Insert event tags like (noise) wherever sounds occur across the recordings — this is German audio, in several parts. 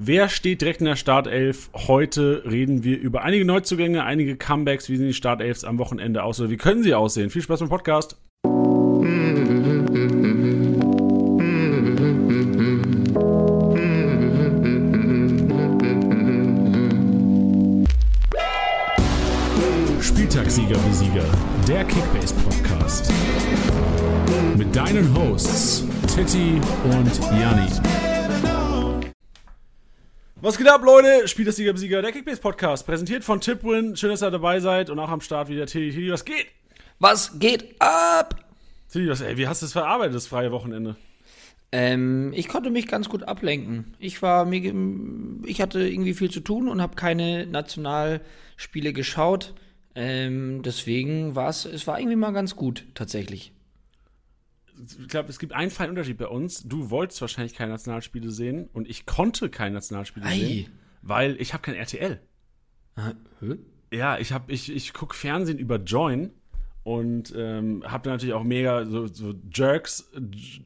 Wer steht direkt in der Startelf? Heute reden wir über einige Neuzugänge, einige Comebacks. Wie sehen die Startelfs am Wochenende aus oder wie können sie aussehen? Viel Spaß beim Podcast. Spieltagssieger Besieger, der Kickbase Podcast. Mit deinen Hosts Titti und Janni. Was geht ab, Leute? Spieltagssieger Besieger, der Kickbase Podcast. Präsentiert von Tipwin. Schön, dass ihr dabei seid und auch am Start wieder Titti. Titti, was geht? Was geht ab? Titti, was, ey, wie hast du es verarbeitet, das freie Wochenende? Ähm, ich konnte mich ganz gut ablenken. Ich war mir, ich hatte irgendwie viel zu tun und habe keine Nationalspiele geschaut. Ähm, deswegen war es, es war irgendwie mal ganz gut, tatsächlich. Ich glaube, es gibt einen feinen Unterschied bei uns. Du wolltest wahrscheinlich keine Nationalspiele sehen und ich konnte keine Nationalspiele Ei. sehen, weil ich habe kein RTL. Ah, hä? Ja, ich habe ich, ich gucke Fernsehen über Join und ähm, habe dann natürlich auch mega so, so Jerks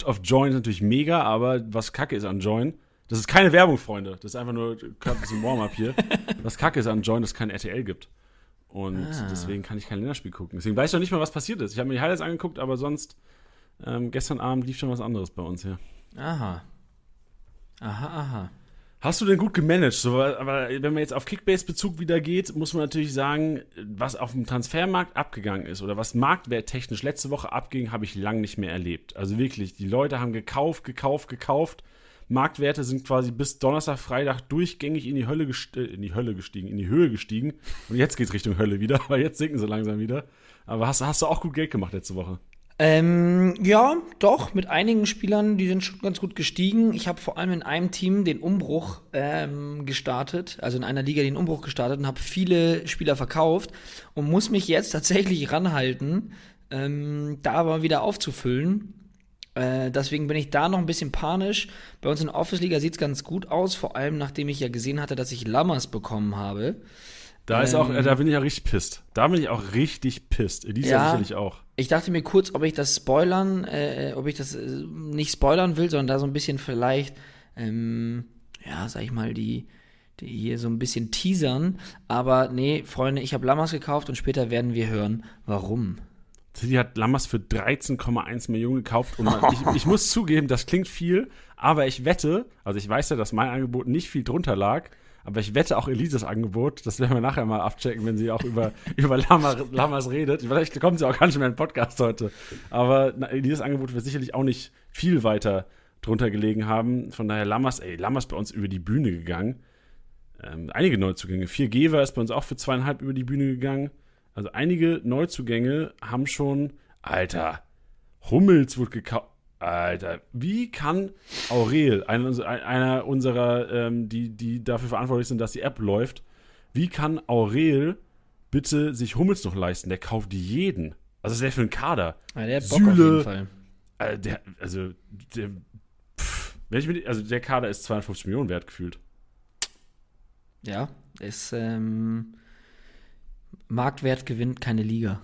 auf Join ist natürlich mega, aber was Kacke ist an Join, das ist keine Werbung, Freunde. Das ist einfach nur ein bisschen Warm-up hier. (laughs) Was Kacke ist an Join, dass es kein RTL gibt. Und Ah. deswegen kann ich kein Länderspiel gucken. Deswegen weiß ich noch nicht mal, was passiert ist. Ich habe mir die Highlights angeguckt, aber sonst ähm, gestern Abend lief schon was anderes bei uns hier. Aha. Aha, aha. Hast du denn gut gemanagt? So, aber wenn man jetzt auf Kickbase-Bezug wieder geht, muss man natürlich sagen, was auf dem Transfermarkt abgegangen ist oder was marktwerttechnisch letzte Woche abging, habe ich lang nicht mehr erlebt. Also wirklich, die Leute haben gekauft, gekauft, gekauft. Marktwerte sind quasi bis Donnerstag, Freitag durchgängig in die Hölle äh, in die Hölle gestiegen, in die Höhe gestiegen. Und jetzt geht's Richtung Hölle wieder, (laughs) weil jetzt sinken sie langsam wieder. Aber hast, hast du auch gut Geld gemacht letzte Woche? Ähm, ja, doch, mit einigen Spielern, die sind schon ganz gut gestiegen. Ich habe vor allem in einem Team den Umbruch ähm, gestartet, also in einer Liga den Umbruch gestartet und habe viele Spieler verkauft und muss mich jetzt tatsächlich ranhalten, ähm, da aber wieder aufzufüllen. Äh, deswegen bin ich da noch ein bisschen panisch. Bei uns in der Office-Liga sieht es ganz gut aus, vor allem nachdem ich ja gesehen hatte, dass ich Lammers bekommen habe. Da ist auch, äh, da bin ich ja richtig pisst. Da bin ich auch richtig pisst. Elisa Ja. sicherlich auch. Ich dachte mir kurz, ob ich das spoilern, äh, ob ich das äh, nicht spoilern will, sondern da so ein bisschen vielleicht, ähm, ja, sag ich mal, die, die hier so ein bisschen teasern. Aber nee, Freunde, ich habe Lammers gekauft und später werden wir hören, warum. City hat Lammers für 13,1 Millionen gekauft und ich, ich muss zugeben, das klingt viel, aber ich wette, also ich weiß ja, dass mein Angebot nicht viel drunter lag, aber ich wette auch Elises Angebot, das werden wir nachher mal abchecken, wenn sie auch über, (laughs) über Lammer, Lammers redet. Vielleicht kommt sie auch gar nicht mehr in den Podcast heute. Aber na, Elises Angebot wird sicherlich auch nicht viel weiter drunter gelegen haben. Von daher Lammers, ey, Lammers bei uns über die Bühne gegangen. Ähm, einige Neuzugänge. 4G ist bei uns auch für zweieinhalb über die Bühne gegangen. Also einige Neuzugänge haben schon, Alter, Hummels wird gekauft. Alter, wie kann Aurel, einer, einer unserer, ähm, die, die dafür verantwortlich sind, dass die App läuft, wie kann Aurel bitte sich Hummels noch leisten? Der kauft jeden. Also, ist der für ein Kader? Ja, der hat Bock auf jeden Fall. Äh, der, also, der, pff, wenn ich mir, also der Kader ist 52 Millionen wert gefühlt. Ja, ist, ähm, Marktwert gewinnt keine Liga.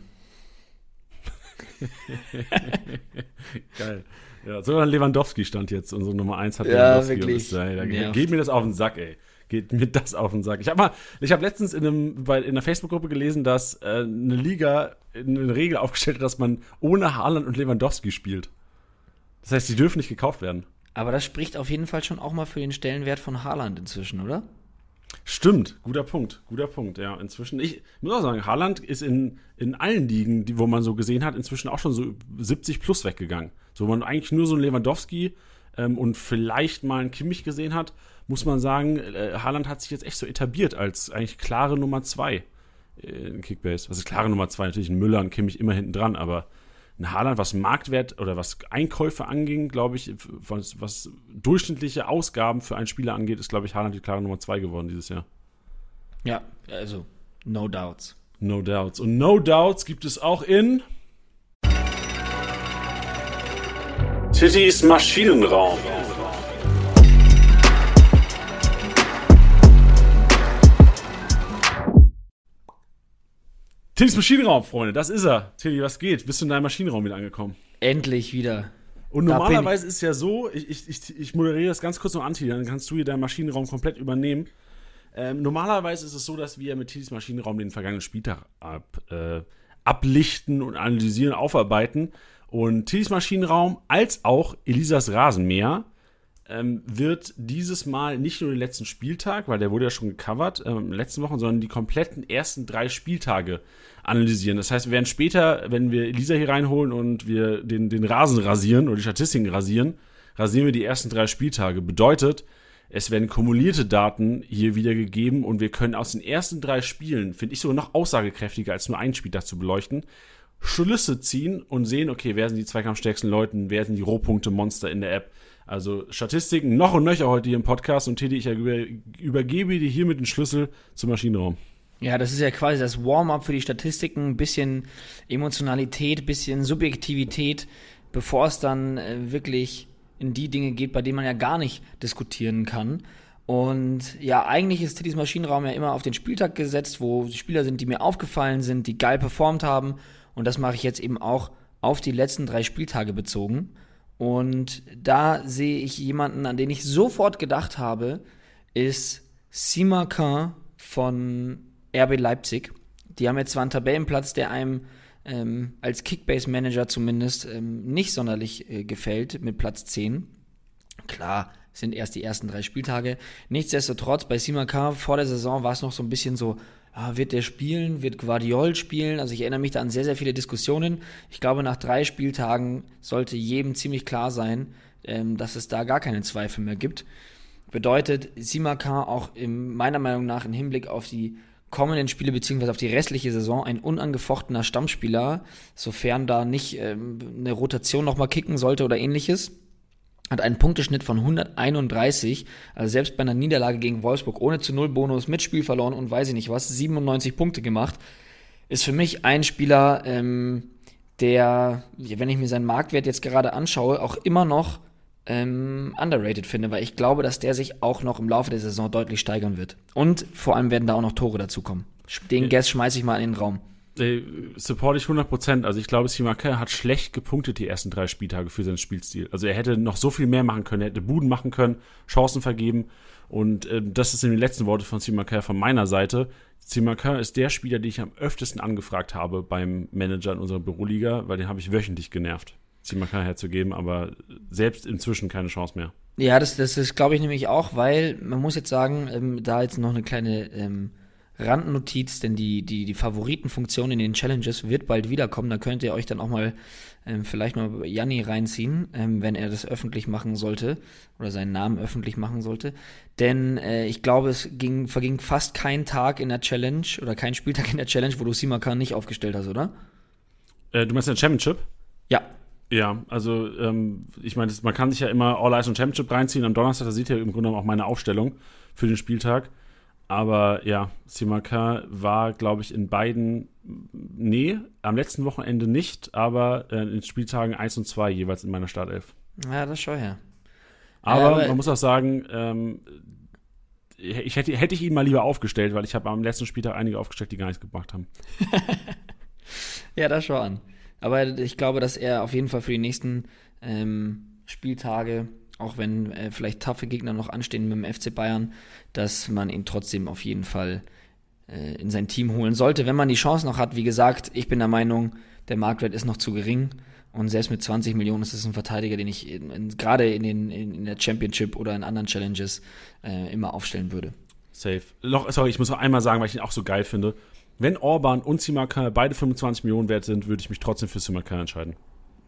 (laughs) Geil. Ja, sogar Lewandowski stand jetzt, unsere Nummer 1 hat Ja, Lewandowski. wirklich. Da, Nervt. geht mir das auf den Sack, ey. Geht mir das auf den Sack. Ich habe mal, ich habe letztens in, einem, bei, in einer Facebook-Gruppe gelesen, dass äh, eine Liga eine Regel aufgestellt hat, dass man ohne Haaland und Lewandowski spielt. Das heißt, die dürfen nicht gekauft werden. Aber das spricht auf jeden Fall schon auch mal für den Stellenwert von Haaland inzwischen, oder? Stimmt, guter Punkt, guter Punkt, ja. Inzwischen, ich muss auch sagen, Haaland ist in, in allen Ligen, die, wo man so gesehen hat, inzwischen auch schon so 70 plus weggegangen. So, wo man eigentlich nur so einen Lewandowski ähm, und vielleicht mal einen Kimmich gesehen hat, muss man sagen, äh, Haaland hat sich jetzt echt so etabliert als eigentlich klare Nummer zwei äh, in Kickbase. Ist klare Nummer zwei? Natürlich ein Müller und Kimmich immer hinten dran, aber ein Haaland, was Marktwert oder was Einkäufe anging, glaube ich, was, was durchschnittliche Ausgaben für einen Spieler angeht, ist, glaube ich, Haaland die klare Nummer zwei geworden dieses Jahr. Ja, also, no doubts. No doubts. Und No doubts gibt es auch in Tittys Maschinenraum. Tittys Maschinenraum, Freunde, das ist er. Tilly, was geht? Bist du in deinem Maschinenraum wieder angekommen? Endlich wieder. Und normalerweise ist ja so, ich, ich, ich moderiere das ganz kurz noch an, dann kannst du hier deinen Maschinenraum komplett übernehmen. Ähm, normalerweise ist es so, dass wir mit Tidis Maschinenraum den vergangenen Spieltag ab, äh, ablichten und analysieren, aufarbeiten. Und Tidis Maschinenraum als auch Elisas Rasenmäher ähm, wird dieses Mal nicht nur den letzten Spieltag, weil der wurde ja schon gecovert ähm, in den letzten Wochen, sondern die kompletten ersten drei Spieltage analysieren. Das heißt, wir werden später, wenn wir Elisa hier reinholen und wir den, den Rasen rasieren oder die Statistiken rasieren, rasieren wir die ersten drei Spieltage. Bedeutet, es werden kumulierte Daten hier wiedergegeben und wir können aus den ersten drei Spielen, finde ich sogar noch aussagekräftiger als nur ein Spieltag zu beleuchten, Schlüsse ziehen und sehen, okay, wer sind die zweikampfstärksten Leute, wer sind die Rohpunkte-Monster in der App. Also Statistiken noch und nöcher heute hier im Podcast und Teddy, ich übergebe dir hiermit den Schlüssel zum Maschinenraum. Ja, das ist ja quasi das Warm-up für die Statistiken, ein bisschen Emotionalität, bisschen Subjektivität, bevor es dann äh, wirklich in die Dinge geht, bei denen man ja gar nicht diskutieren kann. Und ja, eigentlich ist Tittys Maschinenraum ja immer auf den Spieltag gesetzt, wo Spieler sind, die mir aufgefallen sind, die geil performt haben. Und das mache ich jetzt eben auch auf die letzten drei Spieltage bezogen. Und da sehe ich jemanden, an den ich sofort gedacht habe, ist Simakan von RB Leipzig. Die haben jetzt zwar einen Tabellenplatz, der einem ähm, als Kickbase-Manager zumindest ähm, nicht sonderlich äh, gefällt, mit Platz 10. Klar, sind erst die ersten drei Spieltage. Nichtsdestotrotz, bei Simakar vor der Saison war es noch so ein bisschen so, ah, wird der spielen, wird Guardiol spielen? Also ich erinnere mich da an sehr, sehr viele Diskussionen. Ich glaube, nach drei Spieltagen sollte jedem ziemlich klar sein, ähm, dass es da gar keine Zweifel mehr gibt. Bedeutet, Simakar auch im, meiner Meinung nach im Hinblick auf die kommenden Spiele beziehungsweise auf die restliche Saison ein unangefochtener Stammspieler, sofern da nicht ähm, eine Rotation nochmal kicken sollte oder ähnliches. Hat einen Punkteschnitt von 131, also selbst bei einer Niederlage gegen Wolfsburg ohne zu Null Bonus, mit Spiel verloren und weiß ich nicht was, 97 Punkte gemacht. Ist für mich ein Spieler, ähm, der, wenn ich mir seinen Marktwert jetzt gerade anschaue, auch immer noch ähm, underrated finde, weil ich glaube, dass der sich auch noch im Laufe der Saison deutlich steigern wird. Und vor allem werden da auch noch Tore dazukommen. Den. Guess schmeiße ich mal in den Raum. Äh, support ich 100%. Also ich glaube, Simaker hat schlecht gepunktet die ersten drei Spieltage für seinen Spielstil. Also er hätte noch so viel mehr machen können. Er hätte Buden machen können, Chancen vergeben. Und äh, das ist in den letzten Worte von Simaker von meiner Seite. Simaker ist der Spieler, den ich am öftesten angefragt habe beim Manager in unserer Büroliga, weil den habe ich wöchentlich genervt. Simakan herzugeben, aber selbst inzwischen keine Chance mehr. Ja, das, das, das glaube ich nämlich auch, weil man muss jetzt sagen, ähm, da jetzt noch eine kleine ähm, Randnotiz, denn die, die, die Favoritenfunktion in den Challenges wird bald wiederkommen. Da könnt ihr euch dann auch mal ähm, vielleicht mal Janni reinziehen, ähm, wenn er das öffentlich machen sollte oder seinen Namen öffentlich machen sollte. Denn äh, ich glaube, es ging, verging fast kein Tag in der Challenge oder kein Spieltag in der Challenge, wo du Simakan nicht aufgestellt hast, oder? Äh, du meinst in der Championship? Ja. Ja, also ähm, ich meine, man kann sich ja immer All Eyes und Championship reinziehen. Am Donnerstag, da sieht ihr im Grunde auch meine Aufstellung für den Spieltag. Aber ja, Simaka war, glaube ich, in beiden, nee, am letzten Wochenende nicht, aber äh, in Spieltagen 1 und 2 jeweils in meiner Startelf. Ja, das schon her. Aber, aber man muss auch sagen, ähm, ich hätte, hätte ich ihn mal lieber aufgestellt, weil ich habe am letzten Spieltag einige aufgestellt, die gar nichts gebracht haben. (laughs) ja, das schon an. Aber ich glaube, dass er auf jeden Fall für die nächsten ähm, Spieltage, auch wenn äh, vielleicht taffe Gegner noch anstehen mit dem FC Bayern, dass man ihn trotzdem auf jeden Fall äh, in sein Team holen sollte, wenn man die Chance noch hat. Wie gesagt, ich bin der Meinung, der Marktwert ist noch zu gering. Und selbst mit 20 Millionen ist es ein Verteidiger, den ich gerade in, in, in, der Championship oder in anderen Challenges äh, immer aufstellen würde. Safe. Noch, sorry, ich muss noch einmal sagen, weil ich ihn auch so geil finde. Wenn Orban und Simakan beide 25 Millionen wert sind, würde ich mich trotzdem für Simakan entscheiden.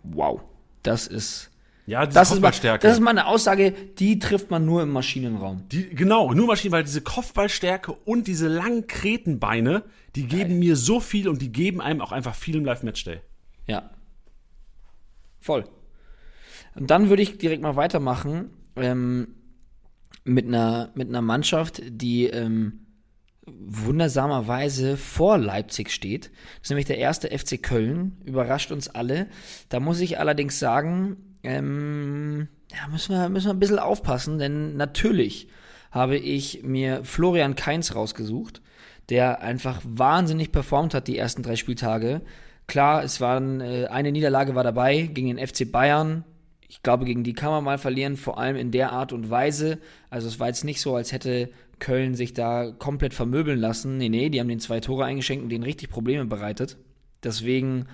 Wow. Das ist. Ja, das ist, mal, das ist mal eine Aussage, die trifft man nur im Maschinenraum. Die, genau, nur Maschinen, weil diese Kopfballstärke und diese langen Kretenbeine, die geben Geil. mir so viel und die geben einem auch einfach viel im Live-Matchday. Ja. Voll. Und dann würde ich direkt mal weitermachen ähm, mit, einer, mit einer Mannschaft, die ähm, wundersamerweise vor Leipzig steht. Das ist nämlich der erste FC Köln, überrascht uns alle. Da muss ich allerdings sagen, ähm, ja, müssen wir, müssen wir ein bisschen aufpassen, denn natürlich habe ich mir Florian Kainz rausgesucht, der einfach wahnsinnig performt hat die ersten drei Spieltage. Klar, es waren äh, eine Niederlage war dabei gegen den FC Bayern. ich glaube, gegen die kann man mal verlieren, vor allem in der Art und Weise. Also es war jetzt nicht so, als hätte Köln sich da komplett vermöbeln lassen. Nee, nee, die haben den zwei Tore eingeschenkt und denen richtig Probleme bereitet. Deswegen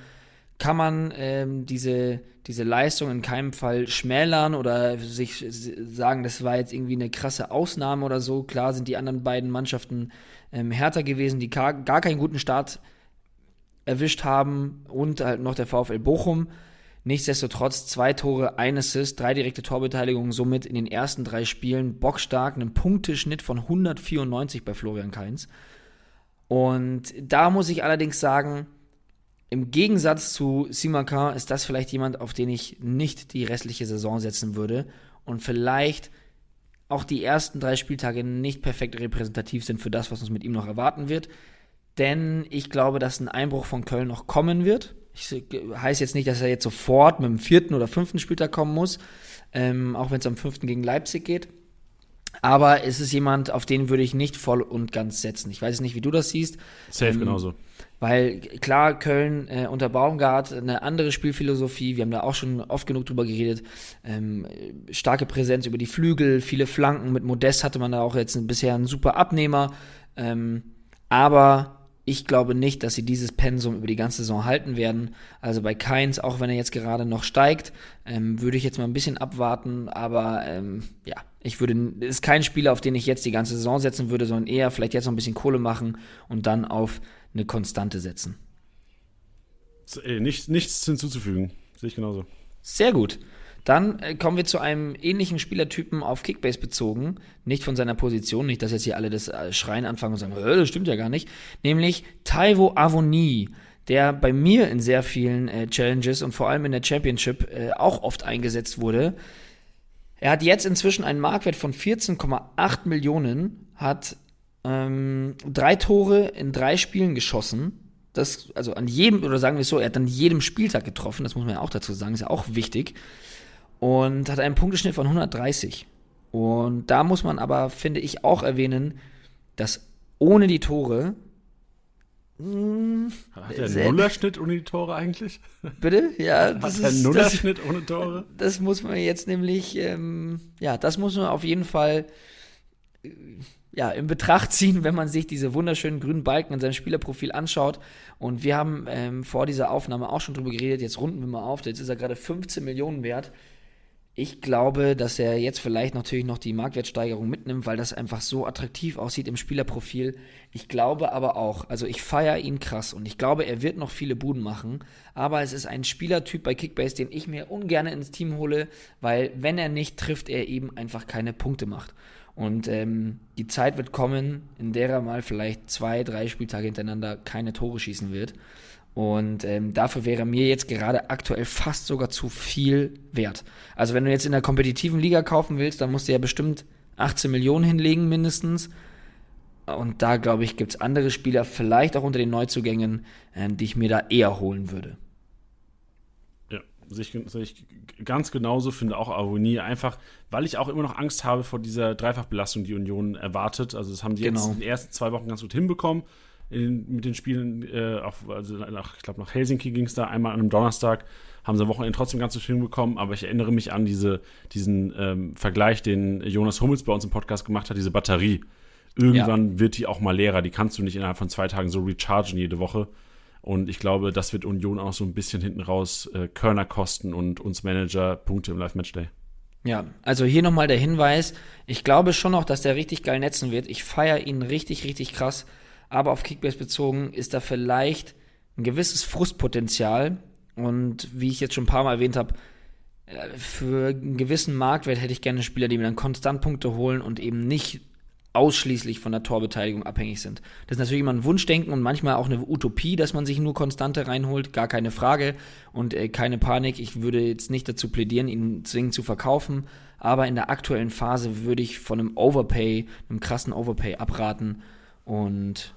kann man ähm, diese, diese Leistung in keinem Fall schmälern oder sich sagen, das war jetzt irgendwie eine krasse Ausnahme oder so. Klar sind die anderen beiden Mannschaften ähm, härter gewesen, die gar, gar keinen guten Start erwischt haben und halt noch der VfL Bochum. Nichtsdestotrotz zwei Tore, ein Assist, drei direkte Torbeteiligungen, somit in den ersten drei Spielen bockstark, einen Punkteschnitt von 194 bei Florian Kainz. Und da muss ich allerdings sagen, im Gegensatz zu Simakan ist das vielleicht jemand, auf den ich nicht die restliche Saison setzen würde und vielleicht auch die ersten drei Spieltage nicht perfekt repräsentativ sind für das, was uns mit ihm noch erwarten wird. Denn ich glaube, dass ein Einbruch von Köln noch kommen wird. Ich heißt jetzt nicht, dass er jetzt sofort mit dem vierten oder fünften Spieltag kommen muss, ähm, auch wenn es am fünften gegen Leipzig geht. Aber es ist jemand, auf den würde ich nicht voll und ganz setzen. Ich weiß nicht, wie du das siehst. Safe ähm, genauso. Weil klar, Köln äh, unter Baumgart eine andere Spielphilosophie, wir haben da auch schon oft genug drüber geredet. Ähm, starke Präsenz über die Flügel, viele Flanken. Mit Modest hatte man da auch jetzt bisher einen super Abnehmer. Ähm, aber ich glaube nicht, dass sie dieses Pensum über die ganze Saison halten werden. Also bei Keins, auch wenn er jetzt gerade noch steigt, ähm, würde ich jetzt mal ein bisschen abwarten. Aber ähm, ja, ich würde, ist kein Spieler, auf den ich jetzt die ganze Saison setzen würde, sondern eher vielleicht jetzt noch ein bisschen Kohle machen und dann auf eine Konstante setzen. Nichts, nichts hinzuzufügen. Sehe ich genauso. Sehr gut. Dann äh, kommen wir zu einem ähnlichen Spielertypen auf Kickbase bezogen. Nicht von seiner Position, nicht, dass jetzt hier alle das äh, Schreien anfangen und sagen, das stimmt ja gar nicht. Nämlich Taivo Avoni, der bei mir in sehr vielen äh, Challenges und vor allem in der Championship äh, auch oft eingesetzt wurde. Er hat jetzt inzwischen einen Marktwert von 14,8 Millionen, hat ähm, drei Tore in drei Spielen geschossen. Das, also an jedem, oder sagen wir es so, er hat an jedem Spieltag getroffen, das muss man ja auch dazu sagen, ist ja auch wichtig und hat einen Punkteschnitt von 130. Und da muss man aber, finde ich, auch erwähnen, dass ohne die Tore. Mh, hm, hat er einen Nullerschnitt ohne die Tore eigentlich? Bitte? Ja, das Hat er einen Nullerschnitt ohne Tore? Das muss man jetzt nämlich, ähm, ja, das muss man auf jeden Fall äh, ja, in Betracht ziehen, wenn man sich diese wunderschönen grünen Balken in seinem Spielerprofil anschaut. Und wir haben ähm, vor dieser Aufnahme auch schon drüber geredet. Jetzt runden wir mal auf. Jetzt ist er gerade 15 Millionen wert. Ich glaube, dass er jetzt vielleicht natürlich noch die Marktwertsteigerung mitnimmt, weil das einfach so attraktiv aussieht im Spielerprofil. Ich glaube aber auch, also ich feiere ihn krass und ich glaube, er wird noch viele Buden machen, aber es ist ein Spielertyp bei Kickbase, den ich mir ungern ins Team hole, weil wenn er nicht trifft, er eben einfach keine Punkte macht. Und ähm, die Zeit wird kommen, in der er mal vielleicht zwei, drei Spieltage hintereinander keine Tore schießen wird. Und ähm, dafür wäre mir jetzt gerade aktuell fast sogar zu viel wert. Also wenn du jetzt in der kompetitiven Liga kaufen willst, dann musst du ja bestimmt 18 Millionen hinlegen mindestens. Und da glaube ich, gibt es andere Spieler, vielleicht auch unter den Neuzugängen, ähm, die ich mir da eher holen würde. Ja, sehe ich, sehe ich ganz genauso, finde auch Avonie einfach, weil ich auch immer noch Angst habe vor dieser Dreifachbelastung, die Union erwartet. Also das haben die genau. jetzt in den ersten zwei Wochen ganz gut hinbekommen in, mit den Spielen, äh, auch, also nach, ich glaube nach Helsinki ging es da einmal an einem Donnerstag, haben sie am Wochenende trotzdem ganz schön bekommen, aber ich erinnere mich an diese, diesen ähm, Vergleich, den Jonas Hummels bei uns im Podcast gemacht hat, diese Batterie. Irgendwann ja. wird die auch mal leerer, die kannst du nicht innerhalb von zwei Tagen so rechargen jede Woche. Und ich glaube, das wird Union auch so ein bisschen hinten raus äh, Körner kosten und uns Manager Punkte im Live-Matchday. Ja, also hier nochmal der Hinweis. Ich glaube schon noch, dass der richtig geil netzen wird. Ich feiere ihn richtig, richtig krass aber auf Kickbase bezogen ist da vielleicht ein gewisses Frustpotenzial. Und wie ich jetzt schon ein paar Mal erwähnt habe, äh, für einen gewissen Marktwert hätte ich gerne Spieler, die mir dann konstant Punkte holen und eben nicht ausschließlich von der Torbeteiligung abhängig sind. Das ist natürlich immer ein Wunschdenken und manchmal auch eine Utopie, dass man sich nur Konstante reinholt, gar keine Frage und äh, keine Panik. Ich würde jetzt nicht dazu plädieren, ihn zwingend zu verkaufen, aber in der aktuellen Phase würde ich von einem Overpay, einem krassen Overpay abraten und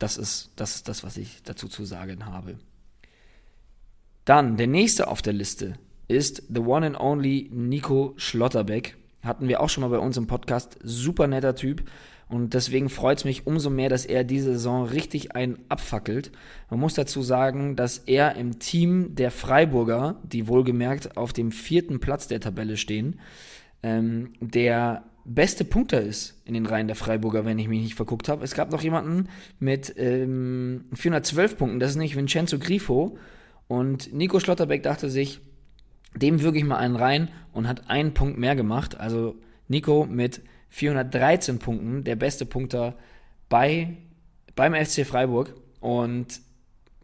das ist, das ist das, was ich dazu zu sagen habe. Dann, der nächste auf der Liste ist the one and only Nico Schlotterbeck. hatten wir auch schon mal bei uns im Podcast. Super netter Typ. Und deswegen freut es mich umso mehr, dass er diese Saison richtig einen abfackelt. Man muss dazu sagen, dass er im Team der Freiburger, die wohlgemerkt auf dem vierten Platz der Tabelle stehen, ähm, der beste Punkter ist in den Reihen der Freiburger, wenn ich mich nicht verguckt habe. Es gab noch jemanden mit ähm, 412 Punkten, das ist nicht Vincenzo Grifo. Und Nico Schlotterbeck dachte sich, dem würge ich mal einen rein und hat einen Punkt mehr gemacht. Also Nico mit 413 Punkten, der beste Punkter bei, beim FC Freiburg. Und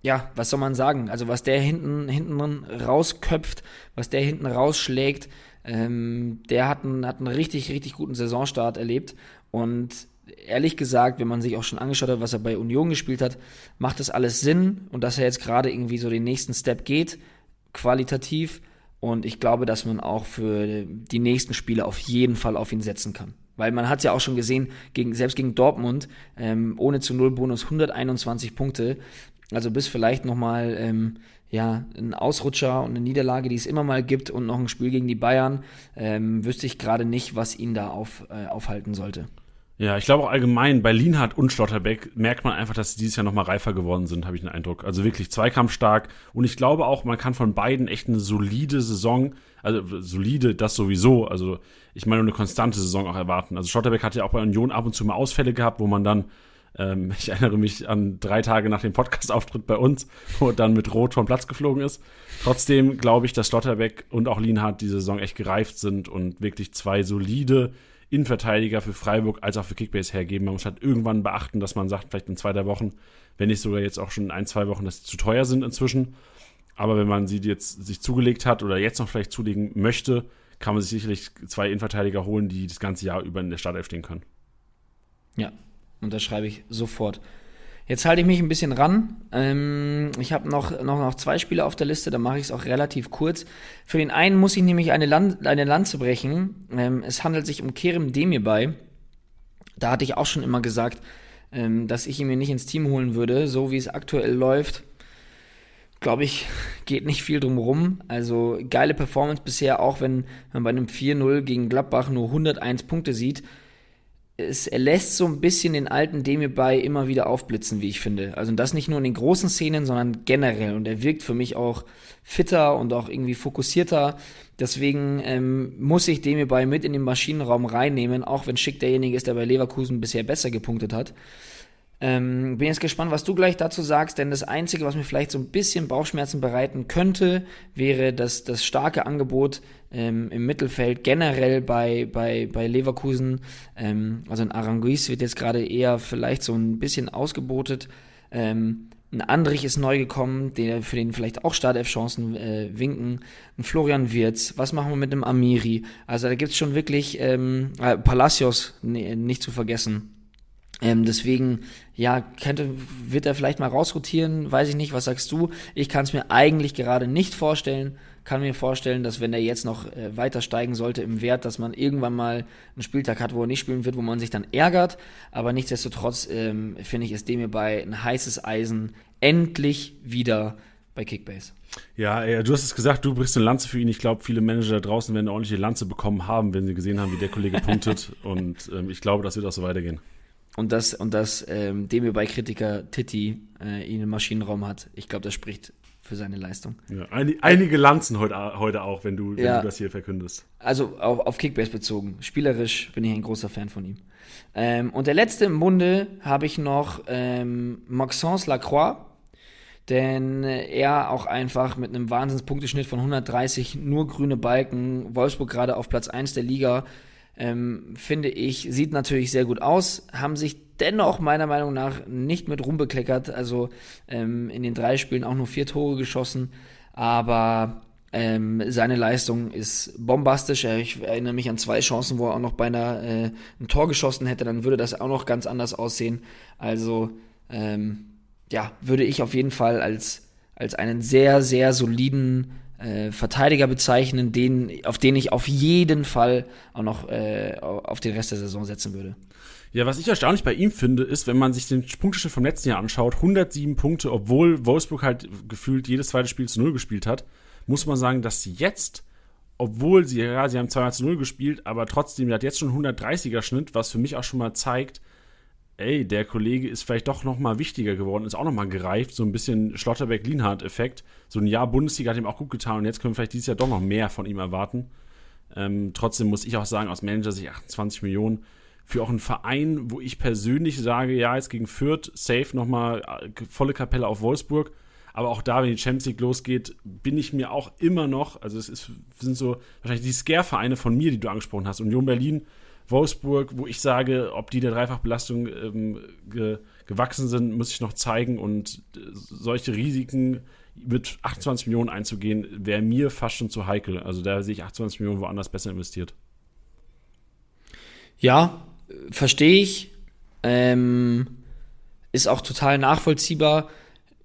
ja, was soll man sagen? Also, was der hinten, hinten rausköpft, was der hinten rausschlägt, ähm, der hat einen, hat einen richtig, richtig guten Saisonstart erlebt. Und ehrlich gesagt, wenn man sich auch schon angeschaut hat, was er bei Union gespielt hat, macht das alles Sinn und dass er jetzt gerade irgendwie so den nächsten Step geht, qualitativ. Und ich glaube, dass man auch für die nächsten Spiele auf jeden Fall auf ihn setzen kann. Weil man hat ja auch schon gesehen, gegen, selbst gegen Dortmund, ähm, ohne zu Null Bonus 121 Punkte. Also bis vielleicht nochmal ähm, ja, ein Ausrutscher und eine Niederlage, die es immer mal gibt und noch ein Spiel gegen die Bayern, ähm, wüsste ich gerade nicht, was ihn da auf, äh, aufhalten sollte. Ja, ich glaube auch allgemein bei Lienhardt und Schlotterbeck merkt man einfach, dass sie dieses Jahr nochmal reifer geworden sind, habe ich den Eindruck. Also wirklich zweikampfstark. Und ich glaube auch, man kann von beiden echt eine solide Saison, also solide, das sowieso, also ich meine eine konstante Saison auch erwarten. Also Schlotterbeck hat ja auch bei Union ab und zu mal Ausfälle gehabt, wo man dann, ähm, (laughs) ich erinnere mich an drei Tage nach dem Podcast-Auftritt bei uns, wo er dann mit Rot vom Platz geflogen ist. Trotzdem glaube ich, dass Schlotterbeck und auch Lienhardt die Saison echt gereift sind und wirklich zwei solide Innenverteidiger für Freiburg als auch für Kickbase hergeben. Man muss halt irgendwann beachten, dass man sagt, vielleicht in zwei, drei Wochen, wenn nicht sogar jetzt auch schon in ein, zwei Wochen, dass sie zu teuer sind inzwischen. Aber wenn man sie jetzt sich zugelegt hat oder jetzt noch vielleicht zulegen möchte, kann man sich sicherlich zwei Innenverteidiger holen, die das ganze Jahr über in der Startelf stehen können. Ja, unterschreibe ich sofort. Jetzt halte ich mich ein bisschen ran. Ähm, ich habe noch, noch, noch zwei Spiele auf der Liste, da mache ich es auch relativ kurz. Für den einen muss ich nämlich eine, Land, eine Lanze brechen. Ähm, es handelt sich um Kerem Demirbay. Da hatte ich auch schon immer gesagt, ähm, dass ich ihn mir nicht ins Team holen würde. So wie es aktuell läuft, glaube ich, geht nicht viel drum rum. Also geile Performance bisher, auch wenn man bei einem 4-0 gegen Gladbach nur 101 Punkte sieht es, lässt so ein bisschen den alten Demir bei immer wieder aufblitzen, wie ich finde. Also das nicht nur in den großen Szenen, sondern generell. Und er wirkt für mich auch fitter und auch irgendwie fokussierter. Deswegen ähm, muss ich Demir bei mit in den Maschinenraum reinnehmen, auch wenn Schick derjenige ist, der bei Leverkusen bisher besser gepunktet hat. Ähm, bin jetzt gespannt, was du gleich dazu sagst, denn das Einzige, was mir vielleicht so ein bisschen Bauchschmerzen bereiten könnte, wäre das, das starke Angebot ähm, im Mittelfeld generell bei, bei, bei Leverkusen. Ähm, also ein Aranguiz wird jetzt gerade eher vielleicht so ein bisschen ausgebotet. Ähm, ein Andrich ist neu gekommen, der für den vielleicht auch Startelf-Chancen äh, winken. Ein Florian Wirz. Was machen wir mit einem Amiri? Also da gibt es schon wirklich ähm, äh, Palacios nee, nicht zu vergessen. Ähm, deswegen, ja, könnte, wird er vielleicht mal rausrotieren, weiß ich nicht, was sagst du? Ich kann es mir eigentlich gerade nicht vorstellen. Kann mir vorstellen, dass wenn er jetzt noch äh, weiter steigen sollte im Wert, dass man irgendwann mal einen Spieltag hat, wo er nicht spielen wird, wo man sich dann ärgert. Aber nichtsdestotrotz ähm, finde ich es dem hierbei ein heißes Eisen endlich wieder bei Kickbase. Ja, ja, du hast es gesagt, du brichst eine Lanze für ihn. Ich glaube, viele Manager da draußen werden eine ordentliche Lanze bekommen haben, wenn sie gesehen haben, wie der Kollege punktet. (laughs) Und ähm, ich glaube, das wird auch so weitergehen und dass, und dass ähm, dem bei Kritiker Titi äh, ihn im Maschinenraum hat. Ich glaube, das spricht für seine Leistung. Ja, ein, einige Lanzen heute, heute auch, wenn, du, wenn ja, du das hier verkündest. Also auf, auf Kickbase bezogen. Spielerisch bin ich ein großer Fan von ihm. Ähm, und der letzte im Bunde habe ich noch ähm, Maxence Lacroix, denn er auch einfach mit einem Wahnsinnspunkteschnitt von 130, nur grüne Balken, Wolfsburg gerade auf Platz 1 der Liga, ähm, finde ich, sieht natürlich sehr gut aus, haben sich dennoch meiner Meinung nach nicht mit Ruhm bekleckert, also ähm, in den drei Spielen auch nur vier Tore geschossen, aber ähm, seine Leistung ist bombastisch. Ich erinnere mich an zwei Chancen, wo er auch noch beinahe äh, ein Tor geschossen hätte, dann würde das auch noch ganz anders aussehen. Also ähm, ja, würde ich auf jeden Fall als, als einen sehr, sehr soliden äh, Verteidiger bezeichnen, den, auf den ich auf jeden Fall auch noch äh, auf den Rest der Saison setzen würde. Ja, was ich erstaunlich bei ihm finde, ist, wenn man sich den Punkteschnitt vom letzten Jahr anschaut, 107 Punkte, obwohl Wolfsburg halt gefühlt jedes zweite Spiel zu Null gespielt hat, muss man sagen, dass sie jetzt obwohl sie, ja, sie haben 2 zu 0 gespielt, aber trotzdem, der hat jetzt schon 130er Schnitt, was für mich auch schon mal zeigt, ey, der Kollege ist vielleicht doch noch mal wichtiger geworden, ist auch noch mal gereift, so ein bisschen Schlotterbeck-Lienhardt-Effekt. So ein Jahr Bundesliga hat ihm auch gut getan und jetzt können wir vielleicht dieses Jahr doch noch mehr von ihm erwarten. Ähm, trotzdem muss ich auch sagen, aus Manager sich 28 Millionen für auch einen Verein, wo ich persönlich sage, ja, jetzt gegen Fürth, safe nochmal äh, volle Kapelle auf Wolfsburg. Aber auch da, wenn die Champions League losgeht, bin ich mir auch immer noch, also es ist, sind so wahrscheinlich die Scare-Vereine von mir, die du angesprochen hast. Union Berlin, Wolfsburg, wo ich sage, ob die der Dreifachbelastung ähm, ge gewachsen sind, muss ich noch zeigen. Und äh, solche Risiken mit 28 Millionen einzugehen, wäre mir fast schon zu heikel. Also da sehe ich 28 Millionen woanders besser investiert. Ja, verstehe ich. Ähm, ist auch total nachvollziehbar.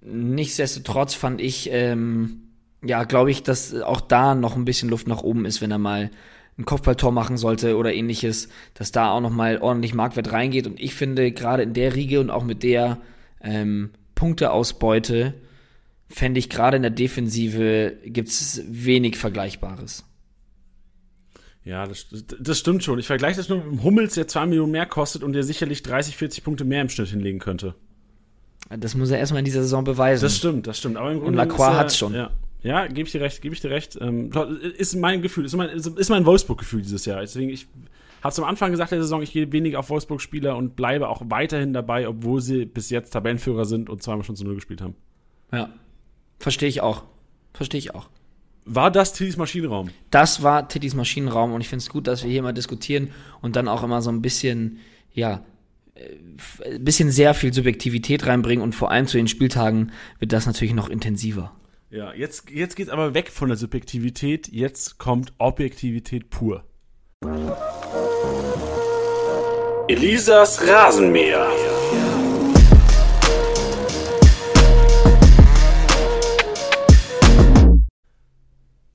Nichtsdestotrotz fand ich, ähm, ja, glaube ich, dass auch da noch ein bisschen Luft nach oben ist, wenn er mal ein Kopfballtor machen sollte oder ähnliches, dass da auch noch mal ordentlich Marktwert reingeht. Und ich finde, gerade in der Riege und auch mit der ähm, Punkteausbeute, fände ich gerade in der Defensive gibt es wenig Vergleichbares. Ja, das, das stimmt schon. Ich vergleiche das nur mit dem Hummels, der 2 Millionen mehr kostet und der sicherlich 30, 40 Punkte mehr im Schnitt hinlegen könnte. Das muss er erstmal in dieser Saison beweisen. Das stimmt, das stimmt. Aber im Grunde und Lacroix hat es schon. Ja, ja gebe ich dir recht, gebe ich dir recht. Ähm, ist mein Gefühl, ist mein, ist mein Wolfsburg-Gefühl dieses Jahr. Deswegen, ich habe am Anfang gesagt der Saison, ich gehe weniger auf Wolfsburg-Spieler und bleibe auch weiterhin dabei, obwohl sie bis jetzt Tabellenführer sind und zweimal schon zu Null gespielt haben. Ja, verstehe ich auch. Verstehe ich auch. War das Tittys Maschinenraum? Das war Tittys Maschinenraum und ich finde es gut, dass wir hier mal diskutieren und dann auch immer so ein bisschen, ja, ein äh, bisschen sehr viel Subjektivität reinbringen und vor allem zu den Spieltagen wird das natürlich noch intensiver. Ja, jetzt, jetzt geht aber weg von der Subjektivität, jetzt kommt Objektivität pur. Elisas Rasenmäher.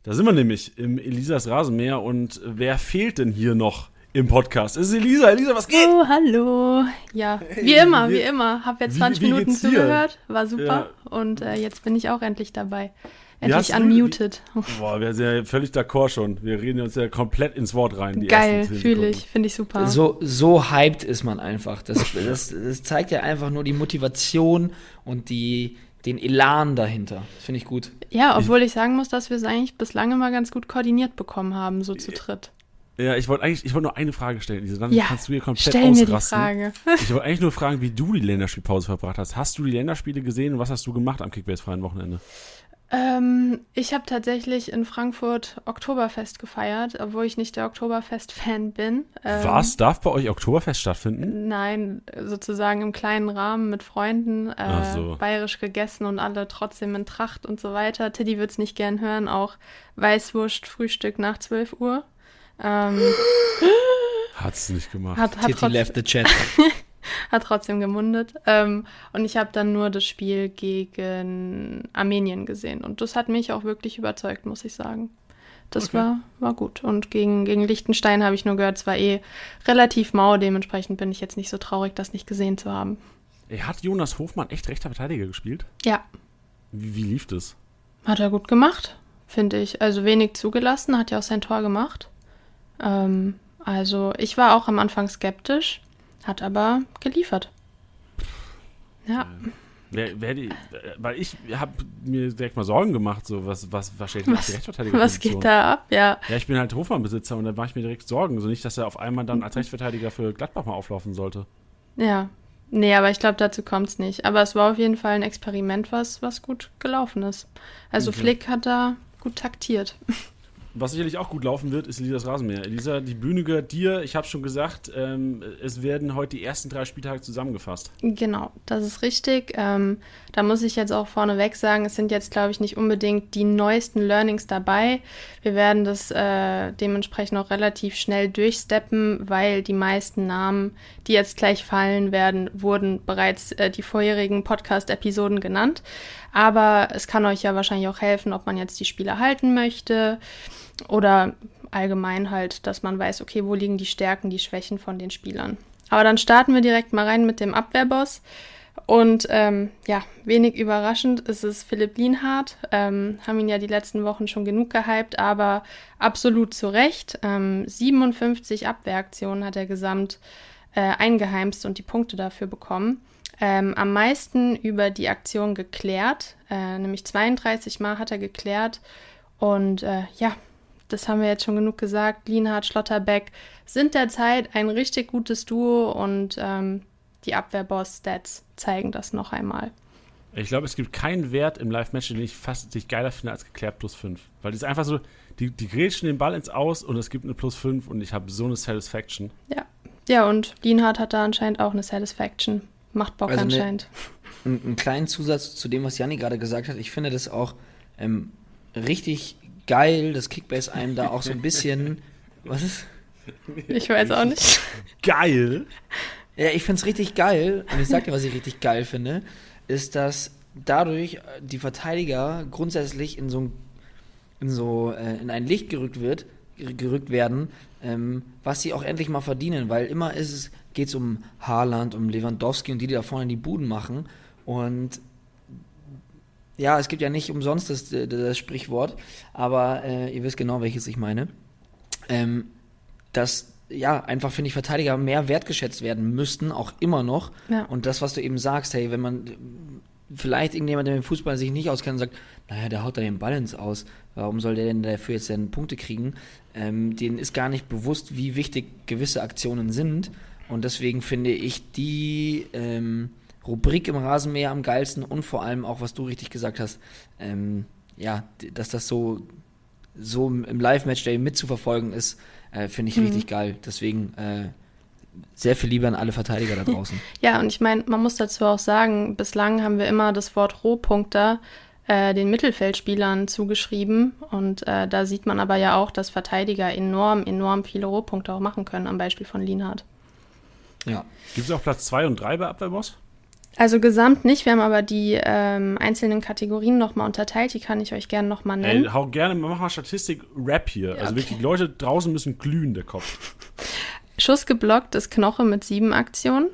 Da sind wir nämlich im Elisas Rasenmäher und wer fehlt denn hier noch im Podcast? Es ist Elisa. Elisa, was geht? Oh, hallo. Ja, hey, wie immer, wie, wie immer. Hab jetzt 20 wie, Minuten zugehört, war super. Ja. Und äh, jetzt bin ich auch endlich dabei. Endlich unmuted. Du, boah, wir sind ja völlig d'accord schon. Wir reden uns ja komplett ins Wort rein. Geil, fühle ich, finde ich super. So, so hyped ist man einfach. Das, das, das zeigt ja einfach nur die Motivation und die, den Elan dahinter. Finde ich gut. Ja, obwohl ich, ich sagen muss, dass wir es eigentlich bislang immer ganz gut koordiniert bekommen haben, so zu dritt. Ja, ich wollte eigentlich, ich wollte nur eine Frage stellen, Lisa. Dann ja, kannst du hier komplett stell ausrasten. Mir die Frage. (laughs) ich wollte eigentlich nur fragen, wie du die Länderspielpause verbracht hast. Hast du die Länderspiele gesehen und was hast du gemacht am Kickbase-freien Wochenende? Ähm, ich habe tatsächlich in Frankfurt Oktoberfest gefeiert, obwohl ich nicht der Oktoberfest-Fan bin. Ähm, Was? Darf bei euch Oktoberfest stattfinden? Nein, sozusagen im kleinen Rahmen mit Freunden, äh, so. bayerisch gegessen und alle trotzdem in Tracht und so weiter. Tiddy wird es nicht gern hören, auch Weißwurst, Frühstück nach 12 Uhr. Ähm, (gasps) Hat's nicht gemacht. Hat, hat Titty left the chat. (laughs) hat trotzdem gemundet. Ähm, und ich habe dann nur das Spiel gegen Armenien gesehen. Und das hat mich auch wirklich überzeugt, muss ich sagen. Das okay. war, war gut. Und gegen, gegen Liechtenstein habe ich nur gehört, es war eh relativ mau. Dementsprechend bin ich jetzt nicht so traurig, das nicht gesehen zu haben. Hat Jonas Hofmann echt rechter Verteidiger gespielt? Ja. Wie, wie lief das? Hat er gut gemacht, finde ich. Also wenig zugelassen, hat ja auch sein Tor gemacht. Ähm, also ich war auch am Anfang skeptisch, hat aber geliefert. Ja. Die, weil ich habe mir direkt mal Sorgen gemacht, so was, was, was steht was, die Rechtsverteidiger Was geht da ab, ja. Ja, ich bin halt Hofmann-Besitzer und da mache ich mir direkt Sorgen. So nicht, dass er auf einmal dann als Rechtsverteidiger für Gladbach mal auflaufen sollte. Ja. Nee, aber ich glaube, dazu kommt es nicht. Aber es war auf jeden Fall ein Experiment, was, was gut gelaufen ist. Also okay. Flick hat da gut taktiert. (laughs) Was sicherlich auch gut laufen wird, ist Elisas Rasenmäher. Elisa, die Bühne gehört dir. Ich habe schon gesagt, ähm, es werden heute die ersten drei Spieltage zusammengefasst. Genau, das ist richtig. Ähm, da muss ich jetzt auch vorneweg sagen, es sind jetzt, glaube ich, nicht unbedingt die neuesten Learnings dabei. Wir werden das äh, dementsprechend auch relativ schnell durchsteppen, weil die meisten Namen, die jetzt gleich fallen werden, wurden bereits äh, die vorherigen Podcast-Episoden genannt. Aber es kann euch ja wahrscheinlich auch helfen, ob man jetzt die Spiele halten möchte oder allgemein halt, dass man weiß, okay, wo liegen die Stärken, die Schwächen von den Spielern. Aber dann starten wir direkt mal rein mit dem Abwehrboss. und ähm, ja, wenig überraschend ist es Philipp Lienhardt. Ähm, haben ihn ja die letzten Wochen schon genug gehypt, aber absolut zu Recht. Ähm, 57 Abwehraktionen hat er gesamt äh, eingeheimst und die Punkte dafür bekommen. Ähm, am meisten über die Aktion geklärt, äh, nämlich 32 Mal hat er geklärt. Und äh, ja, das haben wir jetzt schon genug gesagt. Lienhardt, Schlotterbeck sind derzeit ein richtig gutes Duo und ähm, die Abwehrboss-Stats zeigen das noch einmal. Ich glaube, es gibt keinen Wert im Live-Match, den ich fast sich geiler finde als geklärt plus 5. Weil die ist einfach so, die, die grätschen den Ball ins Aus und es gibt eine plus 5 und ich habe so eine Satisfaction. Ja. Ja, und Lienhardt hat da anscheinend auch eine Satisfaction. Macht Bock also anscheinend. Eine, einen kleinen Zusatz zu dem, was Janni gerade gesagt hat. Ich finde das auch ähm, richtig geil, dass Kickbase einem da auch so ein bisschen. (laughs) was ist? Ich weiß auch nicht. Geil. Ja, ich finde es richtig geil, und ich sag dir, was ich richtig geil finde, ist, dass dadurch die Verteidiger grundsätzlich in so, in, so äh, in ein Licht gerückt wird, gerückt werden, ähm, was sie auch endlich mal verdienen, weil immer ist es, geht es um Haaland, um Lewandowski und die, die da vorne die Buden machen. Und ja, es gibt ja nicht umsonst das, das Sprichwort, aber äh, ihr wisst genau, welches ich meine. Ähm, dass ja, einfach finde ich Verteidiger mehr wertgeschätzt werden müssten, auch immer noch. Ja. Und das, was du eben sagst, hey, wenn man vielleicht irgendjemand, der mit dem Fußball sich nicht auskennt, sagt, naja, der haut da den Balance aus, warum soll der denn dafür jetzt denn Punkte kriegen? Ähm, denen ist gar nicht bewusst, wie wichtig gewisse Aktionen sind. Und deswegen finde ich die ähm, Rubrik im Rasenmäher am geilsten und vor allem auch, was du richtig gesagt hast, ähm, ja, dass das so, so im Live-Match-Day mitzuverfolgen ist, äh, Finde ich mhm. richtig geil. Deswegen äh, sehr viel Liebe an alle Verteidiger da draußen. (laughs) ja, und ich meine, man muss dazu auch sagen, bislang haben wir immer das Wort Rohpunkter äh, den Mittelfeldspielern zugeschrieben. Und äh, da sieht man aber ja auch, dass Verteidiger enorm, enorm viele Rohpunkte auch machen können, am Beispiel von Lienhardt. Ja. Gibt es auch Platz 2 und 3 bei Abwehrboss? Also gesamt nicht, wir haben aber die ähm, einzelnen Kategorien nochmal unterteilt, die kann ich euch gerne nochmal nennen. Ey, hau gerne, mach mal Statistik-Rap hier. Ja, also wirklich, die Leute draußen müssen glühen, der Kopf. Schuss geblockt ist Knoche mit sieben Aktionen.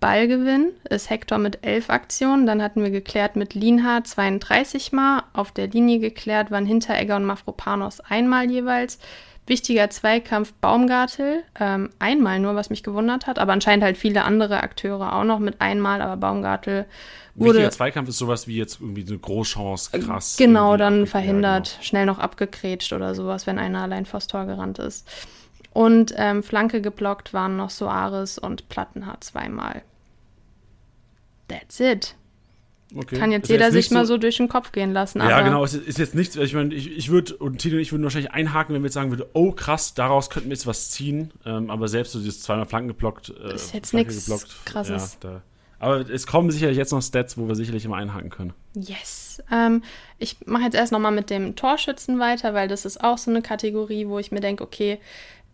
Ballgewinn ist Hector mit elf Aktionen. Dann hatten wir geklärt mit Lienhardt 32 Mal. Auf der Linie geklärt waren Hinteregger und Mafropanos einmal jeweils. Wichtiger Zweikampf Baumgartel, ähm, einmal nur, was mich gewundert hat, aber anscheinend halt viele andere Akteure auch noch mit einmal, aber Baumgartel wurde. Wichtiger Zweikampf ist sowas wie jetzt irgendwie eine Großchance, äh, krass. Genau, dann verhindert, ja, genau. schnell noch abgekrätscht oder sowas, wenn einer allein vors Tor gerannt ist. Und ähm, Flanke geblockt waren noch Soares und Plattenhardt zweimal. That's it. Okay. Kann jetzt ist jeder jetzt sich mal so durch den Kopf gehen lassen. ja, genau. Es ist jetzt nichts. Ich meine, ich, ich würde, und Tino und ich würden wahrscheinlich einhaken, wenn wir jetzt sagen würden, oh krass, daraus könnten wir jetzt was ziehen. Ähm, aber selbst so dieses zweimal Flanken geblockt. Äh, ist jetzt nichts krasses. Ja, da, aber es kommen sicherlich jetzt noch Stats, wo wir sicherlich immer einhaken können. Yes. Ähm, ich mache jetzt erst nochmal mit dem Torschützen weiter, weil das ist auch so eine Kategorie, wo ich mir denke, okay,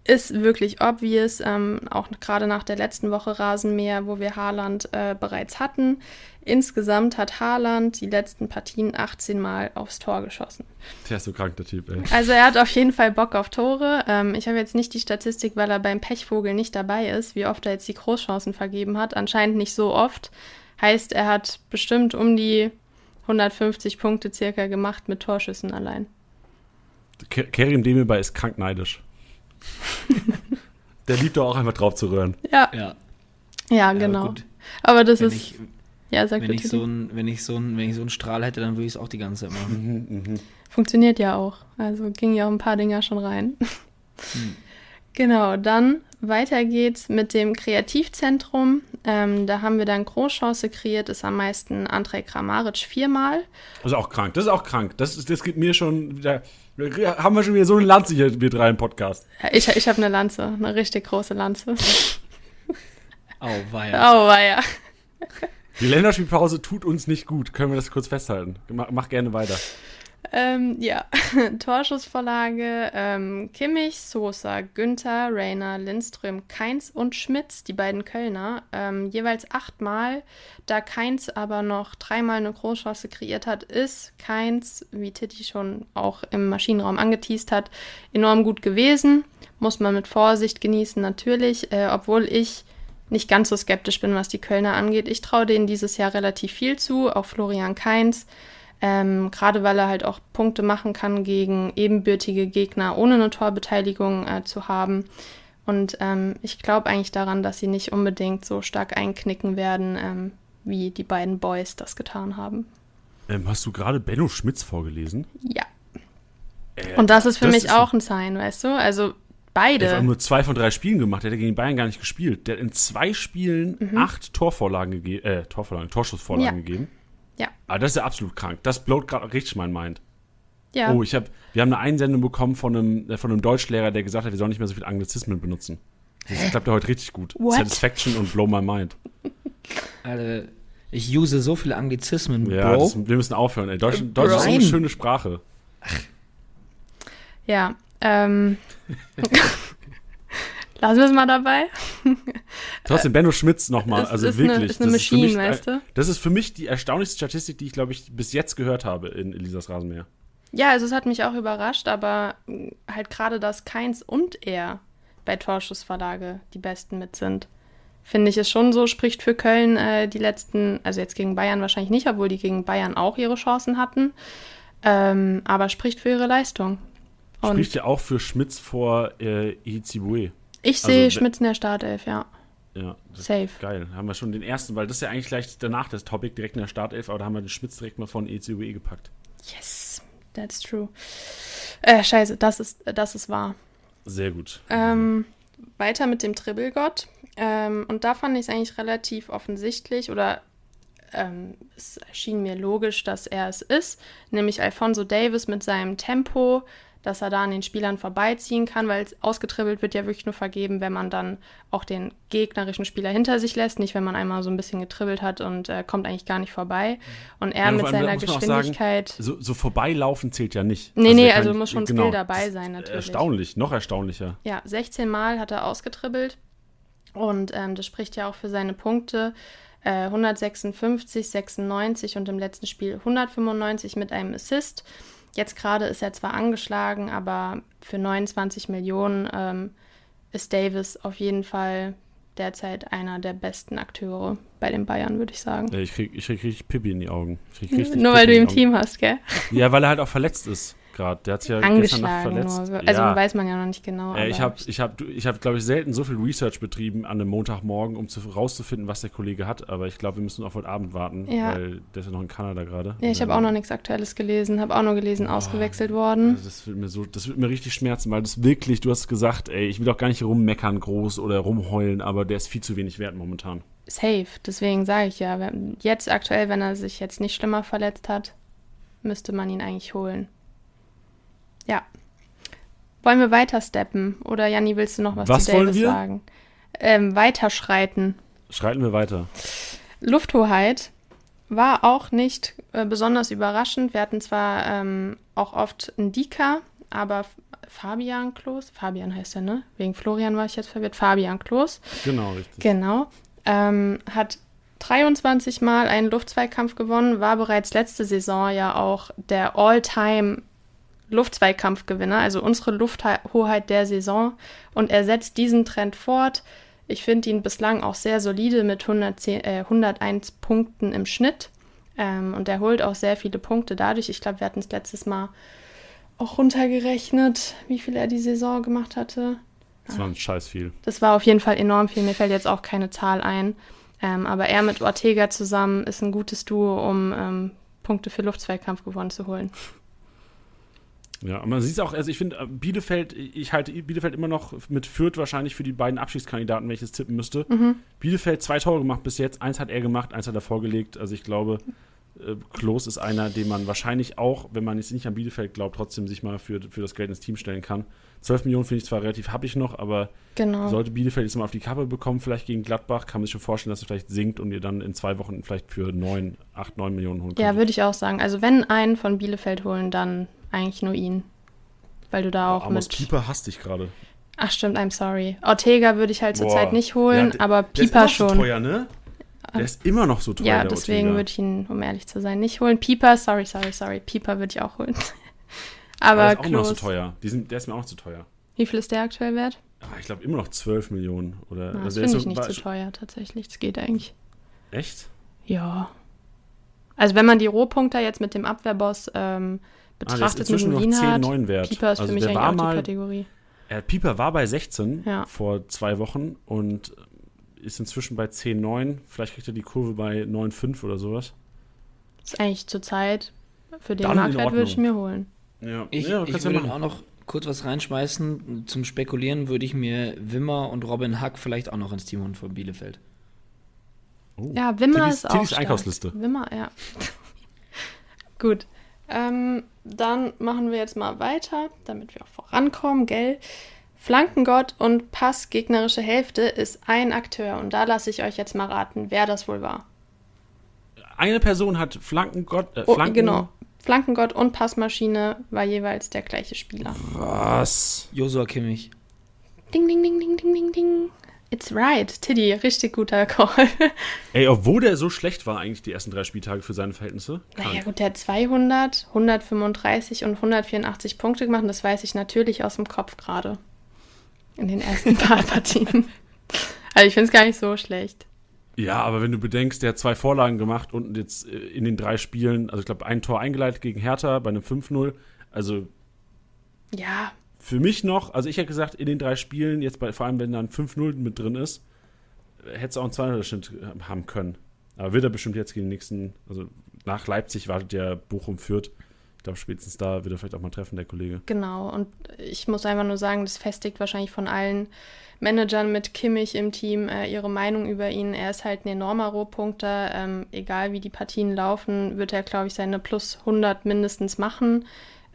ist wirklich obvious, ähm, auch gerade nach der letzten Woche Rasenmäher, wo wir Haaland äh, bereits hatten. Insgesamt hat Haaland die letzten Partien 18 Mal aufs Tor geschossen. Der ist so krank, der Typ, ey. Also er hat auf jeden Fall Bock auf Tore. Ähm, ich habe jetzt nicht die Statistik, weil er beim Pechvogel nicht dabei ist, wie oft er jetzt die Großchancen vergeben hat. Anscheinend nicht so oft. Heißt, er hat bestimmt um die 150 Punkte circa gemacht mit Torschüssen allein. Kerim Demirbay ist krank neidisch. (laughs) Der liebt doch auch einfach drauf zu rühren. Ja. Ja, ja genau. Ja, aber das wenn ist. Ich, ja, sag wenn ich, so ein, wenn, ich so ein, wenn ich so einen Strahl hätte, dann würde ich es auch die ganze Zeit machen. Mhm, mh. Funktioniert ja auch. Also ging ja auch ein paar Dinger schon rein. (laughs) Hm. Genau, dann weiter geht's mit dem Kreativzentrum. Ähm, da haben wir dann Großchance kreiert, ist am meisten Andrej Kramaric viermal. Das ist auch krank, das ist auch krank. Das, das gibt mir schon wieder haben wir schon wieder so eine Lanze hier, wir drei im Podcast. Ich, ich habe eine Lanze, eine richtig große Lanze. (laughs) Auweia. Auweia. Die Länderspielpause tut uns nicht gut. Können wir das kurz festhalten? Mach, mach gerne weiter. Ähm, ja, (laughs) Torschussvorlage ähm, Kimmich, Sosa, Günther, Rainer, Lindström, Keins und Schmitz, die beiden Kölner, ähm, jeweils achtmal. Da Keins aber noch dreimal eine Großchance kreiert hat, ist Keins, wie Titti schon auch im Maschinenraum angeteased hat, enorm gut gewesen. Muss man mit Vorsicht genießen, natürlich, äh, obwohl ich nicht ganz so skeptisch bin, was die Kölner angeht. Ich traue denen dieses Jahr relativ viel zu, auch Florian Kainz. Ähm, Gerade weil er halt auch Punkte machen kann gegen ebenbürtige Gegner, ohne eine Torbeteiligung äh, zu haben. Und ähm, ich glaube eigentlich daran, dass sie nicht unbedingt so stark einknicken werden, ähm, wie die beiden Boys das getan haben. Ähm, hast du gerade Benno Schmitz vorgelesen? Ja. Äh, Und das ist für das mich ist auch ein Sign, weißt du? Also beide. Der hat nur zwei von drei Spielen gemacht. Der hat gegen Bayern gar nicht gespielt. Der hat in zwei Spielen acht Torvorlagen gegeben, äh, Torvorlagen, Torschussvorlagen Mhm. Ja. gegeben. Ja. Aber das ist ja absolut krank. Das blowt gerade richtig mein Mind. ja. Oh, ich hab, wir haben eine Einsendung bekommen von einem, äh, von einem Deutschlehrer, der gesagt hat, wir sollen nicht mehr so viel Anglizismen benutzen. Das klappt ja heute richtig gut. What? Satisfaction und Blow My Mind. Alter, ich use so viele Anglizismen, Ja, Bro. das, wir müssen aufhören. Ey. Deutsch, Deutsch ist so eine schöne Sprache. Ja, ähm. (laughs) Lassen wir es mal dabei. (laughs) Trotzdem, Benno Schmitz nochmal, Ist- also ist eine- wirklich. ist eine das für Machine, mich, weißt du? Das ist für mich die erstaunlichste Statistik, die ich, glaube ich, bis jetzt gehört habe in Elisas Rasenmäher. Ja, also es hat mich auch überrascht, aber mh, halt gerade, dass Keins und er bei Torschussverlage die Besten mit sind. Finde ich es schon so, spricht für Köln äh, die letzten, also jetzt gegen Bayern wahrscheinlich nicht, obwohl die gegen Bayern auch ihre Chancen hatten. Ähm, aber spricht für ihre Leistung. Und Spricht ja auch für Schmitz vor äh, Izibue. Ich also sehe we- Schmitz in der Startelf, ja. Ja, das Safe. geil. Haben wir schon den ersten, weil das ist ja eigentlich gleich danach das Topic direkt in der Startelf, aber da haben wir den Schmitz direkt mal von Izibue gepackt. Yes, that's true. Äh, scheiße, das ist, das ist wahr. Sehr gut. Ähm, weiter mit dem Tribbelgott. Ähm, und da fand ich es eigentlich relativ offensichtlich oder ähm, es erschien mir logisch, dass er es ist, nämlich Alfonso Davis mit seinem Tempo, dass er da an den Spielern vorbeiziehen kann, weil ausgetribbelt wird ja wirklich nur vergeben, wenn man dann auch den gegnerischen Spieler hinter sich lässt, nicht wenn man einmal so ein bisschen getribbelt hat und äh, kommt eigentlich gar nicht vorbei. Und er Ja, mit seiner auch sagen, Geschwindigkeit. So, so vorbeilaufen zählt ja nicht. nee, nee, er kann- also muss schon genau. Skill dabei sein natürlich. Erstaunlich, noch erstaunlicher. Ja, 16 Mal hat er ausgetribbelt. Und ähm, das spricht ja auch für seine Punkte. Äh, 156, 96 und im letzten Spiel 195 mit einem Assist. Jetzt gerade ist er zwar angeschlagen, aber für 29 Millionen ähm, ist Davis auf jeden Fall derzeit einer der besten Akteure bei den Bayern, würde ich sagen. Ja, ich krieg, ich krieg richtig Pippi in die Augen. Nur weil Pippi du im Team hast, gell? Ja, weil er halt auch verletzt ist gerade. Der hat sich ja gestern Nacht verletzt. nur. Also ja. weiß man ja noch nicht genau. Äh, ich habe, ich hab, ich hab, glaube ich, selten so viel Research betrieben an einem Montagmorgen, um zu, rauszufinden, was der Kollege hat. Aber ich glaube, wir müssen auf heute Abend warten, Ja. weil der ist ja noch in Kanada gerade. Ja, ich habe auch noch nichts Aktuelles gelesen, habe auch nur gelesen, ausgewechselt worden. Also das wird mir so, das wird mir richtig schmerzen, weil das wirklich, du hast gesagt, ey, ich will auch gar nicht rummeckern groß oder rumheulen, aber der ist viel zu wenig wert momentan. Safe, deswegen sage ich ja, jetzt aktuell, wenn er sich jetzt nicht schlimmer verletzt hat, müsste man ihn eigentlich holen. Ja. Wollen wir weiter steppen? Oder Janni, willst du noch was, Was zu Davis wollen wir? sagen? Ähm, weiterschreiten. Schreiten wir weiter. Lufthoheit war auch nicht äh, besonders überraschend. Wir hatten zwar ähm, auch oft einen Dika, aber Fabian Klos, Fabian heißt er, ne? Wegen Florian war ich jetzt verwirrt. Fabian Klos. Genau, richtig. Genau. Ähm, hat 23 Mal einen Luftzweikampf gewonnen, war bereits letzte Saison ja auch der All-Time Luftzweikampfgewinner, also unsere Lufthoheit der Saison. Und er setzt diesen Trend fort. Ich finde ihn bislang auch sehr solide mit 110, äh, 101 Punkten im Schnitt. Ähm, und er holt auch sehr viele Punkte dadurch. Ich glaube, wir hatten es letztes Mal auch runtergerechnet, wie viel er die Saison gemacht hatte. Das war ein Scheiß viel. Das war auf jeden Fall enorm viel. Mir fällt jetzt auch keine Zahl ein. Ähm, aber er mit Ortega zusammen ist ein gutes Duo, um ähm, Punkte für Luftzweikampf gewonnen zu holen. Ja, man sieht es auch, also ich finde, äh, Bielefeld, ich halte Bielefeld immer noch mit Fürth wahrscheinlich für die beiden Abschiedskandidaten, wenn ich es tippen müsste. Mhm. Bielefeld zwei Tore gemacht bis jetzt, eins hat er gemacht, eins hat er vorgelegt. Also ich glaube, äh, Klos ist einer, den man wahrscheinlich auch, wenn man jetzt nicht an Bielefeld glaubt, trotzdem sich mal für, für das Geld ins Team stellen kann. 12 Millionen finde ich zwar relativ happig noch, aber Genau. sollte Bielefeld jetzt mal auf die Kappe bekommen, vielleicht gegen Gladbach, kann man sich schon vorstellen, dass es vielleicht sinkt und ihr dann in zwei Wochen vielleicht für 9, 8, 9 Millionen holen könnt. Ja, würde ich auch sagen. Also wenn einen von Bielefeld holen, dann eigentlich nur ihn. Weil du da auch Amos mit. Pieper hasst dich gerade. Ach stimmt, I'm sorry. Ortega würde ich halt zurzeit nicht holen, Ja, aber Pieper schon. Teuer, ne? Der ist immer noch so teuer. ja, deswegen würde ich ihn, um ehrlich zu sein, nicht holen. Pieper, sorry, sorry, sorry. Pieper würde ich auch holen. (laughs) Aber aber der ist auch immer noch so Klos, teuer. Die sind, der ist mir auch zu teuer. wie viel ist der aktuell wert? Ah, ich glaube immer noch 12 Millionen. Oder, Na, das also er finde ist ich nicht zu teuer tatsächlich. Das geht eigentlich. Echt? Ja. Also wenn man die Rohpunkte jetzt mit dem Abwehrboss ähm, Ah, betrachtet mit inzwischen dem noch 10, Lienhardt, 9 wert. Pieper ist also für mich eigentlich auch die mal, Kategorie. äh, Pieper war bei 16 Ja. vor zwei Wochen und ist inzwischen bei 10, 9. Vielleicht kriegt er die Kurve bei 9, 5 oder sowas. Das ist eigentlich zur Zeit, für den Dann Marktwert würde ich mir holen. Ja, Ich, ja, ich ja würde machen. auch noch kurz was reinschmeißen. Zum Spekulieren würde ich mir Wimmer und Robin Hack vielleicht auch noch ins Team holen von Bielefeld. Oh. Ja, Wimmer Tillys- ist auch Tillys stark. Einkaufsliste. Wimmer, ja. (laughs) Gut. Ähm, dann machen wir jetzt mal weiter, damit wir auch vorankommen, gell? Flankengott und Pass gegnerische Hälfte ist ein Akteur und da lasse ich euch jetzt mal raten, wer das wohl war. Eine Person hat Flankengott. Äh, Oh, Flanken, genau. Flankengott und Passmaschine war jeweils der gleiche Spieler. Was? Josua Kimmich. Ding, ding, ding, ding, ding, ding, ding. It's right, Tiddy, richtig guter Call. (laughs) Ey, obwohl der so schlecht war, eigentlich die ersten drei Spieltage für seine Verhältnisse. Naja gut, der hat 200, 135 und 184 Punkte gemacht und das weiß ich natürlich aus dem Kopf gerade. In den ersten (laughs) paar Partien. Also ich finde es gar nicht so schlecht. Ja, aber wenn du bedenkst, der hat zwei Vorlagen gemacht und jetzt äh, in den drei Spielen, also ich glaube, ein Tor eingeleitet gegen Hertha bei einem 5-0. Also Ja, für mich noch, also ich hätte gesagt, in den drei Spielen, jetzt bei, vor allem wenn da ein 5-0 mit drin ist, hätte es auch einen 200 Schnitt haben können. Aber wird er bestimmt jetzt gegen den nächsten, also nach Leipzig wartet ja Bochum führt. Ich glaube, spätestens da wird er vielleicht auch mal treffen, der Kollege. genau. Und ich muss einfach nur sagen, das festigt wahrscheinlich von allen Managern mit Kimmich im Team äh, ihre Meinung über ihn. Er ist halt ein enormer Rohpunkter. Ähm, egal wie die Partien laufen, wird er, glaube ich, seine plus 100 mindestens machen.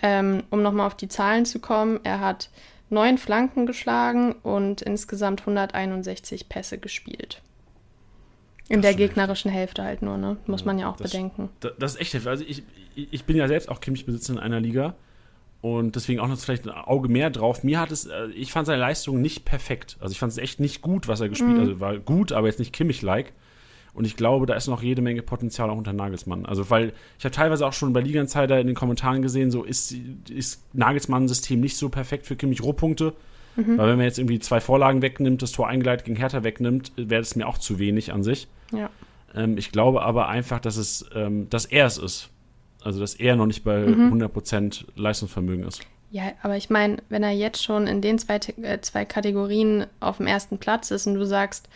Ähm, um nochmal auf die Zahlen zu kommen, er hat neun Flanken geschlagen und insgesamt 161 Pässe gespielt. In Das der gegnerischen Hälfte halt nur, ne? Muss Ja, man ja auch das- bedenken. Da- Das ist echt heftig. Also ich, ich bin ja selbst auch Kimmich-Besitzer in einer Liga und deswegen auch noch vielleicht ein Auge mehr drauf. Mir hat es, äh, ich fand seine Leistung nicht perfekt. Also ich fand es echt nicht gut, was er gespielt hat. Mhm. Also war gut, aber jetzt nicht Kimmich-like. Und ich glaube, da ist noch jede Menge Potenzial auch unter Nagelsmann. Also, weil ich habe teilweise auch schon bei Liga Insider in den Kommentaren gesehen, so ist, ist Nagelsmann-System nicht so perfekt für Kimmich Rohpunkte. Mhm. Weil wenn man jetzt irgendwie zwei Vorlagen wegnimmt, das Tor eingeleitet gegen Hertha wegnimmt, wäre das mir auch zu wenig an sich. Ja. Ähm, ich glaube aber einfach, dass es, ähm, dass er es ist. Also, dass er noch nicht bei Mhm. 100% Leistungsvermögen ist. Ja, aber ich meine, wenn er jetzt schon in den zwei, äh, zwei Kategorien auf dem ersten Platz ist und du sagst,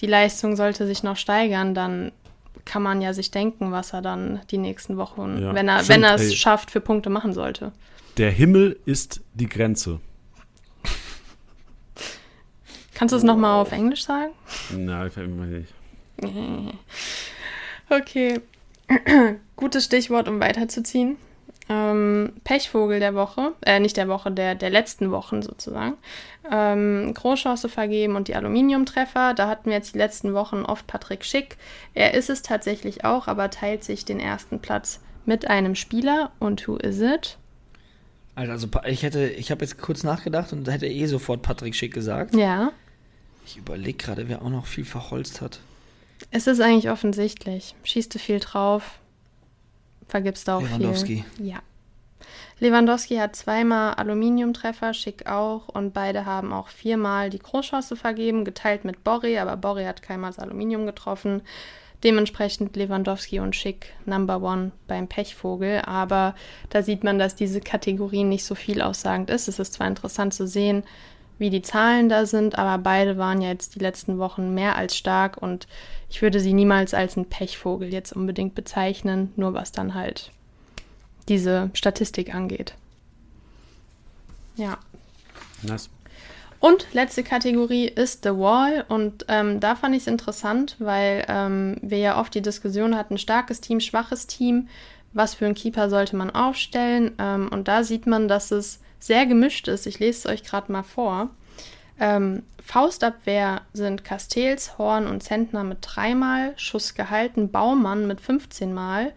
die Leistung sollte sich noch steigern, dann kann man ja sich denken, was er dann die nächsten Wochen, Ja, wenn er, stimmt, wenn er es ey. schafft, für Punkte machen sollte. Der Himmel ist die Grenze. Kannst du es nochmal auf Englisch sagen? Mir mal nicht. (laughs) Okay. (clears throat) Gutes Stichwort, um weiterzuziehen. Ähm, Pechvogel der Woche, äh, nicht der Woche, der, der letzten Wochen sozusagen. Ähm, Großchance vergeben und die Aluminiumtreffer. Da hatten wir jetzt die letzten Wochen oft Patrick Schick. Er ist es tatsächlich auch, aber teilt sich den ersten Platz mit einem Spieler. Und who is it? Also ich hätte, ich habe jetzt kurz nachgedacht und hätte eh sofort Patrick Schick gesagt. Ja, Ich überlege gerade, wer auch noch viel verholzt hat. es ist eigentlich offensichtlich. Schießt du viel drauf, vergibst du auch Lewandowski. viel. Ja. Lewandowski hat zweimal Aluminiumtreffer, Schick auch, und beide haben auch viermal die Großchance vergeben, geteilt mit Borri, aber Borri hat keinmal das Aluminium getroffen. Dementsprechend Lewandowski und Schick Number One beim Pechvogel, aber da sieht man, dass diese Kategorie nicht so viel aussagend ist. Es ist zwar interessant zu sehen, wie die Zahlen da sind, aber beide waren ja jetzt die letzten Wochen mehr als stark und ich würde sie niemals als einen Pechvogel jetzt unbedingt bezeichnen, nur was dann halt diese Statistik angeht. Ja. Nice. Und letzte Kategorie ist The Wall. Und ähm, da fand ich es interessant, weil ähm, wir ja oft die Diskussion hatten, starkes Team, schwaches Team, was für einen Keeper sollte man aufstellen. Ähm, und da sieht man, dass es sehr gemischt ist. Ich lese es euch gerade mal vor. Ähm, Faustabwehr sind Castells, Horn und Zentner mit dreimal, Schuss gehalten, Baumann mit 15 Mal,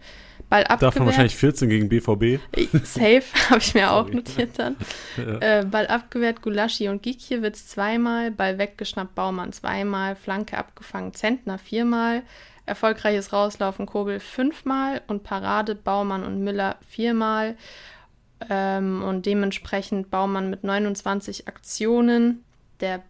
Ball Davon abgewehrt. wahrscheinlich 14 gegen BVB. Safe, (laughs) habe ich mir auch notiert dann. (laughs) Ja. Äh, Ball abgewehrt, Gulaschi und Gikiewicz zweimal, Ball weggeschnappt, Baumann zweimal, Flanke abgefangen, Zentner viermal, erfolgreiches Rauslaufen, Kobel fünfmal und Parade, Baumann und Müller viermal. Ähm, und dementsprechend Baumann mit 29 Aktionen der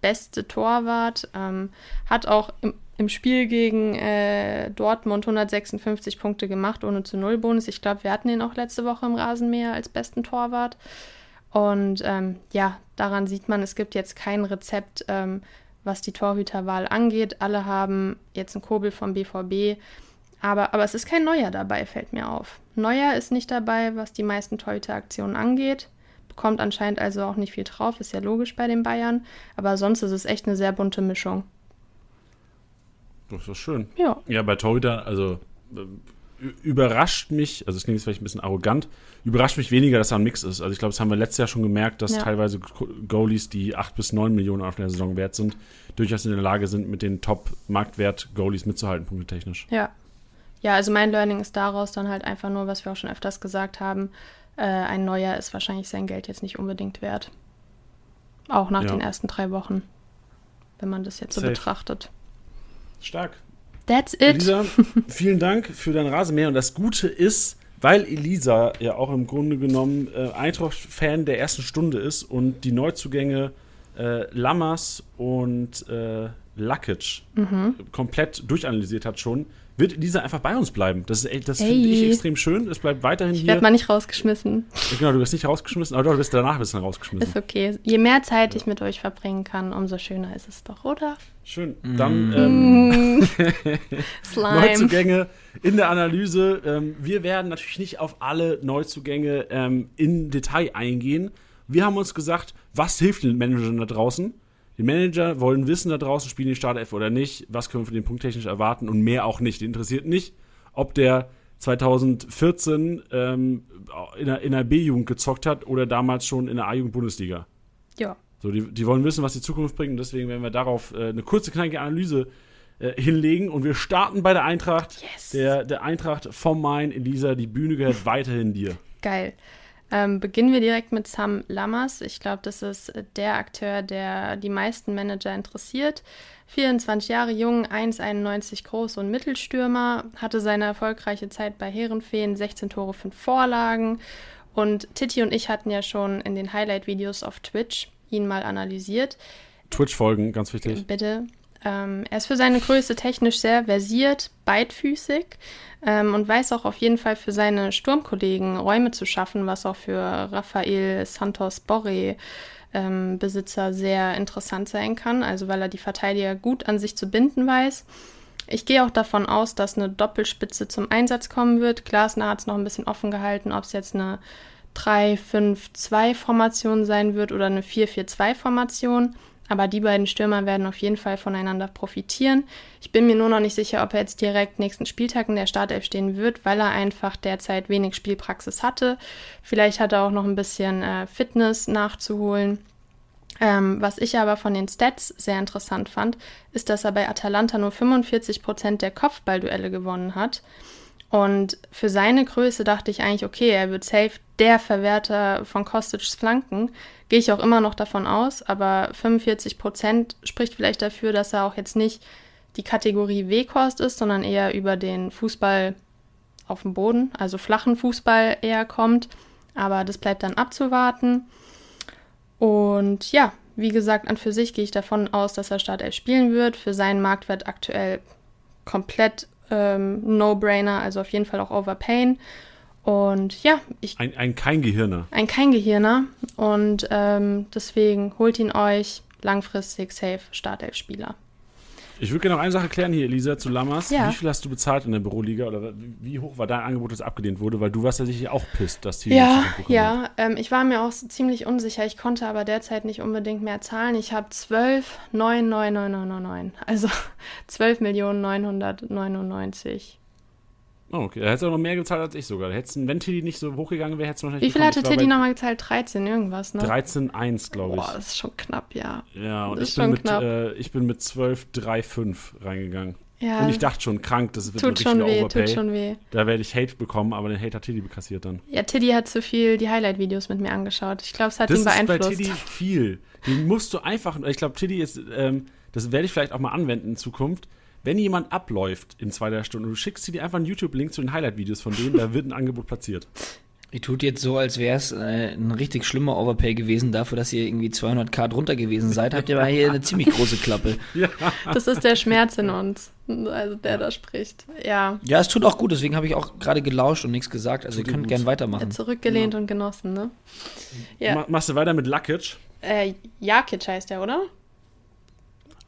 beste Torwart, ähm, hat auch im, im Spiel gegen äh, Dortmund 156 Punkte gemacht, ohne zu Null Bonus. Ich glaube, wir hatten ihn auch letzte Woche im Rasenmäher als besten Torwart. Und ähm, ja, daran sieht man, es gibt jetzt kein Rezept, ähm, was die Torhüterwahl angeht. Alle haben jetzt einen Kobel vom BVB. Aber, aber es ist kein Neuer dabei, fällt mir auf. Neuer ist nicht dabei, was die meisten Torhüteraktionen angeht. Bekommt anscheinend also auch nicht viel drauf, ist ja logisch bei den Bayern. Aber sonst ist es echt eine sehr bunte Mischung. Das ist schön. Ja. Ja, bei Torhüter, also äh, überrascht mich, also es klingt jetzt vielleicht ein bisschen arrogant, überrascht mich weniger, dass da ein Mix ist. Also ich glaube, das haben wir letztes Jahr schon gemerkt, dass Ja. teilweise Goalies, die 8 bis 9 Millionen auf der Saison wert sind, durchaus in der Lage sind, mit den Top-Marktwert-Goalies mitzuhalten, punktetechnisch. Ja. Ja, also mein Learning ist daraus dann halt einfach nur, was wir auch schon öfters gesagt haben, äh, ein neuer ist wahrscheinlich sein Geld jetzt nicht unbedingt wert. Auch nach Ja. den ersten drei Wochen, wenn man das jetzt so Safe. betrachtet. Stark. That's it. Elisa, (laughs) vielen Dank für dein Rasenmäher. Und das Gute ist, weil Elisa ja auch im Grunde genommen äh, Eintracht-Fan der ersten Stunde ist und die Neuzugänge äh, Lammers und äh, Lakic Mhm. komplett durchanalysiert hat schon, wird Elisa einfach bei uns bleiben. Das, ist echt- das finde ich extrem schön. Es bleibt weiterhin Ich hier. werde mal nicht rausgeschmissen. Genau, du wirst nicht rausgeschmissen, aber du wirst danach ein bisschen rausgeschmissen. Ist okay. Je mehr Zeit ich mit euch verbringen kann, umso schöner ist es doch, oder? Schön. Dann ähm, Mm. (laughs) Slime. Neuzugänge in der Analyse. Ähm, wir werden natürlich nicht auf alle Neuzugänge ähm, in Detail eingehen. Wir haben uns gesagt, was hilft den Managern da draußen? Die Manager wollen wissen da draußen, spielen die Startelf oder nicht, was können wir von den punkttechnisch erwarten und mehr auch nicht. Die interessiert nicht, ob der 2014 ähm, in der, in der B-Jugend gezockt hat oder damals schon in der A-Jugend-Bundesliga. Ja. So, die, die wollen wissen, was die Zukunft bringt und deswegen werden wir darauf äh, eine kurze, kleine Analyse äh, hinlegen und wir starten bei der Eintracht. Yes. Der, der Eintracht vom Main. Elisa, die Bühne gehört weiterhin dir. Geil. Ähm, beginnen wir direkt mit Sam Lammers. Ich glaube, das ist der Akteur, der die meisten Manager interessiert. 24 Jahre jung, 1,91 groß und Mittelstürmer, hatte seine erfolgreiche Zeit bei Herrenfeen, 16 Tore, 5 Vorlagen. Und Titi und ich hatten ja schon in den Highlight-Videos auf Twitch ihn mal analysiert. Twitch-Folgen, ganz wichtig. Bitte. Ähm, er ist für seine Größe technisch sehr versiert, beidfüßig ähm, und weiß auch auf jeden Fall für seine Sturmkollegen Räume zu schaffen, was auch für Rafael Santos Borre ähm, Besitzer sehr interessant sein kann, also weil er die Verteidiger gut an sich zu binden weiß. Ich gehe auch davon aus, dass eine Doppelspitze zum Einsatz kommen wird. Glasner hat es noch ein bisschen offen gehalten, ob es jetzt eine 3-5-2-Formation sein wird oder eine 4-4-2-Formation. Aber die beiden Stürmer werden auf jeden Fall voneinander profitieren. Ich bin mir nur noch nicht sicher, ob er jetzt direkt nächsten Spieltag in der Startelf stehen wird, weil er einfach derzeit wenig Spielpraxis hatte. Vielleicht hat er auch noch ein bisschen äh, Fitness nachzuholen. Ähm, was ich aber von den Stats sehr interessant fand, ist, dass er bei Atalanta nur 45% der Kopfballduelle gewonnen hat. Und für seine Größe dachte ich eigentlich, okay, er wird safe der Verwerter von Kostic's Flanken. Gehe ich auch immer noch davon aus, aber 45% spricht vielleicht dafür, dass er auch jetzt nicht die Kategorie W-Kost ist, sondern eher über den Fußball auf dem Boden, also flachen Fußball eher kommt. Aber das bleibt dann abzuwarten. Und ja, wie gesagt, an für sich gehe ich davon aus, dass er Startelf spielen wird. Für seinen Marktwert aktuell komplett ähm, No-Brainer, also auf jeden Fall auch Overpain. Und ja, ich Ein, ein kein Gehirner. ein kein Gehirner und ähm, deswegen holt ihn euch langfristig safe Startelf-Spieler. Ich würde gerne noch eine Sache klären hier, Elisa, zu Lammers. Ja. Wie viel hast du bezahlt in der Büroliga oder wie hoch war dein Angebot, das abgelehnt wurde? Weil du warst ja sicher auch pisst, dass die Ja, ja, ähm, ich war mir auch so ziemlich unsicher. Ich konnte aber derzeit nicht unbedingt mehr zahlen. Ich habe 12, 9, 9, 9, 9, 9, 9. Also (laughs) 12 Millionen 999. Oh, okay. Da hättest du auch noch mehr gezahlt als ich sogar. Da hättest, wenn Tilly nicht so hochgegangen wäre, hättest du wahrscheinlich Wie viel bekommen. hatte Ich Teddy nochmal gezahlt? 13 irgendwas, ne? 13,1, glaube ich. Boah, das ist schon knapp, ja. Ja, und Das ich bin, schon mit, äh, ich bin mit 12,35 reingegangen. Ja, Und ich dachte schon, krank, das wird tut ein schon richtiger weh, Overpay. tut schon weh. Da werde ich Hate bekommen, aber den Hate hat Tilly bekassiert dann. Ja, Tiddy hat zu viel die Highlight-Videos mit mir angeschaut. Ich glaube, es hat Das ihn ist bei beeinflusst. Tiddy viel. Den musst du einfach, ich glaube, Tiddy ist, ähm, das werde ich vielleicht auch mal anwenden in Zukunft. Wenn jemand abläuft in zwei, drei Stunden und du schickst dir einfach einen YouTube-Link zu den Highlight-Videos von denen, da wird ein Angebot platziert. Ihr tut jetzt so, als wäre es äh, ein richtig schlimmer Overpay gewesen dafür, dass ihr irgendwie 200k drunter gewesen seid. Habt ihr aber hier eine ziemlich große Klappe. (laughs) Ja. Das ist der Schmerz in uns, also der da spricht. Ja. Ja, es tut auch gut, deswegen habe ich auch gerade gelauscht und nichts gesagt. Also Tut ihr könnt gut. gern weitermachen. Zurückgelehnt und genossen, ne? Ja. Ma- Machst du weiter mit Luckage? Äh, Jakic heißt der, oder?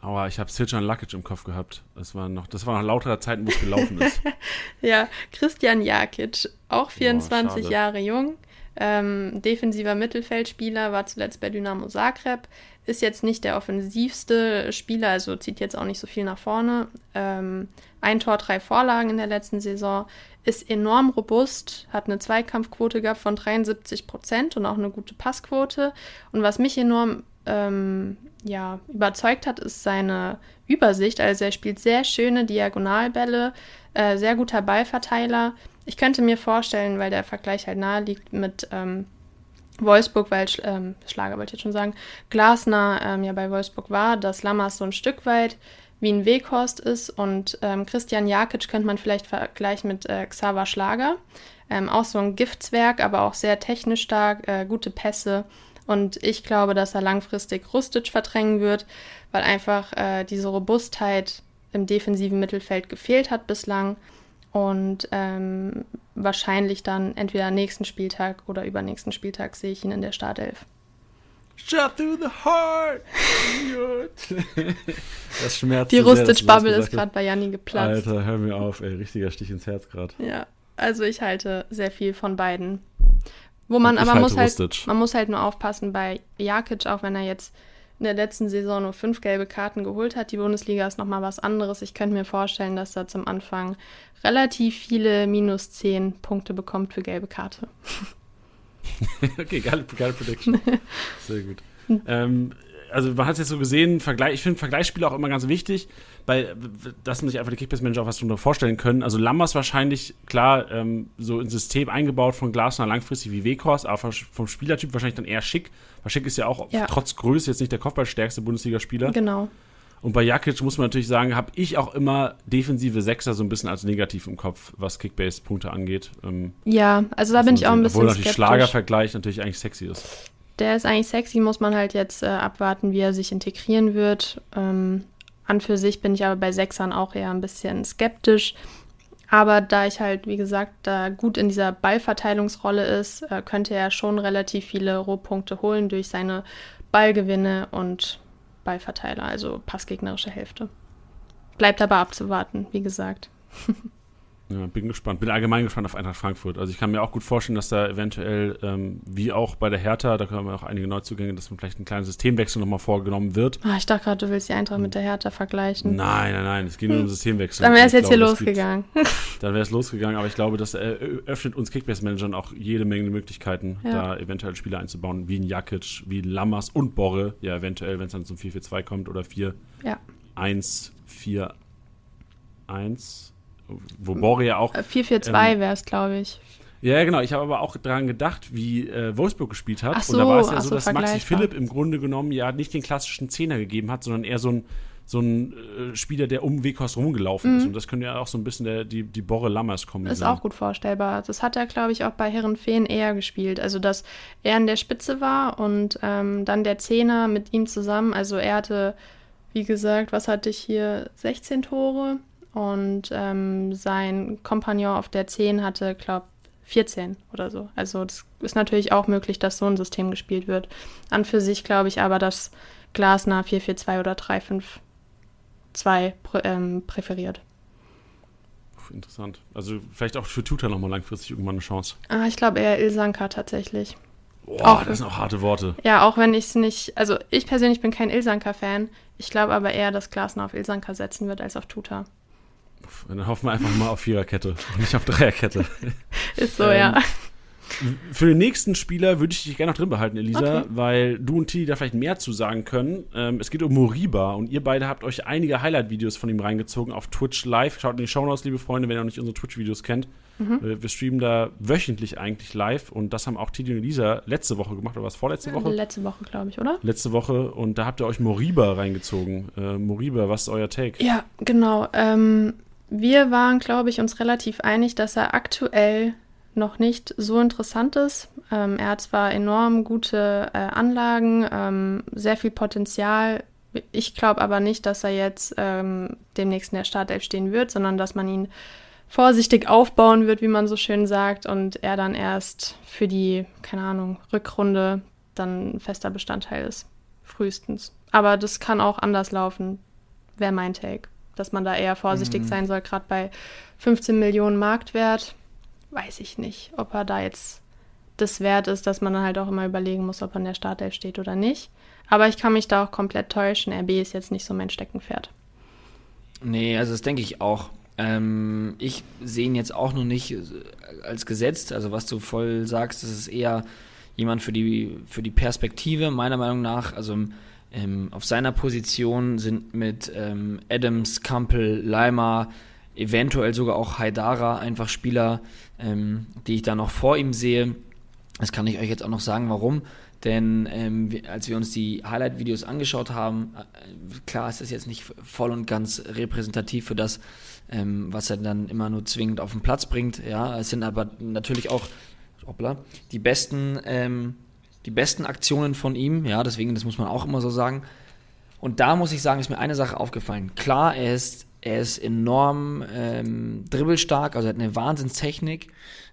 Aua, ich habe Siljan Luckage im Kopf gehabt. Das war noch, das war noch lauterer Zeiten, wo es gelaufen ist. (laughs) Ja, Christian Jakic, auch 24 schade. Jahre jung, ähm, defensiver Mittelfeldspieler, war zuletzt bei Dynamo Zagreb, ist jetzt nicht der offensivste Spieler, also zieht jetzt auch nicht so viel nach vorne. Ähm, ein Tor, drei Vorlagen in der letzten Saison, ist enorm robust, hat eine Zweikampfquote gehabt von 73 Prozent und auch eine gute Passquote. Und was mich enorm ähm, ja, überzeugt hat, ist seine Übersicht. Also er spielt sehr schöne Diagonalbälle, äh, sehr guter Ballverteiler. Ich könnte mir vorstellen, weil der Vergleich halt nahe liegt mit ähm, Wolfsburg, weil ähm, Schlager wollte ich jetzt schon sagen, Glasner ähm, ja bei Wolfsburg war, dass Lammers so ein Stück weit wie ein Weghorst ist und ähm, Christian Jakic könnte man vielleicht vergleichen mit äh, Xaver Schlager. Ähm, auch so ein Giftswerk, aber auch sehr technisch stark, äh, gute Pässe. Und ich glaube, dass er langfristig Rustic verdrängen wird, weil einfach äh, diese Robustheit im defensiven Mittelfeld gefehlt hat bislang. Und ähm, wahrscheinlich dann entweder nächsten Spieltag oder übernächsten Spieltag sehe ich ihn in der Startelf. Shot through the heart. (laughs) das schmerzt Die Rustic-Bubble ist gerade bei Janni geplatzt. Alter, hör mir auf, ey. Richtiger Stich ins Herz gerade. Ja, also ich halte sehr viel von beiden. Wo man aber halte muss halt, man muss halt nur aufpassen bei Jakic, auch wenn er jetzt in der letzten Saison nur fünf gelbe Karten geholt hat. Die Bundesliga ist nochmal was anderes. Ich könnte mir vorstellen, dass er zum Anfang relativ viele minus 10 Punkte bekommt für gelbe Karte. (laughs) okay, geile, geile Prediction. (laughs) Sehr gut. Ähm, also man hat es jetzt so gesehen, Vergleich, ich finde Vergleichsspiele auch immer ganz wichtig, weil dass man sich einfach die Kickbase-Manager auch was darunter vorstellen können. Also Lammers wahrscheinlich, klar, ähm, so ein System eingebaut von Glasner langfristig wie Weghorst, aber vom Spielertyp wahrscheinlich dann eher schick. Weil Schick ist ja auch Ja. trotz Größe jetzt nicht der kopfballstärkste Bundesligaspieler. Genau. Und bei Jakic muss man natürlich sagen, habe ich auch immer defensive Sechser so ein bisschen als negativ im Kopf, was Kickbase-Punkte angeht. Ähm, Ja, also da bin ich auch ein bisschen Obwohl natürlich skeptisch. Schlagervergleich natürlich eigentlich sexy ist. Der ist eigentlich sexy, muss man halt jetzt äh, abwarten, wie er sich integrieren wird. Ähm, an für sich bin ich aber bei Sechsern auch eher ein bisschen skeptisch. Aber da ich halt, wie gesagt, da gut in dieser Ballverteilungsrolle ist, äh, könnte er schon relativ viele Rohpunkte holen durch seine Ballgewinne und Ballverteiler, also passgegnerische Hälfte. Bleibt aber abzuwarten, wie gesagt. (laughs) Ja, bin gespannt. Bin allgemein gespannt auf Eintracht Frankfurt. Also ich kann mir auch gut vorstellen, dass da eventuell, ähm, wie auch bei der Hertha, da können wir auch einige Neuzugänge, dass man vielleicht einen kleinen Systemwechsel nochmal vorgenommen wird. Ah, ich dachte gerade, du willst die Eintracht mit der Hertha vergleichen. Nein, nein, nein, es geht nur um Systemwechsel. Dann wäre es jetzt hier glaube, gibt- losgegangen. (laughs) (laughs) Dann wäre es losgegangen, aber ich glaube, das äh, öffnet uns Kickbase-Managern auch jede Menge Möglichkeiten, Ja. da eventuell Spieler einzubauen, wie ein Jakic, wie ein Lammers und Borre, ja eventuell, wenn es dann zum 4-4-2 kommt oder 4 Ja. 1 4 1 wo Borre ja auch Äh, 4-4-2 Ähm, wäre es, glaube ich. Ja, genau. Ich habe aber auch daran gedacht, wie äh, Wolfsburg gespielt hat. So, und da war es ja so, so, dass Maxi. Philipp im Grunde genommen ja nicht den klassischen Zehner gegeben hat, sondern eher so ein, so ein äh, Spieler, der um Weghorst rumgelaufen ist. Und das könnte ja auch so ein bisschen der, die, die Borre-Lammers-Kombi Mhm. Ist sein. auch gut vorstellbar. Das hat er, glaube ich, auch bei Herrenfeen eher gespielt. Also, dass er in der Spitze war und ähm, dann der Zehner mit ihm zusammen. Also, er hatte, wie gesagt, was hatte ich hier? 16 Tore. Und ähm, sein Kompagnon auf der 10 hatte, glaube 14 oder so. Also, es ist natürlich auch möglich, dass so ein System gespielt wird. An für sich glaube ich aber, dass Glasner 4-4-2 oder 3-5-2 prä ähm, präferiert. Interessant. Also vielleicht auch für Tuta nochmal langfristig irgendwann eine Chance. Ah, ich glaube eher Ilsanka tatsächlich. Boah, Auch- das sind auch harte Worte. Ja, auch wenn ich es nicht, also ich persönlich bin kein Ilsanka-Fan. Ich glaube aber eher, dass Glasner auf Ilsanka setzen wird als auf Tuta. Dann hoffen wir einfach mal auf Viererkette und nicht auf Dreierkette. (laughs) Ist so, Ähm, ja. Für den nächsten Spieler würde ich dich gerne noch drin behalten, Elisa, Okay. weil du und Tilly da vielleicht mehr zu sagen können. Ähm, es geht um Moriba und ihr beide habt euch einige Highlight-Videos von ihm reingezogen auf Twitch live. Schaut in die Shownotes, liebe Freunde, wenn ihr noch nicht unsere Twitch-Videos kennt. Mhm. Wir streamen da wöchentlich eigentlich live und das haben auch Tilly und Elisa letzte Woche gemacht, oder was, vorletzte Woche? Letzte Woche, glaube ich, oder? Letzte Woche und da habt ihr euch Moriba reingezogen. Äh, Moriba, was ist euer Take? Ja, genau. Ähm, wir waren, glaube ich, uns relativ einig, dass er aktuell noch nicht so interessant ist. Ähm, er hat zwar enorm gute äh, Anlagen, ähm, sehr viel Potenzial. Ich glaube aber nicht, dass er jetzt ähm, demnächst in der Startelf stehen wird, sondern dass man ihn vorsichtig aufbauen wird, wie man so schön sagt, und er dann erst für die, keine Ahnung, Rückrunde dann fester Bestandteil ist. Frühestens. Aber das kann auch anders laufen, wäre mein Take. Dass man da eher vorsichtig mhm. sein soll, gerade bei 15 Millionen Marktwert, weiß ich nicht, ob er da jetzt das wert ist, dass man dann halt auch immer überlegen muss, ob er in der Startelf steht oder nicht. Aber ich kann mich da auch komplett täuschen. RB ist jetzt nicht so mein Steckenpferd. Nee, also das denke ich auch. Ähm, ich sehe ihn jetzt auch noch nicht äh, als gesetzt. Also was du voll sagst, das ist eher jemand für die, für die Perspektive, meiner Meinung nach. Also ähm, auf seiner Position sind mit ähm, Adams, Kampel, Leimer, eventuell sogar auch Haidara einfach Spieler, ähm, die ich da noch vor ihm sehe. Das kann ich euch jetzt auch noch sagen, warum. Denn ähm, als wir uns die Highlight-Videos angeschaut haben, äh, klar ist das jetzt nicht voll und ganz repräsentativ für das, ähm, was er dann immer nur zwingend auf den Platz bringt. Ja, es sind aber natürlich auch hoppla, die besten, ähm, die besten Aktionen von ihm. Ja, deswegen, das muss man auch immer so sagen. Und da muss ich sagen, ist mir eine Sache aufgefallen. Klar, er ist, er ist enorm ähm, dribbelstark, also er hat eine Wahnsinnstechnik.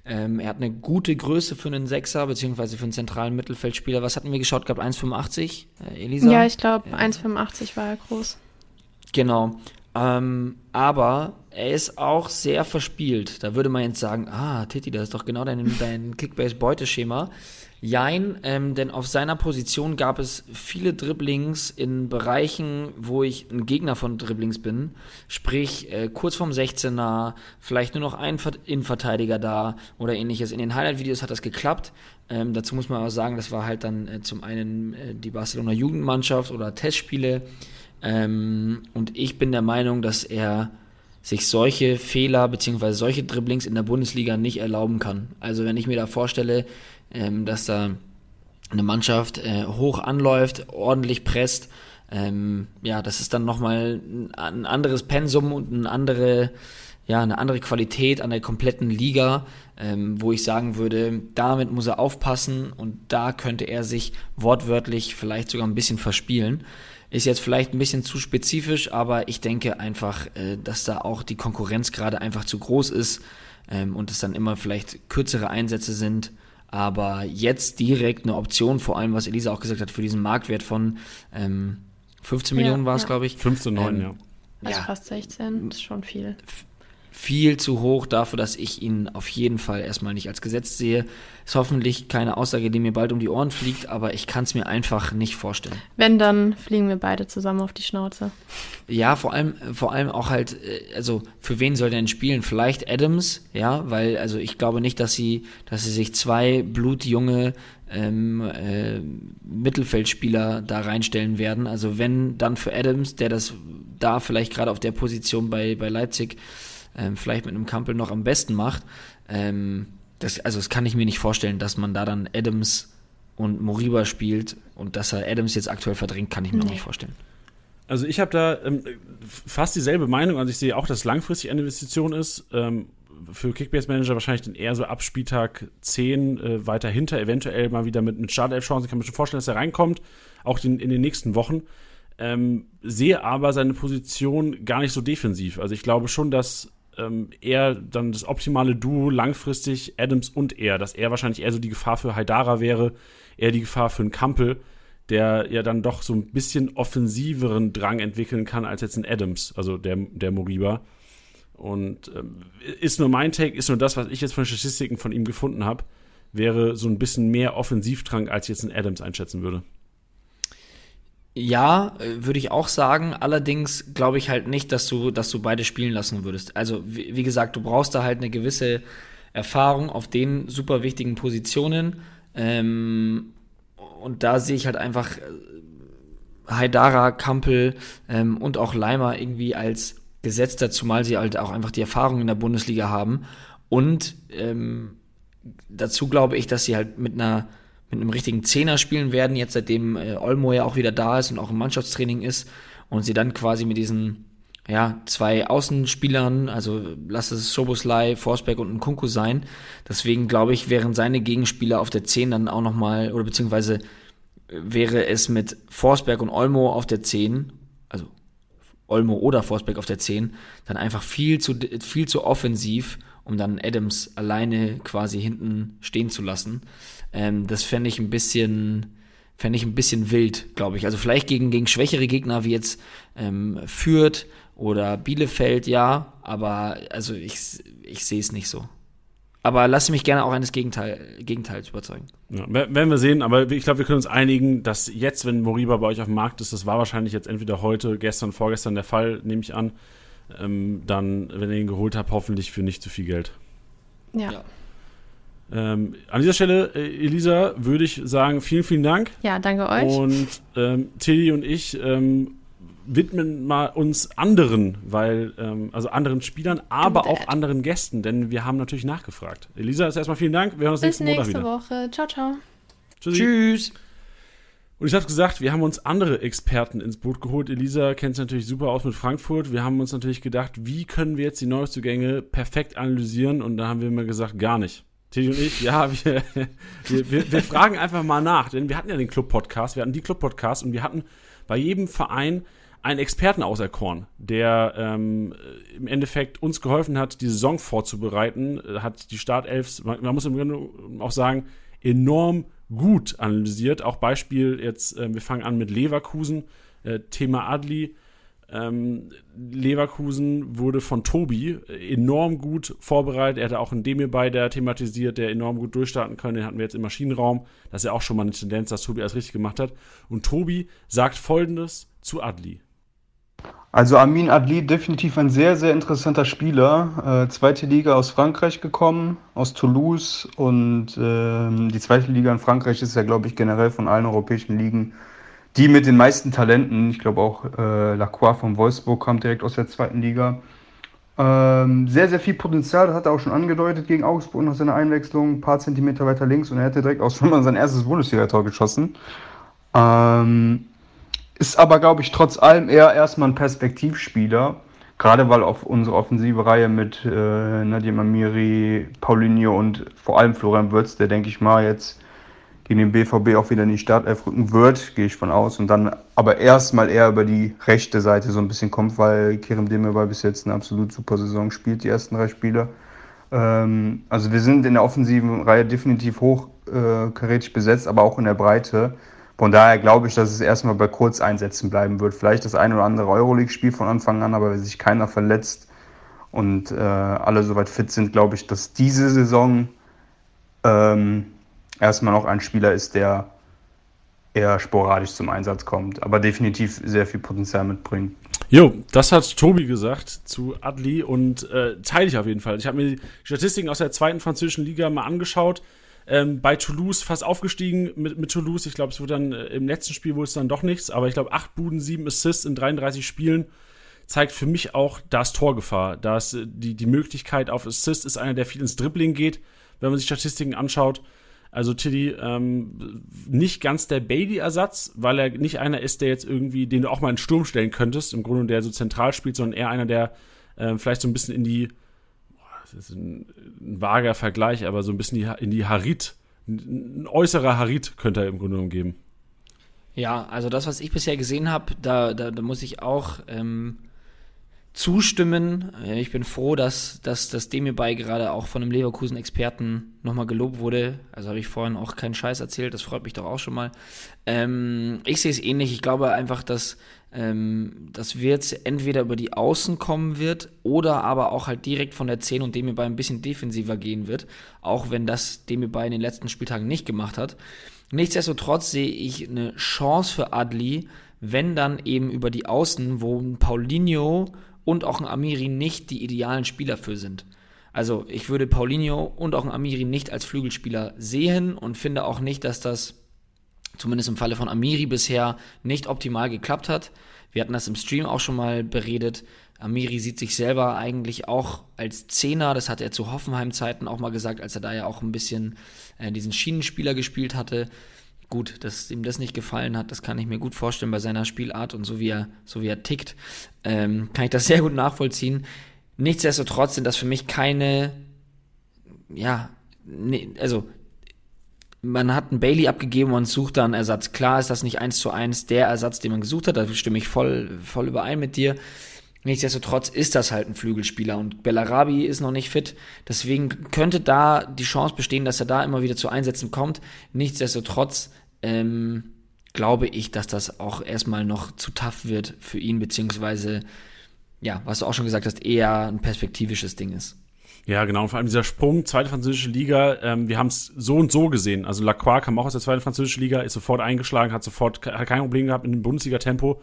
Ähm, er hat eine gute Größe für einen Sechser, beziehungsweise für einen zentralen Mittelfeldspieler. Was hatten wir geschaut gehabt? 1,85, äh, Elisa? Ja, ich glaube, 1,85 war er groß. Genau. Ähm, aber er ist auch sehr verspielt. Da würde man jetzt sagen, ah, Titi, das ist doch genau dein, (laughs) dein Kickbase-Beuteschema. Jein, ähm, denn auf seiner Position gab es viele Dribblings in Bereichen, wo ich ein Gegner von Dribblings bin. Sprich, äh, kurz vorm 16er, vielleicht nur noch ein Innenverteidiger da oder ähnliches. In den Highlight-Videos hat das geklappt. Ähm, dazu muss man aber sagen, das war halt dann äh, zum einen äh, die Barcelona Jugendmannschaft oder Testspiele. Ähm, und ich bin der Meinung, dass er sich solche Fehler bzw. solche Dribblings in der Bundesliga nicht erlauben kann. Also wenn ich mir da vorstelle, ähm, dass da eine Mannschaft äh, hoch anläuft, ordentlich presst, ähm, ja, das ist dann nochmal ein, anderes Pensum und eine andere, ja, eine andere Qualität an der kompletten Liga, ähm, wo ich sagen würde, damit muss er aufpassen und da könnte er sich wortwörtlich vielleicht sogar ein bisschen verspielen. Ist jetzt vielleicht ein bisschen zu spezifisch, aber ich denke einfach, äh, dass da auch die Konkurrenz gerade einfach zu groß ist ähm, und es dann immer vielleicht kürzere Einsätze sind. Aber jetzt direkt eine Option, vor allem was Elisa auch gesagt hat, für diesen Marktwert von ähm, 15 ja, Millionen war es, ja. glaube ich. 15,9, ähm, ja. Also ja, fast 16, ist schon viel viel zu hoch dafür, dass ich ihn auf jeden Fall erstmal nicht als Gesetz sehe. Ist hoffentlich keine Aussage, die mir bald um die Ohren fliegt, aber ich kann es mir einfach nicht vorstellen. Wenn, dann fliegen wir beide zusammen auf die Schnauze. Ja, vor allem, vor allem auch halt, äh, also für wen soll der denn spielen? Vielleicht Adams, ja, weil, also ich glaube nicht, dass sie, dass sie sich zwei blutjunge ähm, äh, Mittelfeldspieler da reinstellen werden. Also wenn, dann für Adams, der das da vielleicht gerade auf der Position bei, bei Leipzig ähm, vielleicht mit einem Kampel noch am besten macht. Ähm, das, also das kann ich mir nicht vorstellen, dass man da dann Adams und Moriba spielt und dass er Adams jetzt aktuell verdrängt, kann ich mir nee. auch nicht vorstellen. Also ich habe da ähm, fast dieselbe Meinung. Also ich sehe auch, dass langfristig eine Investition ist. Ähm, für Kickbase Manager wahrscheinlich dann eher so ab Spieltag 10 äh, weiter hinter, eventuell mal wieder mit, mit Startelf-Chancen. Ich kann mir schon vorstellen, dass er reinkommt, auch den, in den nächsten Wochen. Ähm, sehe aber seine Position gar nicht so defensiv. Also ich glaube schon, dass ähm, er dann das optimale Duo langfristig Adams und er, dass er wahrscheinlich eher so die Gefahr für Haidara wäre, eher die Gefahr für einen Kampel, der ja dann doch so ein bisschen offensiveren Drang entwickeln kann als jetzt ein Adams, also der, der Moriba. Und ähm, ist nur mein Take, ist nur das, was ich jetzt von Statistiken von ihm gefunden habe, wäre so ein bisschen mehr Offensivdrang, als jetzt ein Adams einschätzen würde. Ja, äh, würde ich auch sagen. Allerdings glaube ich halt nicht, dass du, dass du beide spielen lassen würdest. Also, wie, wie, gesagt, du brauchst da halt eine gewisse Erfahrung auf den super wichtigen Positionen. Ähm, und da sehe ich halt einfach äh, Haidara, Kampel ähm, und auch Leimer irgendwie als gesetzter, zumal sie halt auch einfach die Erfahrung in der Bundesliga haben. Und ähm, dazu glaube ich, dass sie halt mit einer mit einem richtigen Zehner spielen werden, jetzt seitdem äh, Olmo ja auch wieder da ist und auch im Mannschaftstraining ist und sie dann quasi mit diesen ja, zwei Außenspielern, also lass es Soboslai, Forsberg und Nkunku sein. Deswegen glaube ich, wären seine Gegenspieler auf der 10 dann auch nochmal, oder beziehungsweise wäre es mit Forsberg und Olmo auf der 10, also Olmo oder Forsberg auf der 10, dann einfach viel zu, viel zu offensiv, um dann Adams alleine quasi hinten stehen zu lassen. Ähm, das fände ich ein bisschen, fände ich ein bisschen wild, glaube ich. Also vielleicht gegen, gegen schwächere Gegner wie jetzt ähm, Fürth oder Bielefeld, ja, aber also ich, ich sehe es nicht so. Aber lasse mich gerne auch eines Gegenteil, Gegenteils überzeugen. Ja, werden wir sehen, aber ich glaube, wir können uns einigen, dass jetzt, wenn Moriba bei euch auf dem Markt ist, das war wahrscheinlich jetzt entweder heute, gestern, vorgestern der Fall, nehme ich an, ähm, dann, wenn ihr ihn geholt habt, hoffentlich für nicht zu viel Geld. Ja. ja. Ähm, an dieser Stelle, äh, Elisa, würde ich sagen, vielen, vielen Dank. Ja, danke euch. Und ähm, Tilly und ich ähm, widmen mal uns anderen, weil, ähm, also anderen Spielern, aber auch anderen Gästen, denn wir haben natürlich nachgefragt. Elisa, ist erstmal vielen Dank. Wir hören uns Bis nächsten nächste Montag wieder. Woche. Ciao, ciao. Tschüssi. Tschüss. Und ich habe gesagt, wir haben uns andere Experten ins Boot geholt. Elisa kennt es natürlich super aus mit Frankfurt. Wir haben uns natürlich gedacht, wie können wir jetzt die Neuzugänge perfekt analysieren? Und da haben wir immer gesagt, gar nicht. Teddy und ich, ja, wir, (laughs) wir, wir, wir fragen einfach mal nach, denn wir hatten ja den Club-Podcast, wir hatten die Club-Podcast und wir hatten bei jedem Verein einen Experten auserkoren, der ähm, im Endeffekt uns geholfen hat, die Saison vorzubereiten, hat die Startelfs, man, man muss im Grunde auch sagen, enorm gut analysiert. Auch Beispiel jetzt, äh, wir fangen an mit Leverkusen, äh, Thema Adli. Ähm, Leverkusen wurde von Tobi enorm gut vorbereitet. Er hatte auch einen Demir bei, der thematisiert, der enorm gut durchstarten kann. Den hatten wir jetzt im Maschinenraum. Das ist ja auch schon mal eine Tendenz, dass Tobi alles richtig gemacht hat. Und Tobi sagt folgendes zu Adli. Also Amin Adli, definitiv ein sehr, sehr interessanter Spieler. Äh, zweite Liga aus Frankreich gekommen, aus Toulouse. Und äh, die zweite Liga in Frankreich ist ja, glaube ich, generell von allen europäischen Ligen die mit den meisten Talenten. Ich glaube auch äh, Lacroix von Wolfsburg kam direkt aus der zweiten Liga. Ähm, sehr, sehr viel Potenzial, das hat er auch schon angedeutet gegen Augsburg nach seiner Einwechslung, ein paar Zentimeter weiter links und er hätte direkt auch schon mal sein erstes Bundesliga-Tor geschossen. Ähm, ist aber, glaube ich, trotz allem eher erstmal ein Perspektivspieler. Gerade weil auf unsere offensive Reihe mit äh, Nadim Amiri, Paulinho und vor allem Florian Würz, der denke ich mal jetzt gegen den BVB auch wieder in die Startelf rücken wird, gehe ich von aus. Und dann aber erstmal eher über die rechte Seite so ein bisschen kommt, weil Kerem Demirbay bis jetzt eine absolut super Saison spielt, die ersten drei Spiele. Ähm, also wir sind in der offensiven Reihe definitiv hochkarätig äh, besetzt, aber auch in der Breite. Von daher glaube ich, dass es erstmal bei Kurzeinsätzen bleiben wird. Vielleicht das ein oder andere Euroleague-Spiel von Anfang an, aber wenn sich keiner verletzt und äh, alle soweit fit sind, glaube ich, dass diese Saison ähm, erstmal noch ein Spieler ist, der eher sporadisch zum Einsatz kommt, aber definitiv sehr viel Potenzial mitbringt. Jo, das hat Tobi gesagt zu Adli und äh, teile ich auf jeden Fall. Ich habe mir die Statistiken aus der zweiten französischen Liga mal angeschaut. Ähm, bei Toulouse fast aufgestiegen mit, mit Toulouse. Ich glaube, es wurde dann äh, im letzten Spiel wohl es dann doch nichts, aber ich glaube, acht Buden, sieben Assists in 33 Spielen zeigt für mich auch, da ist Torgefahr. Da ist äh, die, die Möglichkeit auf Assist ist einer, der viel ins Dribbling geht, wenn man sich Statistiken anschaut. Also Tilly ähm, nicht ganz der Bailey-Ersatz, weil er nicht einer ist, der jetzt irgendwie, den du auch mal in den Sturm stellen könntest, im Grunde der so zentral spielt, sondern eher einer, der äh, vielleicht so ein bisschen in die das ist ein, ein vager Vergleich, aber so ein bisschen in die Harit, ein, ein äußerer Harit könnte er im Grunde genommen geben. Ja, also das, was ich bisher gesehen habe, da, da, da muss ich auch ähm, zustimmen. Ich bin froh, dass, dass das dem hierbei gerade auch von einem Leverkusen-Experten nochmal gelobt wurde. Also habe ich vorhin auch keinen Scheiß erzählt, das freut mich doch auch schon mal. Ähm, ich sehe es ähnlich. Ich glaube einfach, dass ähm, das wird entweder über die Außen kommen wird oder aber auch halt direkt von der 10 und dem hierbei ein bisschen defensiver gehen wird. Auch wenn das dem hierbei in den letzten Spieltagen nicht gemacht hat. Nichtsdestotrotz sehe ich eine Chance für Adli, wenn dann eben über die Außen, wo ein Paulinho und auch ein Amiri nicht die idealen Spieler für sind. Also ich würde Paulinho und auch ein Amiri nicht als Flügelspieler sehen und finde auch nicht, dass das zumindest im Falle von Amiri bisher nicht optimal geklappt hat. Wir hatten das im Stream auch schon mal beredet. Amiri sieht sich selber eigentlich auch als Zehner, das hat er zu Hoffenheim-Zeiten auch mal gesagt, als er da ja auch ein bisschen äh, diesen Schienenspieler gespielt hatte. Gut, dass ihm das nicht gefallen hat, das kann ich mir gut vorstellen bei seiner Spielart und so wie er, so wie er tickt, ähm, kann ich das (laughs) sehr gut nachvollziehen. Nichtsdestotrotz sind das für mich keine, ja, ne, also man hat einen Bailey abgegeben und sucht dann Ersatz. Klar ist das nicht eins zu eins der Ersatz, den man gesucht hat, da stimme ich voll, voll überein mit dir. Nichtsdestotrotz ist das halt ein Flügelspieler und Bellarabi ist noch nicht fit. Deswegen könnte da die Chance bestehen, dass er da immer wieder zu Einsätzen kommt. Nichtsdestotrotz ähm, glaube ich, dass das auch erstmal noch zu tough wird für ihn, beziehungsweise, ja, was du auch schon gesagt hast, eher ein perspektivisches Ding ist. Ja, genau. Und vor allem dieser Sprung, zweite französische Liga, ähm, wir haben es so und so gesehen. Also Lacroix kam auch aus der zweiten französischen Liga, ist sofort eingeschlagen, hat sofort hat kein Problem gehabt in dem Bundesliga-Tempo.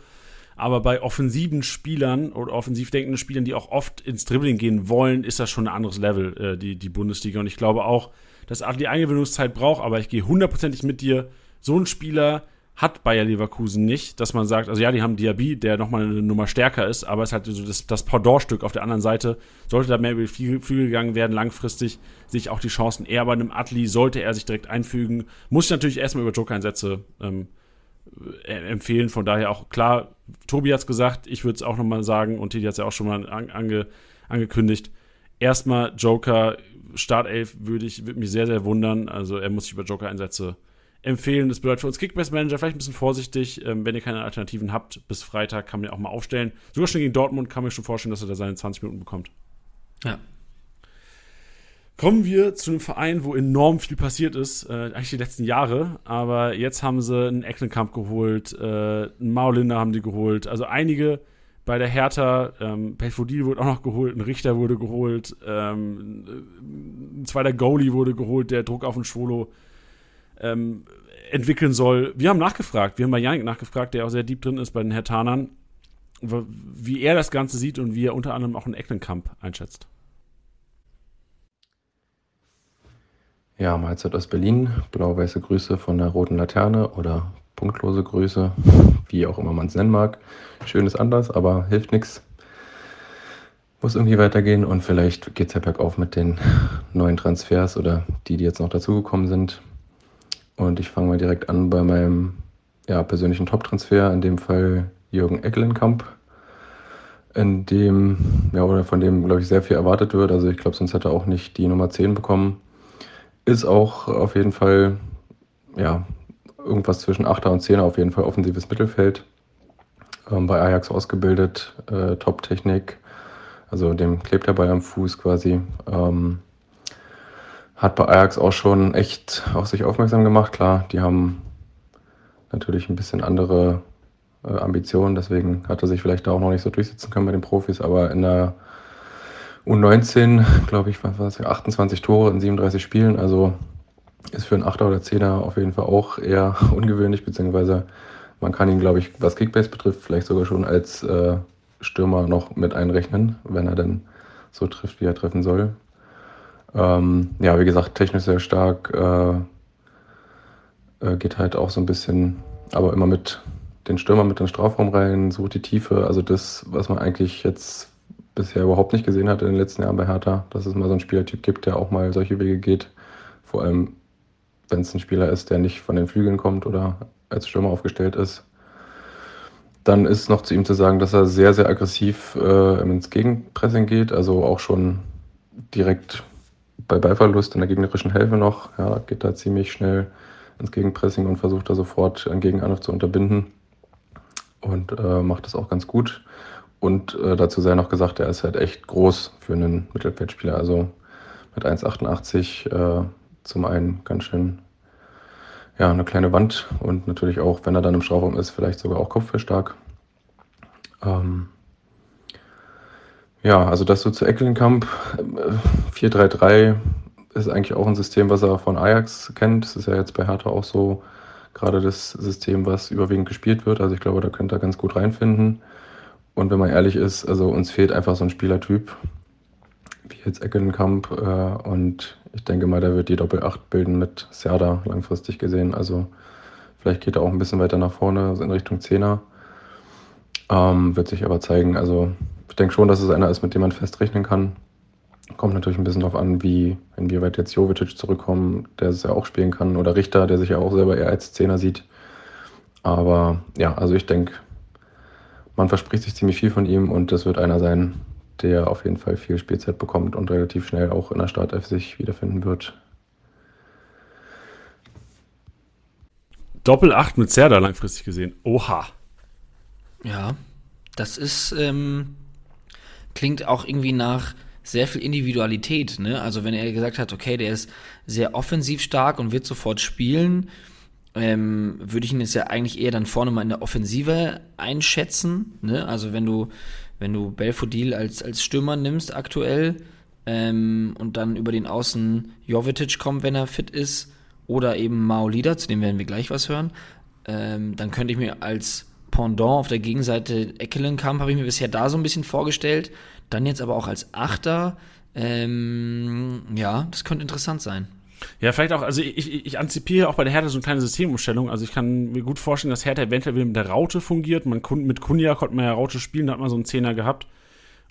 Aber bei offensiven Spielern oder offensiv denkenden Spielern, die auch oft ins Dribbling gehen wollen, ist das schon ein anderes Level, äh, die, die Bundesliga. Und ich glaube auch, dass Adli Eingewöhnungszeit braucht, aber ich gehe hundertprozentig mit dir. So ein Spieler hat Bayer Leverkusen nicht, dass man sagt, also ja, die haben Diaby, der nochmal eine Nummer stärker ist, aber es halt so das, das Pendant-Stück auf der anderen Seite. Sollte da mehr über die Flügel gegangen werden, langfristig sehe ich auch die Chancen eher bei einem Adli, sollte er sich direkt einfügen. Muss ich natürlich erstmal über Joker-Einsätze ähm, äh, empfehlen. Von daher auch klar, Tobi hat es gesagt, ich würde es auch nochmal sagen und Teddy hat es ja auch schon mal ange, angekündigt. Erstmal Joker, Startelf würde ich würde mich sehr, sehr wundern. Also er muss sich über Joker-Einsätze empfehlen. Das bedeutet für uns Kickbase Manager vielleicht ein bisschen vorsichtig. Ähm, wenn ihr keine Alternativen habt, bis Freitag kann man ja auch mal aufstellen. Sogar schon gegen Dortmund kann man sich schon vorstellen, dass er da seine 20 Minuten bekommt. Ja, Kommen wir zu einem Verein, wo enorm viel passiert ist, äh, eigentlich die letzten Jahre. Aber jetzt haben sie einen Eckenkamp geholt, äh, einen Maulinder haben die geholt. Also einige bei der Hertha, ähm, Belfodil wurde auch noch geholt, ein Richter wurde geholt, ähm, ein zweiter Goalie wurde geholt, der Druck auf den Schwolo ähm, entwickeln soll. Wir haben nachgefragt, wir haben bei Janik nachgefragt, der auch sehr deep drin ist bei den Hertanern, wie er das Ganze sieht und wie er unter anderem auch einen Eckenkamp einschätzt. Ja, Mahlzeit aus Berlin. Blau-weiße Grüße von der Roten Laterne oder punktlose Grüße, wie auch immer man es nennen mag. Schön ist anders, aber hilft nichts. Muss irgendwie weitergehen und vielleicht geht es ja bergauf mit den neuen Transfers oder die, die jetzt noch dazugekommen sind. Und ich fange mal direkt an bei meinem ja, persönlichen Top-Transfer, in dem Fall Jürgen Eckelenkamp, in dem, ja, oder von dem, glaube ich, sehr viel erwartet wird. Also ich glaube, sonst hätte er auch nicht die Nummer 10 bekommen. Ist auch auf jeden Fall, ja, irgendwas zwischen 8er und 10er, auf jeden Fall offensives Mittelfeld. Ähm, bei Ajax ausgebildet, äh, Top-Technik, also dem klebt der Ball am Fuß quasi. Ähm, hat bei Ajax auch schon echt auf sich aufmerksam gemacht. Klar, die haben natürlich ein bisschen andere äh, Ambitionen, deswegen hat er sich vielleicht da auch noch nicht so durchsetzen können bei den Profis, aber in der U19, glaube ich, was war das, 28 Tore in 37 Spielen. Also ist für einen Achter oder Zehner auf jeden Fall auch eher (laughs) ungewöhnlich, beziehungsweise man kann ihn, glaube ich, was Kickbase betrifft, vielleicht sogar schon als äh, Stürmer noch mit einrechnen, wenn er denn so trifft, wie er treffen soll. Ähm, ja, wie gesagt, technisch sehr stark, äh, äh, geht halt auch so ein bisschen, aber immer mit den Stürmer mit den Strafraum rein, sucht die Tiefe. Also das, was man eigentlich jetzt bisher überhaupt nicht gesehen hat in den letzten Jahren bei Hertha, dass es mal so einen Spielertyp gibt, der auch mal solche Wege geht. Vor allem, wenn es ein Spieler ist, der nicht von den Flügeln kommt oder als Stürmer aufgestellt ist. Dann ist noch zu ihm zu sagen, dass er sehr, sehr aggressiv äh, ins Gegenpressing geht, also auch schon direkt bei Ballverlust in der gegnerischen Hälfte noch. Ja, geht da ziemlich schnell ins Gegenpressing und versucht da sofort einen Gegenangriff zu unterbinden und äh, macht das auch ganz gut. Und äh, dazu sei noch gesagt, er ist halt echt groß für einen Mittelfeldspieler. Also mit 1,88 äh, zum einen ganz schön ja, eine kleine Wand und natürlich auch, wenn er dann im Strafraum ist, vielleicht sogar auch kopfballstark. Ähm, ja, also das so zu Eckelenkamp. 4-3-3 äh, ist eigentlich auch ein System, was er von Ajax kennt. Das ist ja jetzt bei Hertha auch so gerade das System, was überwiegend gespielt wird. Also ich glaube, da könnte er ganz gut reinfinden. Und wenn man ehrlich ist, also uns fehlt einfach so ein Spielertyp, wie jetzt Eckenkamp. Äh, und ich denke mal, der wird die Doppel-8 bilden mit Serda langfristig gesehen. Also vielleicht geht er auch ein bisschen weiter nach vorne, also in Richtung Zehner. Ähm, wird sich aber zeigen. Also ich denke schon, dass es einer ist, mit dem man festrechnen kann. Kommt natürlich ein bisschen darauf an, wie, inwieweit jetzt Jovetic zurückkommt, der es ja auch spielen kann, oder Richter, der sich ja auch selber eher als Zehner sieht. Aber ja, also ich denke, man verspricht sich ziemlich viel von ihm und das wird einer sein, der auf jeden Fall viel Spielzeit bekommt und relativ schnell auch in der Startelf sich wiederfinden wird. Doppel 8 mit Serda langfristig gesehen. Oha. Ja, das ist, ähm, klingt auch irgendwie nach sehr viel Individualität. Ne? Also wenn er gesagt hat, okay, der ist sehr offensiv stark und wird sofort spielen, ähm, würde ich ihn jetzt ja eigentlich eher dann vorne mal in der Offensive einschätzen. Ne? Also wenn du, wenn du Belfodil als, als Stürmer nimmst aktuell ähm, und dann über den Außen Jovetic kommt, wenn er fit ist, oder eben Maolida, zu dem werden wir gleich was hören, ähm, dann könnte ich mir als Pendant auf der Gegenseite Eckelenkamp, habe ich mir bisher da so ein bisschen vorgestellt. Dann jetzt aber auch als Achter. Ähm, ja, das könnte interessant sein. Ja, vielleicht auch, also ich, ich, antizipiere auch bei der Hertha so eine kleine Systemumstellung. Also ich kann mir gut vorstellen, dass Hertha eventuell wieder mit der Raute fungiert. Man, mit Kunja konnte man ja Raute spielen, da hat man so einen Zehner gehabt.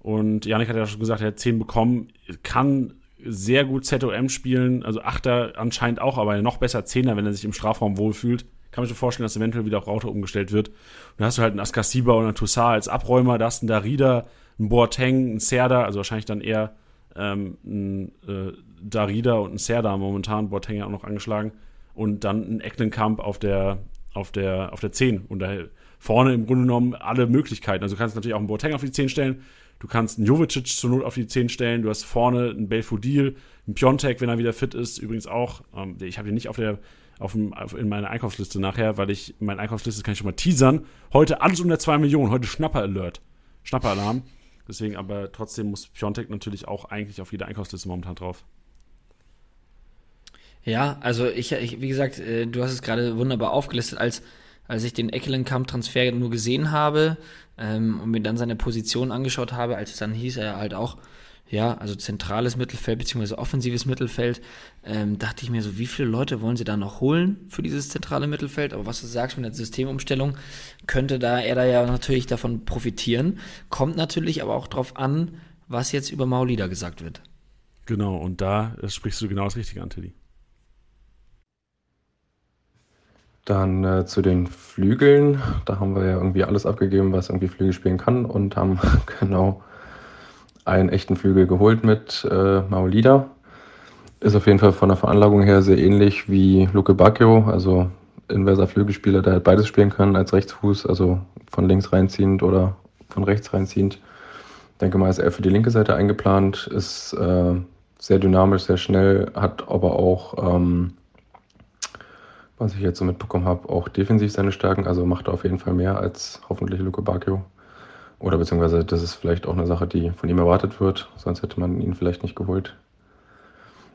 Und Janik hat ja schon gesagt, er hat 10 bekommen, kann sehr gut ZOM spielen, also Achter anscheinend auch, aber noch besser Zehner, wenn er sich im Strafraum wohlfühlt. Kann man sich vorstellen, dass eventuell wieder auch Raute umgestellt wird. Und dann hast du halt einen Askasiba und einen Toussaint als Abräumer, da hast du einen Darida, einen Boateng, einen Serda, also wahrscheinlich dann eher ähm, ein äh, Darida und ein Serda momentan, Boateng ja auch noch angeschlagen. Und dann ein Ecklenkamp auf der, auf der, auf der 10. Und da vorne im Grunde genommen alle Möglichkeiten. Also du kannst natürlich auch einen Boateng auf die 10 stellen, Du kannst einen Jovicic zur Not auf die 10 stellen. Du hast vorne einen Belfodil, einen Piontek, wenn er wieder fit ist. Übrigens auch. Ähm, ich habe ihn nicht auf der, auf, auf in meiner Einkaufsliste nachher, weil ich, meine Einkaufsliste kann ich schon mal teasern. Heute alles unter 2 Millionen. Heute Schnapper-Alert. Schnapper-Alarm. Deswegen aber trotzdem muss Piontek natürlich auch eigentlich auf jeder Einkaufsliste momentan drauf. Ja, also ich, ich wie gesagt, äh, du hast es gerade wunderbar aufgelistet als als ich den Eckelenkamp-Transfer nur gesehen habe ähm, und mir dann seine Position angeschaut habe, als es dann hieß, er halt auch, ja, also zentrales Mittelfeld beziehungsweise offensives Mittelfeld, ähm, dachte ich mir so, wie viele Leute wollen sie da noch holen für dieses zentrale Mittelfeld? Aber was du sagst mit der Systemumstellung, könnte da er da ja natürlich davon profitieren. Kommt natürlich aber auch drauf an, was jetzt über Maulida gesagt wird. Genau, und da sprichst du genau das Richtige an, Teddy. Dann äh, zu den Flügeln. Da haben wir ja irgendwie alles abgegeben, was irgendwie Flügel spielen kann und haben (laughs) genau einen echten Flügel geholt mit äh, Maolida. Ist auf jeden Fall von der Veranlagung her sehr ähnlich wie Luke Bacchio, also inverser Flügelspieler, der halt beides spielen kann als Rechtsfuß, also von links reinziehend oder von rechts reinziehend. Ich denke mal, ist er für die linke Seite eingeplant, ist äh, sehr dynamisch, sehr schnell, hat aber auch ähm, was ich jetzt so mitbekommen habe, auch defensiv seine Stärken. Also macht er auf jeden Fall mehr als hoffentlich Luke Bacchio. Oder beziehungsweise das ist vielleicht auch eine Sache, die von ihm erwartet wird. Sonst hätte man ihn vielleicht nicht geholt.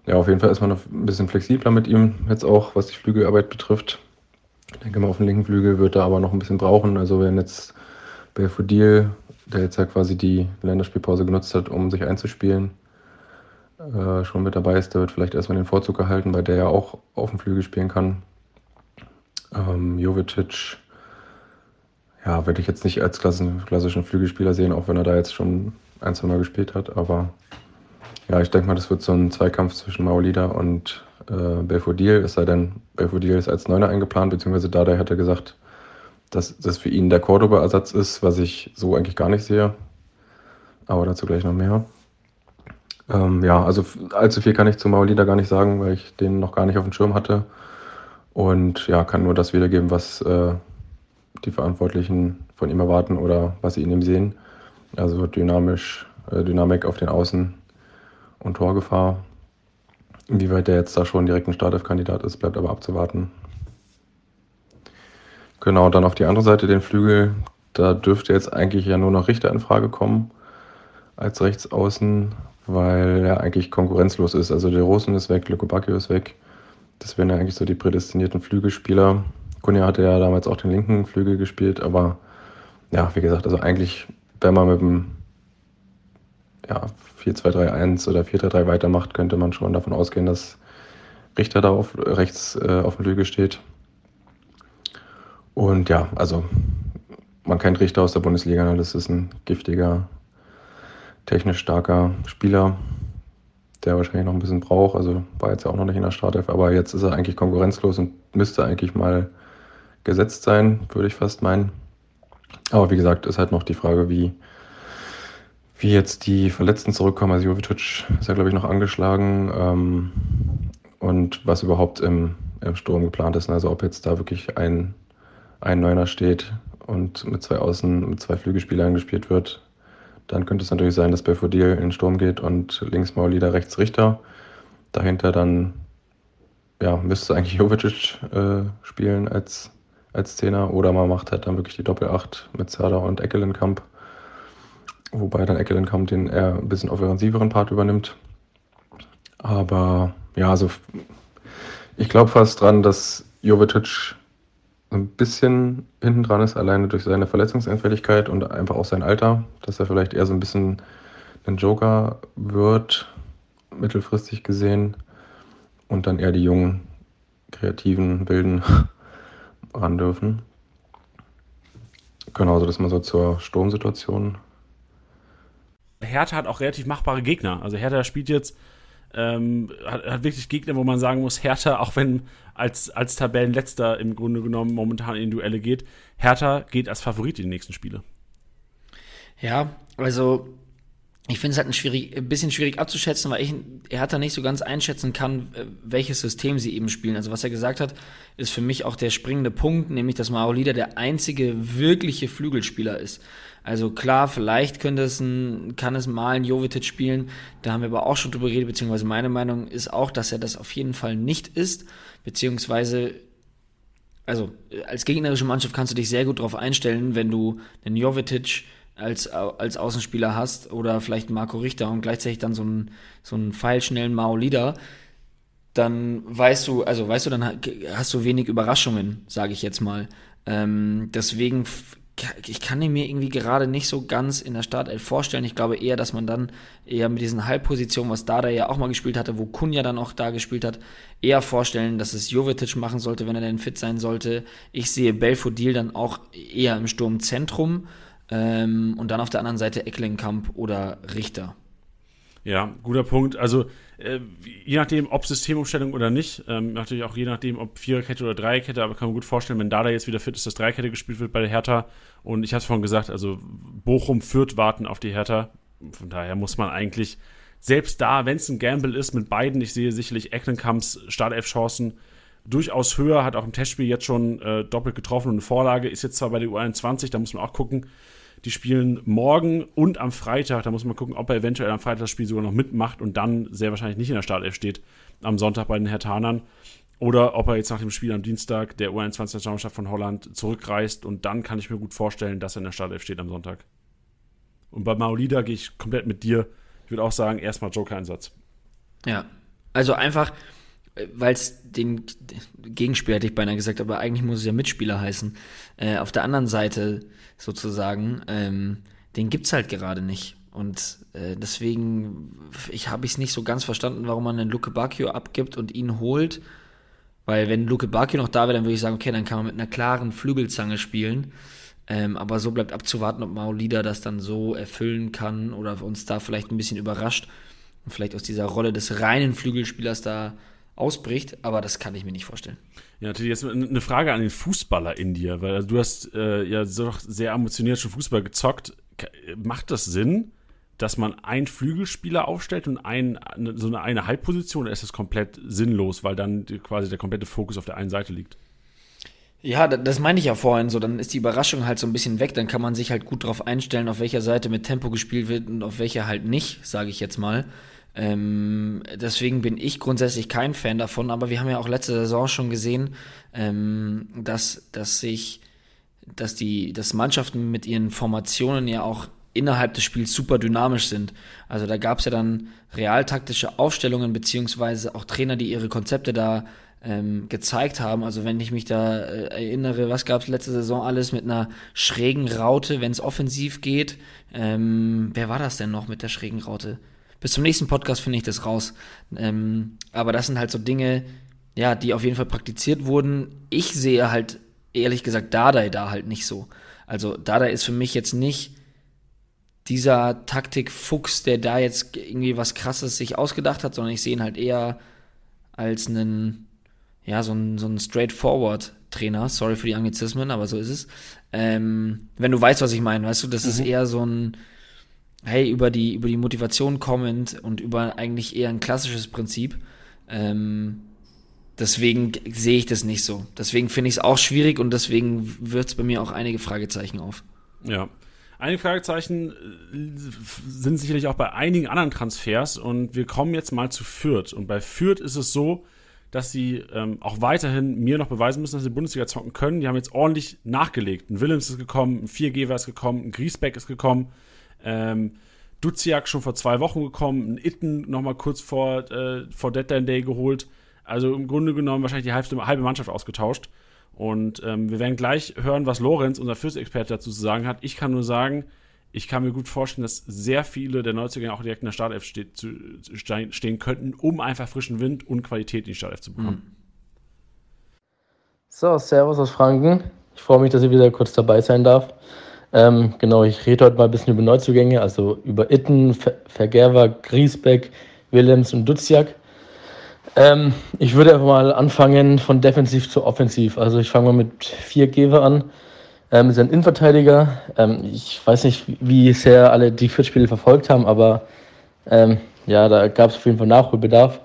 Ja, auf jeden Fall ist man ein bisschen flexibler mit ihm, jetzt auch, was die Flügelarbeit betrifft. Ich denke mal, auf dem linken Flügel wird er aber noch ein bisschen brauchen. Also wenn jetzt Belfodil, der jetzt ja quasi die Länderspielpause genutzt hat, um sich einzuspielen, äh, schon mit dabei ist, der wird vielleicht erstmal den Vorzug erhalten, weil der ja auch auf dem Flügel spielen kann. Ähm, Jovicic, ja, würde ich jetzt nicht als klassischen Flügelspieler sehen, auch wenn er da jetzt schon ein, zwei Mal gespielt hat. Aber ja, ich denke mal, das wird so ein Zweikampf zwischen Maolida und äh, Belfodil. Es sei denn, Belfodil ist als Neuner eingeplant, beziehungsweise Dada hätte gesagt, dass das für ihn der Cordoba-Ersatz ist, was ich so eigentlich gar nicht sehe. Aber dazu gleich noch mehr. Ähm, ja, also allzu viel kann ich zu Maolida gar nicht sagen, weil ich den noch gar nicht auf dem Schirm hatte. Und ja, kann nur das wiedergeben, was äh, die Verantwortlichen von ihm erwarten oder was sie in ihm sehen. Also dynamisch, äh, Dynamik auf den Außen und Torgefahr. Inwieweit der jetzt da schon direkt ein Startelf-Kandidat ist, bleibt aber abzuwarten. Genau, dann auf die andere Seite den Flügel. Da dürfte jetzt eigentlich ja nur noch Richter in Frage kommen als Rechtsaußen, weil er eigentlich konkurrenzlos ist. Also der Rosen ist weg, Lukobakio ist weg. Das wären ja eigentlich so die prädestinierten Flügelspieler. Kunja hatte ja damals auch den linken Flügel gespielt, aber ja, wie gesagt, also eigentlich, wenn man mit dem ja, 4-2-3-1 oder 4-3-3 weitermacht, könnte man schon davon ausgehen, dass Richter da auf, rechts äh, auf dem Flügel steht. Und ja, also man kennt Richter aus der Bundesliga, ne? das ist ein giftiger, technisch starker Spieler. der wahrscheinlich noch ein bisschen braucht. Also war jetzt ja auch noch nicht in der Startelf, aber jetzt ist er eigentlich konkurrenzlos und müsste eigentlich mal gesetzt sein, würde ich fast meinen. Aber wie gesagt, ist halt noch die Frage, wie, wie jetzt die Verletzten zurückkommen. Also Jovic ist ja, glaube ich, noch angeschlagen. Ähm, und was überhaupt im, im Sturm geplant ist. Also ob jetzt da wirklich ein, ein Neuner steht und mit zwei Außen, mit zwei Flügelspielern gespielt wird, dann könnte es natürlich sein, dass Belfodil in den Sturm geht und links Maulida, rechts Richter. Dahinter dann ja, müsste eigentlich Jovic äh, spielen als, als Zehner oder man macht halt dann wirklich die Doppel-8 mit Zerda und Eckelenkamp. Wobei dann Eckelenkamp den eher ein bisschen offensiveren Part übernimmt. Aber ja, also ich glaube fast dran, dass Jovetic ein bisschen hinten dran ist, alleine durch seine Verletzungsanfälligkeit und einfach auch sein Alter, dass er vielleicht eher so ein bisschen ein Joker wird, mittelfristig gesehen, und dann eher die jungen, kreativen, wilden ran dürfen. Genau, so das mal so zur Sturmsituation. Hertha hat auch relativ machbare Gegner. Also Hertha spielt jetzt ähm, hat, hat, wirklich Gegner, wo man sagen muss, Hertha, auch wenn als, als Tabellenletzter im Grunde genommen momentan in Duelle geht, Hertha geht als Favorit in die nächsten Spiele. Ja, also ich finde es halt ein, schwierig, ein bisschen schwierig abzuschätzen, weil ich Hertha nicht so ganz einschätzen kann, äh, welches System sie eben spielen. Also was er gesagt hat, ist für mich auch der springende Punkt, nämlich dass Maolida der einzige wirkliche Flügelspieler ist. Also klar, vielleicht könnte es ein, kann es mal ein Jovetic spielen. Da haben wir aber auch schon drüber geredet, beziehungsweise meine Meinung ist auch, dass er das auf jeden Fall nicht ist, beziehungsweise also als gegnerische Mannschaft kannst du dich sehr gut darauf einstellen, wenn du einen Jovetic als, als Außenspieler hast oder vielleicht Marco Richter und gleichzeitig dann so einen, so einen pfeilschnellen Mao Lieder, dann weißt du, also weißt du, dann hast du wenig Überraschungen, sage ich jetzt mal. Ähm, deswegen ich kann ihn mir irgendwie gerade nicht so ganz in der Startelf vorstellen. Ich glaube eher, dass man dann eher mit diesen Halbpositionen, was Dada ja auch mal gespielt hatte, wo Kunja dann auch da gespielt hat, eher vorstellen, dass es Jovetic machen sollte, wenn er denn fit sein sollte. Ich sehe Belfodil dann auch eher im Sturmzentrum ähm, und dann auf der anderen Seite Ecklenkamp oder Richter. Ja, guter Punkt. Also äh, je nachdem, ob Systemumstellung oder nicht, ähm, natürlich auch je nachdem, ob Viererkette oder Dreierkette, aber kann man gut vorstellen, wenn Dada jetzt wieder fit ist, dass Dreierkette gespielt wird bei der Hertha. Und ich habe es vorhin gesagt, also Bochum führt warten auf die Hertha. Von daher muss man eigentlich, selbst da, wenn es ein Gamble ist mit beiden, ich sehe sicherlich Ecklenkamps Startelf-Chancen durchaus höher, hat auch im Testspiel jetzt schon äh, doppelt getroffen und eine Vorlage, ist jetzt zwar bei der U21, da muss man auch gucken, die spielen morgen und am Freitag. Da muss man gucken, ob er eventuell am Freitag das Spiel sogar noch mitmacht und dann sehr wahrscheinlich nicht in der Startelf steht am Sonntag bei den Hertanern. Oder ob er jetzt nach dem Spiel am Dienstag der U21-Nationalmannschaft von Holland zurückreist und dann kann ich mir gut vorstellen, dass er in der Startelf steht am Sonntag. Und bei Maolida gehe ich komplett mit dir. Ich würde auch sagen, erstmal Joker-Einsatz. Ja, also einfach, weil es den Gegenspieler hätte ich beinahe gesagt, aber eigentlich muss es ja Mitspieler heißen. Äh, auf der anderen Seite sozusagen, ähm, den gibt's halt gerade nicht. Und äh, deswegen ich habe ich es nicht so ganz verstanden, warum man den Luke Bacchio abgibt und ihn holt. Weil wenn Luke Bacchio noch da wäre, dann würde ich sagen, okay, dann kann man mit einer klaren Flügelzange spielen. Ähm, aber so bleibt abzuwarten, ob Maulida das dann so erfüllen kann oder uns da vielleicht ein bisschen überrascht und vielleicht aus dieser Rolle des reinen Flügelspielers da ausbricht, aber das kann ich mir nicht vorstellen. Ja, natürlich jetzt eine Frage an den Fußballer in dir, weil also du hast äh, ja so sehr ambitioniert schon Fußball gezockt. Macht das Sinn, dass man einen Flügelspieler aufstellt und ein, so eine, eine Halbposition, oder ist das komplett sinnlos, weil dann quasi der komplette Fokus auf der einen Seite liegt? Ja, das meine ich ja vorhin so. Dann ist die Überraschung halt so ein bisschen weg. Dann kann man sich halt gut darauf einstellen, auf welcher Seite mit Tempo gespielt wird und auf welcher halt nicht, sage ich jetzt mal. Ähm, deswegen bin ich grundsätzlich kein Fan davon, aber wir haben ja auch letzte Saison schon gesehen, ähm, dass, dass sich, dass die, dass Mannschaften mit ihren Formationen ja auch innerhalb des Spiels super dynamisch sind. Also da gab es ja dann realtaktische Aufstellungen, beziehungsweise auch Trainer, die ihre Konzepte da ähm, gezeigt haben. Also wenn ich mich da äh, erinnere, was gab es letzte Saison alles mit einer schrägen Raute, wenn es offensiv geht. Ähm, wer war das denn noch mit der schrägen Raute? Bis zum nächsten Podcast finde ich das raus. Ähm, aber das sind halt so Dinge, ja, die auf jeden Fall praktiziert wurden. Ich sehe halt, ehrlich gesagt, Dardai da halt nicht so. Also Dardai ist für mich jetzt nicht dieser Taktikfuchs, der da jetzt irgendwie was Krasses sich ausgedacht hat, sondern ich sehe ihn halt eher als einen, ja, so ein, so ein Straightforward-Trainer. Sorry für die Anglizismen, aber so ist es. Ähm, wenn du weißt, was ich meine, weißt du, das mhm. ist eher so ein, hey, über die, über die Motivation kommend und über eigentlich eher ein klassisches Prinzip. Ähm, deswegen sehe ich das nicht so. Deswegen finde ich es auch schwierig und deswegen wird es bei mir auch einige Fragezeichen auf. Ja. Einige Fragezeichen äh, sind sicherlich auch bei einigen anderen Transfers und wir kommen jetzt mal zu Fürth. Und bei Fürth ist es so, dass sie ähm, auch weiterhin mir noch beweisen müssen, dass sie Bundesliga zocken können. Die haben jetzt ordentlich nachgelegt. Ein Willems ist gekommen, ein 4G ist gekommen, ein Griesbeck ist gekommen. Ähm, Duziak schon vor zwei Wochen gekommen, ein Itten nochmal kurz vor, äh, vor Deadline Day geholt. Also im Grunde genommen wahrscheinlich die halbe, halbe Mannschaft ausgetauscht. Und ähm, wir werden gleich hören, was Lorenz, unser Fürstexperte, dazu zu sagen hat. Ich kann nur sagen, ich kann mir gut vorstellen, dass sehr viele der Neuzugänge auch direkt in der Startelf steht, zu, stehen könnten, um einfach frischen Wind und Qualität in die Startelf zu bekommen. Mhm. So, Servus aus Franken. Ich freue mich, dass ich wieder kurz dabei sein darf. Ähm, genau, ich rede heute mal ein bisschen über Neuzugänge, also über Itten, Ver Vergerber, Griesbeck, Willems und Duziak. Ähm, ich würde einfach mal anfangen von defensiv zu offensiv. Also ich fange mal mit vier Gewe an. Ähm, ist ein Innenverteidiger. Ähm, ich weiß nicht, wie sehr alle die Viertspiele verfolgt haben, aber ähm, ja, da gab es auf jeden Fall Nachholbedarf.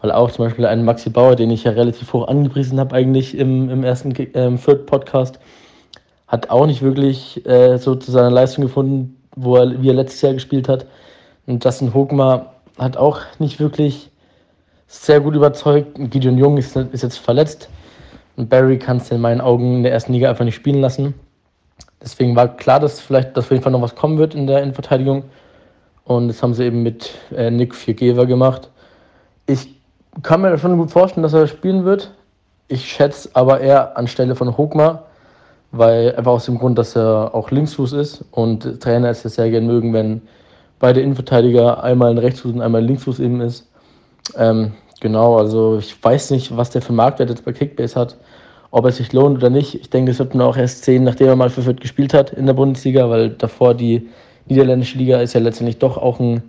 Weil auch zum Beispiel ein Maxi Bauer, den ich ja relativ hoch angepriesen habe eigentlich im, im ersten ähm, Viert-Podcast, hat auch nicht wirklich äh, so zu seiner Leistung gefunden, wo er, wie er letztes Jahr gespielt hat. Und Justin Hogmar hat auch nicht wirklich sehr gut überzeugt. Gideon Jung ist, ist jetzt verletzt. Und Barry kann es in meinen Augen in der ersten Liga einfach nicht spielen lassen. Deswegen war klar, dass vielleicht dass auf jeden Fall noch was kommen wird in der Innenverteidigung. Und das haben sie eben mit äh, Nick Viergeber gemacht. Ich kann mir schon gut vorstellen, dass er spielen wird. Ich schätze aber eher anstelle von Hogmar, weil einfach aus dem Grund, dass er auch Linksfuß ist und Trainer es ja sehr gerne mögen, wenn beide Innenverteidiger einmal ein Rechtsfuß und einmal ein Linksfuß eben ist. Ähm, genau, also ich weiß nicht, was der für Marktwert jetzt bei Kickbase hat, ob es sich lohnt oder nicht. Ich denke, das wird man auch erst sehen, nachdem er mal für Fürth gespielt hat in der Bundesliga, weil davor die niederländische Liga ist ja letztendlich doch auch ein,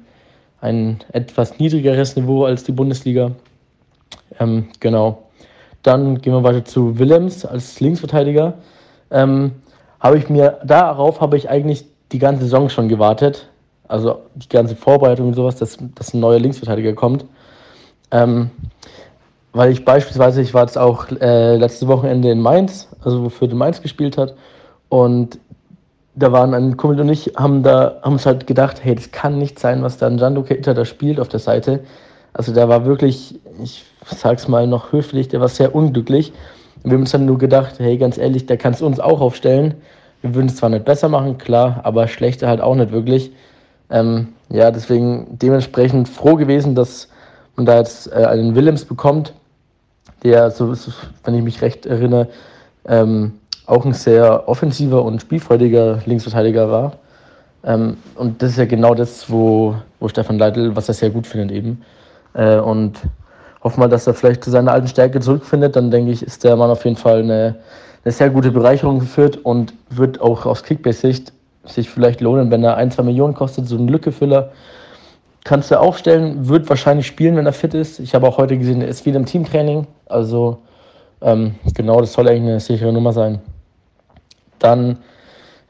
ein etwas niedrigeres Niveau als die Bundesliga. Ähm, genau. Dann gehen wir weiter zu Willems als Linksverteidiger ähm, habe ich mir, darauf habe ich eigentlich die ganze Saison schon gewartet. Also die ganze Vorbereitung und sowas, dass, dass ein neuer Linksverteidiger kommt. Ähm, weil ich beispielsweise, ich war jetzt auch äh, letzte Wochenende in Mainz, also wofür der Mainz gespielt hat. Und da waren ein Kumpel und ich, haben da, haben uns halt gedacht, hey, das kann nicht sein, was da ein Jando Keita da spielt auf der Seite. Also der war wirklich, ich sag's mal noch höflich, der war sehr unglücklich. Wir haben uns dann nur gedacht, hey, ganz ehrlich, der kannst du uns auch aufstellen. Wir würden es zwar nicht besser machen, klar, aber schlechter halt auch nicht wirklich. Ähm, ja, deswegen dementsprechend froh gewesen, dass man da jetzt äh, einen Willems bekommt, der, so, wenn ich mich recht erinnere, ähm, auch ein sehr offensiver und spielfreudiger Linksverteidiger war. Ähm, und das ist ja genau das, wo, wo Stefan Leitl, was er sehr gut findet eben. Äh, und hoffe mal, dass er vielleicht zu seiner alten Stärke zurückfindet. Dann denke ich, ist der Mann auf jeden Fall eine, eine sehr gute Bereicherung geführt und wird auch aus Kickbase-Sicht sich vielleicht lohnen, wenn er ein, zwei Millionen kostet, so ein Lückefüller. Kannst du aufstellen, wird wahrscheinlich spielen, wenn er fit ist. Ich habe auch heute gesehen, er ist wieder im Teamtraining. Also ähm, genau, das soll eigentlich eine sichere Nummer sein. Dann,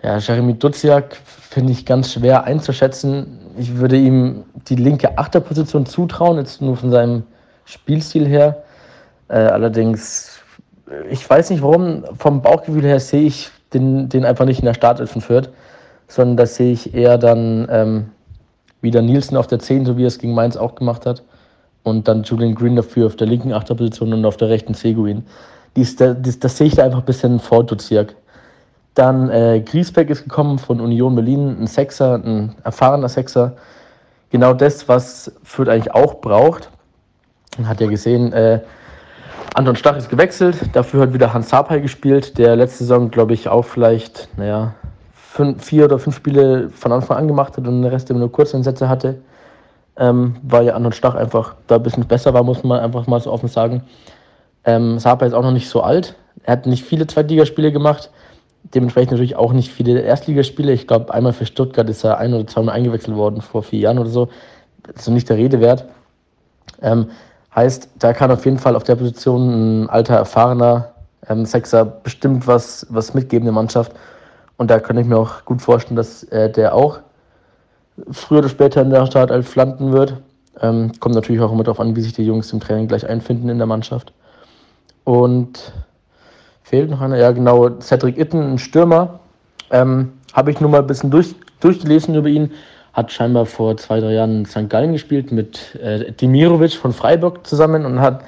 ja, Jeremy Duziak finde ich ganz schwer einzuschätzen. Ich würde ihm die linke Achterposition zutrauen, jetzt nur von seinem Spielstil her. Äh, allerdings, ich weiß nicht warum, vom Bauchgefühl her sehe ich den, den einfach nicht in der Startelf von sondern da sehe ich eher dann ähm, wieder Nielsen auf der 10, so wie er es gegen Mainz auch gemacht hat. Und dann Julian Green dafür auf der linken Achterposition und auf der rechten Seguin. Dies, das, das sehe ich da einfach ein bisschen vor Duzirk. Dann äh, Griesbeck ist gekommen von Union Berlin, ein Sechser, ein erfahrener Sechser. Genau das, was Fürth eigentlich auch braucht. Man hat ja gesehen, äh, Anton Stach ist gewechselt, dafür hat wieder Hans Sapai gespielt, der letzte Saison, glaube ich, auch vielleicht, naja, fünf, vier oder fünf Spiele von Anfang an gemacht hat und den Rest immer nur Kurzeinsätze hatte. Ähm, weil ja Anton Stach einfach da ein bisschen besser war, muss man einfach mal so offen sagen. Ähm, Sapai ist auch noch nicht so alt. Er hat nicht viele Zweitligaspiele gemacht. dementsprechend natürlich auch nicht viele Erstligaspiele. Ich glaube, einmal für Stuttgart ist er ein oder zweimal eingewechselt worden vor vier Jahren oder so. Das ist nicht der Rede wert. Ähm, heißt, da kann auf jeden Fall auf der Position ein alter, erfahrener ähm, Sechser bestimmt was, was mitgeben der Mannschaft. Und da kann ich mir auch gut vorstellen, dass äh, der auch früher oder später in der Startelf landen wird. Ähm, kommt natürlich auch immer darauf an, wie sich die Jungs im Training gleich einfinden in der Mannschaft. Und fehlt noch einer, ja genau, Cedric Itten, ein Stürmer. Ähm, Habe ich nur mal ein bisschen durch, durchgelesen über ihn. Hat scheinbar vor zwei, drei Jahren in St. Gallen gespielt mit äh, Dimirovic von Freiburg zusammen und hat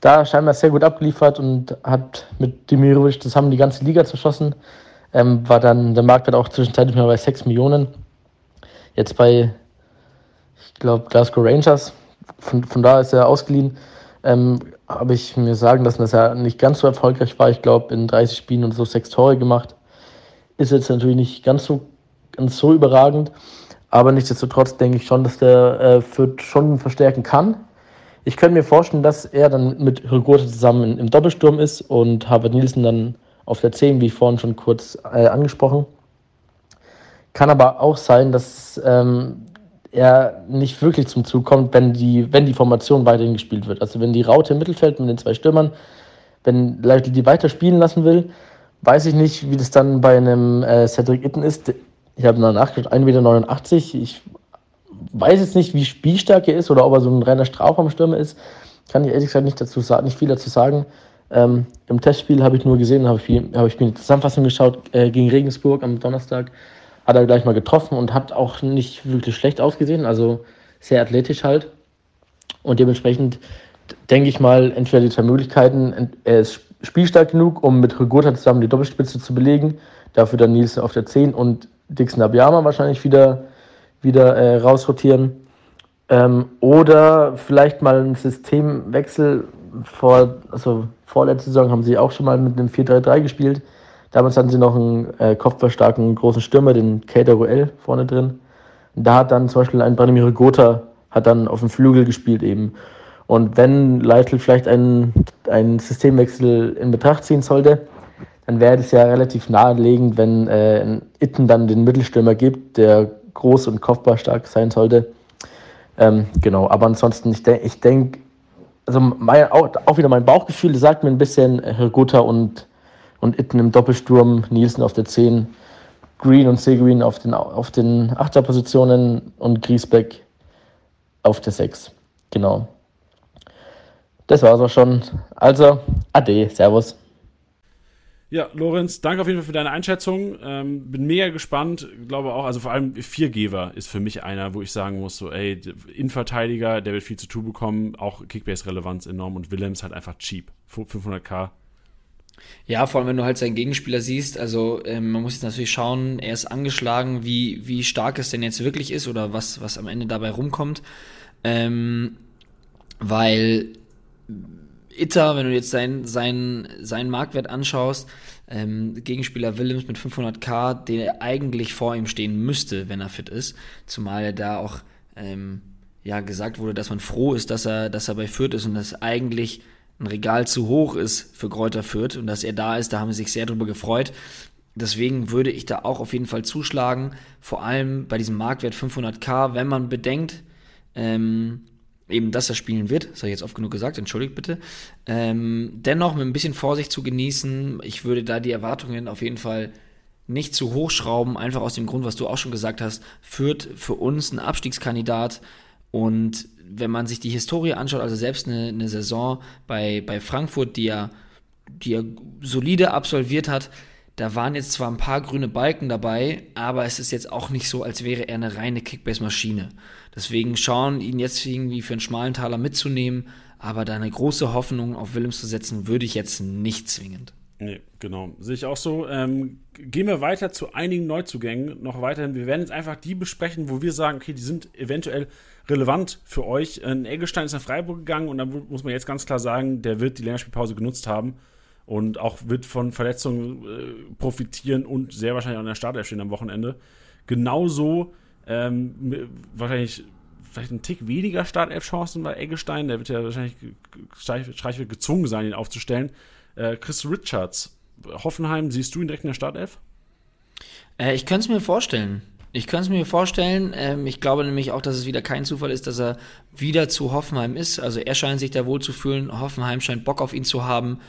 da scheinbar sehr gut abgeliefert und hat mit Dimirovic zusammen die ganze Liga zerschossen. Ähm, war dann der Marktwert auch zwischenzeitlich mal bei 6 Millionen. Jetzt bei, ich glaube, Glasgow Rangers. Von, von da ist er ausgeliehen. Ähm, habe ich mir sagen lassen, dass er nicht ganz so erfolgreich war. Ich glaube, in 30 Spielen und so sechs Tore gemacht. Ist jetzt natürlich nicht ganz so, ganz so überragend. Aber nichtsdestotrotz denke ich schon, dass der äh, Fürth schon verstärken kann. Ich könnte mir vorstellen, dass er dann mit Rigote zusammen im Doppelsturm ist und Harvard Nielsen dann auf der 10, wie vorhin schon kurz äh, angesprochen. Kann aber auch sein, dass ähm, er nicht wirklich zum Zug kommt, wenn die, wenn die Formation weiterhin gespielt wird. Also wenn die Raute im Mittelfeld mit den zwei Stürmern, wenn Leute die weiter spielen lassen will, weiß ich nicht, wie das dann bei einem äh, Cedric Itten ist. Ich habe nachgeschaut, 1,89 Meter. Ich weiß jetzt nicht, wie spielstark er ist oder ob er so ein reiner Strafraumstürmer ist. Kann ich ehrlich gesagt nicht, dazu, nicht viel dazu sagen. Ähm, Im Testspiel habe ich nur gesehen, habe ich, hab ich mir die Zusammenfassung geschaut äh, gegen Regensburg am Donnerstag hat er gleich mal getroffen und hat auch nicht wirklich schlecht ausgesehen, also sehr athletisch halt. Und dementsprechend denke ich mal, entweder die zwei Möglichkeiten, er ist spielstark genug, um mit Rigota zusammen die Doppelspitze zu belegen, dafür dann Nils auf der 10 und Dixon Abiyama wahrscheinlich wieder, wieder äh, rausrotieren. Ähm, oder vielleicht mal ein Systemwechsel. Vor, also vorletzte Saison haben sie auch schon mal mit einem 4-3-3 gespielt Damals hatten sie noch einen äh, kopfballstarken großen Stürmer, den Kader Ruel vorne drin. Und da hat dann zum Beispiel ein Branimir Gotha hat dann auf dem Flügel gespielt eben. Und wenn Leitl vielleicht einen, einen Systemwechsel in Betracht ziehen sollte, dann wäre das ja relativ naheliegend, wenn äh, Itten dann den Mittelstürmer gibt, der groß und kopfballstark sein sollte. Ähm, genau, aber ansonsten, ich, de ich denke, also mein, auch, auch, wieder mein Bauchgefühl sagt mir ein bisschen, Herr Gotha und und Itten im Doppelsturm, Nielsen auf der 10, Green und Seguin auf den, auf den Achterpositionen und Griesbeck auf der 6. Genau. Das war's auch schon. Also, ade, servus. Ja, Lorenz, danke auf jeden Fall für deine Einschätzung. Ähm, bin mega gespannt. Glaube auch, also vor allem Viergeber ist für mich einer, wo ich sagen muss, so, ey, Innenverteidiger, der wird viel zu tun bekommen. Auch Kickbase-Relevanz enorm und Willems halt einfach cheap. 500k ja, vor allem, wenn du halt seinen Gegenspieler siehst, also ähm, man muss jetzt natürlich schauen, er ist angeschlagen, wie, wie stark es denn jetzt wirklich ist oder was, was am Ende dabei rumkommt. Ähm, weil Itter, wenn du jetzt seinen sein, sein Marktwert anschaust, ähm, Gegenspieler Willems mit 500k, der eigentlich vor ihm stehen müsste, wenn er fit ist, zumal er da auch ähm, ja gesagt wurde, dass man froh ist, dass er, dass er bei Fürth ist und dass eigentlich ein Regal zu hoch ist für Kräuter Fürth und dass er da ist, da haben sie sich sehr drüber gefreut. Deswegen würde ich da auch auf jeden Fall zuschlagen, vor allem bei diesem Marktwert 500k, wenn man bedenkt, ähm, eben, dass er spielen wird, das habe ich jetzt oft genug gesagt, entschuldigt bitte. Ähm, dennoch mit ein bisschen Vorsicht zu genießen. Ich würde da die Erwartungen auf jeden Fall nicht zu hoch schrauben, einfach aus dem Grund, was du auch schon gesagt hast, führt für uns ein Abstiegskandidat und wenn man sich die Historie anschaut, also selbst eine, eine Saison bei, bei Frankfurt, die er, die er solide absolviert hat, da waren jetzt zwar ein paar grüne Balken dabei, aber es ist jetzt auch nicht so, als wäre er eine reine Kickbase-Maschine. Deswegen schauen, ihn jetzt irgendwie für einen schmalen Taler mitzunehmen, aber da eine große Hoffnung auf Willems zu setzen, würde ich jetzt nicht zwingend. Nee, genau. Sehe ich auch so. Ähm, gehen wir weiter zu einigen Neuzugängen noch weiterhin. Wir werden jetzt einfach die besprechen, wo wir sagen, okay, die sind eventuell relevant für euch. Ein Eggestein ist nach Freiburg gegangen und da muss man jetzt ganz klar sagen, der wird die Länderspielpause genutzt haben und auch wird von Verletzungen äh, profitieren und sehr wahrscheinlich auch in der Startelf stehen am Wochenende. Genauso ähm, wahrscheinlich vielleicht ein Tick weniger Startelf-Chancen bei Eggestein. Der wird ja wahrscheinlich Streich gezwungen sein, ihn aufzustellen. Äh, Chris Richards Hoffenheim, siehst du ihn direkt in der Startelf? Äh, ich könnte es mir vorstellen. Ich könnte es mir vorstellen. Ähm, ich glaube nämlich auch, dass es wieder kein Zufall ist, dass er wieder zu Hoffenheim ist. Also er scheint sich da wohl zu fühlen. Hoffenheim scheint Bock auf ihn zu haben.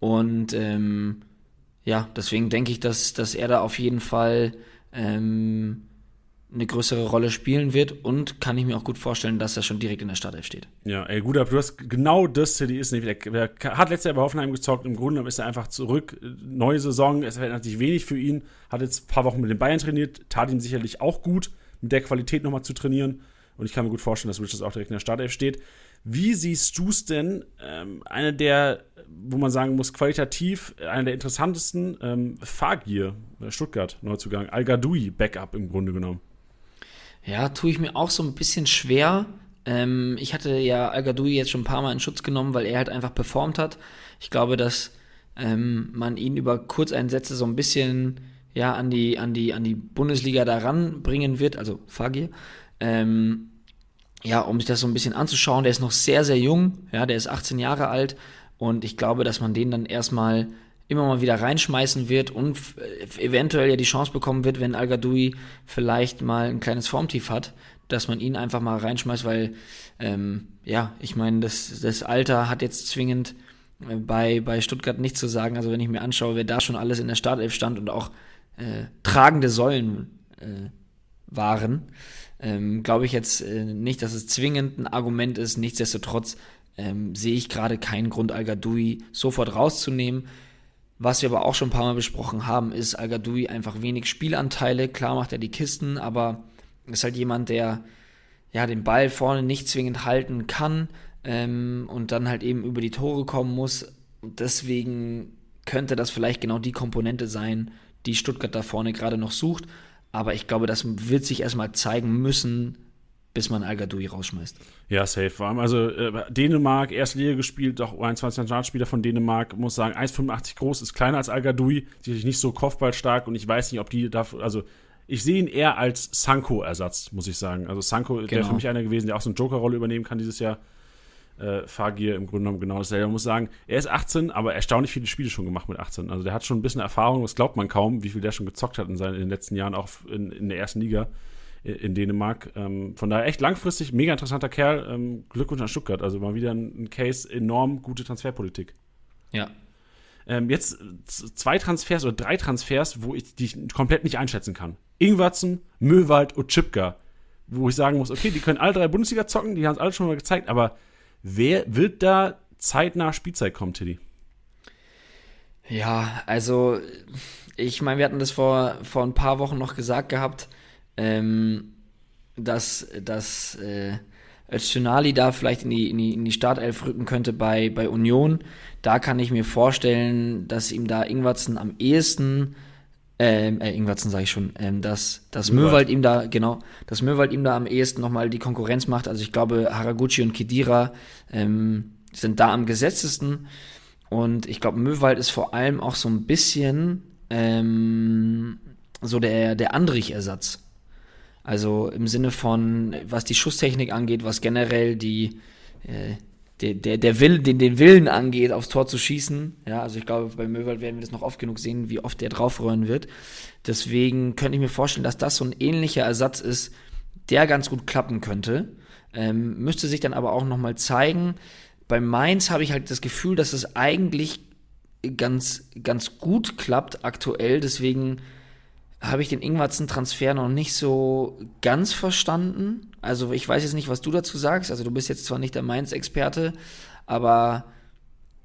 Und ähm, ja, deswegen denke ich, dass, dass er da auf jeden Fall ähm, eine größere Rolle spielen wird und kann ich mir auch gut vorstellen, dass er schon direkt in der Startelf steht. Ja, ey, gut, aber du hast genau das, City ist nicht. Der, der hat letztes Jahr bei Hoffenheim gezockt, im Grunde ist er einfach zurück. Neue Saison, es verändert sich wenig für ihn. Hat jetzt ein paar Wochen mit den Bayern trainiert, tat ihm sicherlich auch gut, mit der Qualität nochmal zu trainieren. Und ich kann mir gut vorstellen, dass Richards auch direkt in der Startelf steht. Wie siehst du es denn? Ähm, eine der, wo man sagen muss, qualitativ einer der interessantesten, ähm, Fagir, Stuttgart, Neuzugang, Al-Gadoui, Backup im Grunde genommen. Ja, tue ich mir auch so ein bisschen schwer. Ähm, ich hatte ja Al Gadoui jetzt schon ein paar Mal in Schutz genommen, weil er halt einfach performt hat. Ich glaube, dass ähm, man ihn über Kurzeinsätze so ein bisschen ja an die an die an die Bundesliga daran bringen wird, also Fagir. Ähm, ja, um sich das so ein bisschen anzuschauen. Der ist noch sehr sehr jung, ja, der ist 18 Jahre alt und ich glaube, dass man den dann erstmal immer mal wieder reinschmeißen wird und eventuell ja die Chance bekommen wird, wenn al vielleicht mal ein kleines Formtief hat, dass man ihn einfach mal reinschmeißt, weil ähm, ja, ich meine, das, das Alter hat jetzt zwingend äh, bei, bei Stuttgart nichts zu sagen. Also wenn ich mir anschaue, wer da schon alles in der Startelf stand und auch äh, tragende Säulen äh, waren, ähm, glaube ich jetzt äh, nicht, dass es zwingend ein Argument ist. Nichtsdestotrotz ähm, sehe ich gerade keinen Grund, al sofort rauszunehmen. Was wir aber auch schon ein paar Mal besprochen haben, ist al einfach wenig Spielanteile. Klar macht er die Kisten, aber ist halt jemand, der ja den Ball vorne nicht zwingend halten kann ähm, und dann halt eben über die Tore kommen muss. Und deswegen könnte das vielleicht genau die Komponente sein, die Stuttgart da vorne gerade noch sucht. Aber ich glaube, das wird sich erstmal zeigen müssen, bis man al rausschmeißt. Ja, safe. Vor allem also äh, Dänemark, erste Liga gespielt, auch 21 Nationalspieler von Dänemark, muss sagen, 1,85 groß, ist kleiner als al sicherlich nicht so kopfballstark und ich weiß nicht, ob die dafür, also ich sehe ihn eher als Sanko-Ersatz, muss ich sagen. Also Sanko genau. wäre für mich einer gewesen, der auch so eine Joker-Rolle übernehmen kann dieses Jahr. Äh, Fagir im Grunde genommen genau dasselbe. Man muss sagen, er ist 18, aber erstaunlich viele Spiele schon gemacht mit 18. Also der hat schon ein bisschen Erfahrung, das glaubt man kaum, wie viel der schon gezockt hat in, seinen, in den letzten Jahren, auch in, in der ersten Liga in Dänemark. Ähm, von daher echt langfristig, mega interessanter Kerl. Ähm, Glückwunsch an Stuttgart. Also mal wieder ein, ein Case, enorm gute Transferpolitik. Ja. Ähm, jetzt zwei Transfers oder drei Transfers, wo ich die komplett nicht einschätzen kann. Ingwertsen, Möwald und Chipka. Wo ich sagen muss, okay, die können alle drei Bundesliga zocken, die haben es alle schon mal gezeigt, aber wer wird da zeitnah Spielzeit kommen, Tiddy? Ja, also ich meine, wir hatten das vor, vor ein paar Wochen noch gesagt gehabt, ähm, dass, dass äh, Öztunali da vielleicht in die, in, die, in die Startelf rücken könnte bei, bei Union. Da kann ich mir vorstellen, dass ihm da Ingwertsen am ehesten, ähm, äh, Ingwertsen sage ich schon, ähm, dass, dass Möwald ihm da, genau, dass Möwald ihm da am ehesten nochmal die Konkurrenz macht. Also ich glaube, Haraguchi und Kedira ähm, sind da am gesetztesten. Und ich glaube, Möwald ist vor allem auch so ein bisschen ähm, so der, der Andrich-Ersatz. Also im Sinne von, was die Schusstechnik angeht, was generell die, äh, der, der, der Will, den, den Willen angeht, aufs Tor zu schießen. Ja, also ich glaube, bei Möwald werden wir das noch oft genug sehen, wie oft der draufrollen wird. Deswegen könnte ich mir vorstellen, dass das so ein ähnlicher Ersatz ist, der ganz gut klappen könnte. Ähm, müsste sich dann aber auch nochmal zeigen. Bei Mainz habe ich halt das Gefühl, dass es eigentlich ganz, ganz gut klappt aktuell. Deswegen habe ich den Ingwarzen-Transfer noch nicht so ganz verstanden. Also ich weiß jetzt nicht, was du dazu sagst. Also du bist jetzt zwar nicht der Mainz-Experte, aber.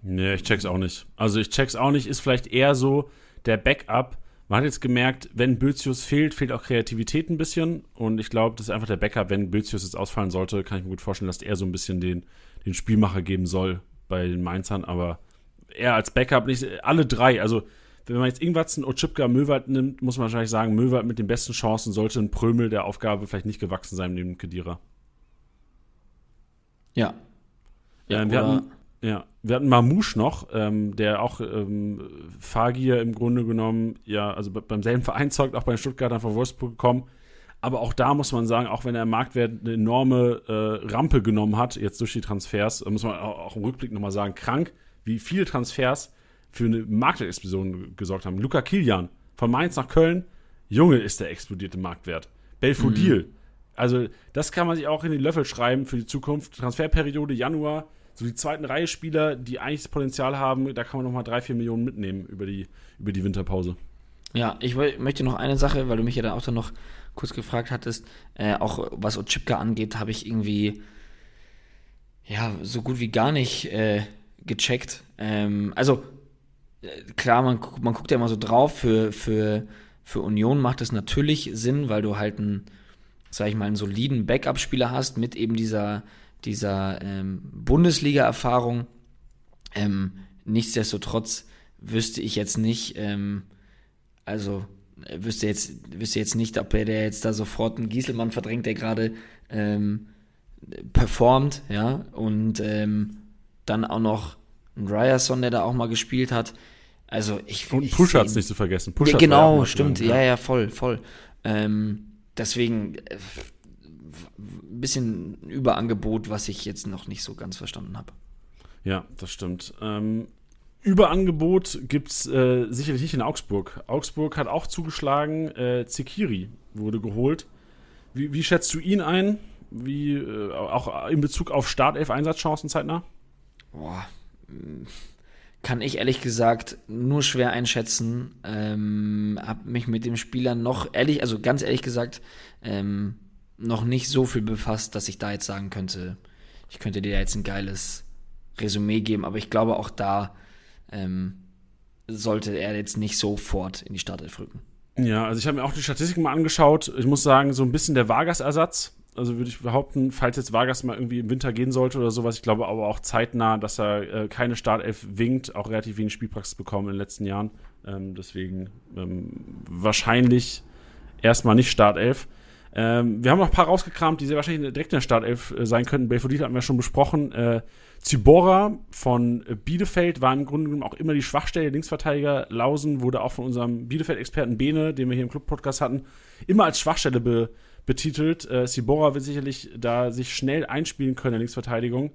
Nee, ich check's auch nicht. Also ich check's auch nicht. Ist vielleicht eher so der Backup. Man hat jetzt gemerkt, wenn Bözius fehlt, fehlt auch Kreativität ein bisschen. Und ich glaube, das ist einfach der Backup. Wenn Bözius jetzt ausfallen sollte, kann ich mir gut vorstellen, dass er so ein bisschen den, den Spielmacher geben soll bei den Mainzern. Aber er als Backup nicht. Alle drei, also wenn man jetzt Ingwatzen, Otschipka, Möwald nimmt, muss man wahrscheinlich sagen, Möwald mit den besten Chancen sollte ein Prömel der Aufgabe vielleicht nicht gewachsen sein neben Kedira. Ja. Ja, ähm, wir hatten, ja, wir hatten Mamouche noch, ähm, der auch ähm, Fagir im Grunde genommen, ja, also beim selben Verein zeugt, auch bei den Stuttgartern von Wolfsburg gekommen. Aber auch da muss man sagen, auch wenn er im Marktwert eine enorme äh, Rampe genommen hat, jetzt durch die Transfers, muss man auch, auch im Rückblick nochmal sagen, krank, wie viele Transfers für eine Marktexplosion gesorgt haben. Luca Kilian von Mainz nach Köln, Junge, ist der explodierte Marktwert. Belfodil, mhm. also das kann man sich auch in den Löffel schreiben für die Zukunft. Transferperiode Januar, so die zweiten Reihe Spieler, die eigentlich das Potenzial haben, da kann man nochmal drei, vier Millionen mitnehmen über die, über die Winterpause. Ja, ich möchte noch eine Sache, weil du mich ja dann auch dann noch kurz gefragt hattest, äh, auch was Ochipka angeht, habe ich irgendwie ja so gut wie gar nicht äh, gecheckt. Ähm, also klar, man, man guckt ja immer so drauf, für, für, für Union macht es natürlich Sinn, weil du halt einen, sag ich mal, einen soliden Backup-Spieler hast mit eben dieser, dieser ähm, Bundesliga-Erfahrung. Ähm, nichtsdestotrotz wüsste ich jetzt nicht, ähm, also wüsste jetzt, wüsste jetzt nicht, ob er der jetzt da sofort einen Gieselmann verdrängt, der gerade ähm, performt, ja, und ähm, dann auch noch ein Ryerson, der da auch mal gespielt hat. Also ich Und Puschatz nicht zu vergessen. Puschatz ja, genau, stimmt. ja, ja, voll, voll. Ähm, deswegen äh, ein bisschen Überangebot, was ich jetzt noch nicht so ganz verstanden habe. Ja, das stimmt. Ähm, Überangebot gibt es äh, sicherlich nicht in Augsburg. Augsburg hat auch zugeschlagen. Äh, Zekiri wurde geholt. Wie, wie, schätzt du ihn ein? Wie äh, auch in Bezug auf Startelf-Einsatzchancen zeitnah? Boah, kann ich ehrlich gesagt nur schwer einschätzen. Ähm, hab mich mit dem Spieler noch ehrlich, also ganz ehrlich gesagt, ähm, noch nicht so viel befasst, dass ich da jetzt sagen könnte, ich könnte dir jetzt ein geiles Resümee geben, aber ich glaube auch da ähm, sollte er jetzt nicht sofort in die Startelf rücken. Ja, also ich habe mir auch die Statistiken mal angeschaut. Ich muss sagen, so ein bisschen der Vargas-Ersatz. Also würde ich behaupten, falls jetzt Vargas mal irgendwie im Winter gehen sollte oder sowas, ich glaube aber auch zeitnah, dass er äh, keine Startelf winkt, auch relativ wenig Spielpraxis bekommen in den letzten Jahren. Ähm, deswegen ähm, wahrscheinlich erstmal nicht Startelf. Ähm, wir haben noch ein paar rausgekramt, die sehr wahrscheinlich direkt in der Startelf äh, sein könnten. Belfodil hatten wir schon besprochen. Äh, Zybora von Bielefeld war im Grunde genommen auch immer die Schwachstelle. Linksverteidiger Lausen wurde auch von unserem Bielefeld-Experten Bene, den wir hier im Club-Podcast hatten, immer als Schwachstelle be betitelt. Äh, Sibora wird sicherlich da sich schnell einspielen können in der Linksverteidigung.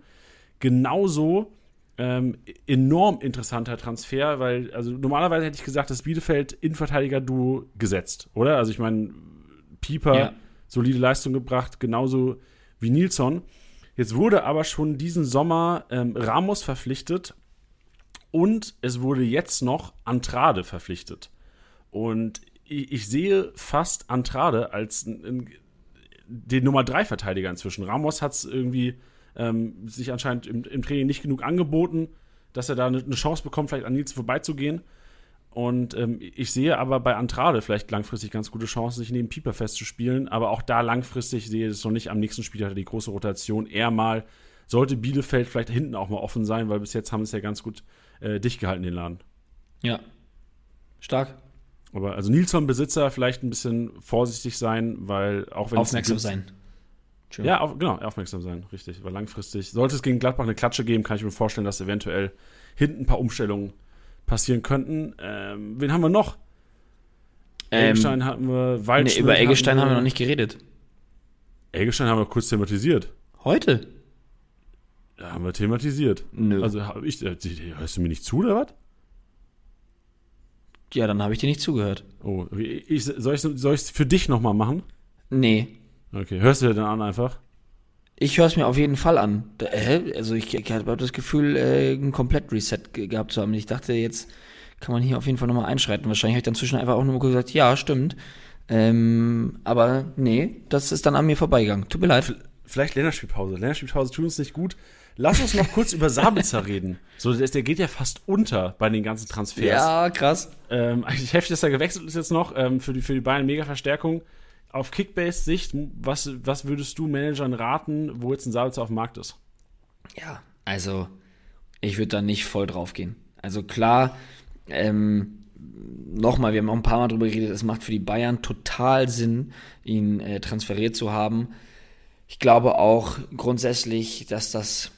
Genauso ähm, enorm interessanter Transfer, weil, also normalerweise hätte ich gesagt, das Bielefeld Innenverteidiger-Duo gesetzt, oder? Also ich meine, Pieper, ja. solide Leistung gebracht, genauso wie Nilsson. Jetzt wurde aber schon diesen Sommer ähm, Ramos verpflichtet und es wurde jetzt noch Antrade verpflichtet. Und ich, ich sehe fast Antrade als den Nummer 3 Verteidiger inzwischen. Ramos hat es irgendwie ähm, sich anscheinend im, im, Training nicht genug angeboten, dass er da eine, eine Chance bekommt, vielleicht an Nils vorbeizugehen. Und ähm, ich sehe aber bei Antrade vielleicht langfristig ganz gute Chancen, sich neben Pieper festzuspielen. Aber auch da langfristig sehe ich es noch nicht. Am nächsten Spiel hat er die große Rotation. Eher mal sollte Bielefeld vielleicht hinten auch mal offen sein, weil bis jetzt haben es ja ganz gut äh, dicht gehalten, den Laden. Ja. Stark. Aber also Nilsson-Besitzer vielleicht ein bisschen vorsichtig sein, weil auch wenn Aufmerksam sein. Ja, auf, genau, aufmerksam sein, richtig. Weil langfristig, sollte es gegen Gladbach eine Klatsche geben, kann ich mir vorstellen, dass eventuell hinten ein paar Umstellungen passieren könnten. Ähm, wen haben wir noch? Ähm, Eggestein hatten wir, Waldschmidt. Nee, über Eggestein haben wir, haben wir noch nicht geredet. Eggestein haben wir kurz thematisiert. Heute? Ja, haben wir thematisiert. Nö. Also, hab ich, äh, hörst du mir nicht zu, oder was? Ja, dann habe ich dir nicht zugehört. Oh, ich, soll ich es für dich nochmal machen? Nee. Okay, hörst du dir dann an einfach? Ich höre es mir auf jeden Fall an. Also ich, ich habe das Gefühl, äh, ein Komplett-Reset gehabt zu haben. Ich dachte, jetzt kann man hier auf jeden Fall nochmal einschreiten. Wahrscheinlich habe ich dann zwischen einfach auch nochmal gesagt, ja, stimmt. Ähm, aber nee, das ist dann an mir vorbeigegangen. Tut mir leid. Vielleicht Länderspielpause. Länderspielpause tut uns nicht gut. Lass uns noch kurz über Sabitzer reden. So, der, der, geht ja fast unter bei den ganzen Transfers. Ja, krass. Ähm, eigentlich heftig, dass er gewechselt ist jetzt noch ähm, für, die, für die Bayern mega Verstärkung auf Kickbase-Sicht, was, was würdest du Managern raten, wo jetzt ein Sabitzer auf dem Markt ist? Ja, also ich würde da nicht voll drauf gehen. Also klar, ähm, nochmal, wir haben auch ein paar Mal drüber geredet, es macht für die Bayern total Sinn, ihn äh, transferiert zu haben. Ich glaube auch grundsätzlich, dass das,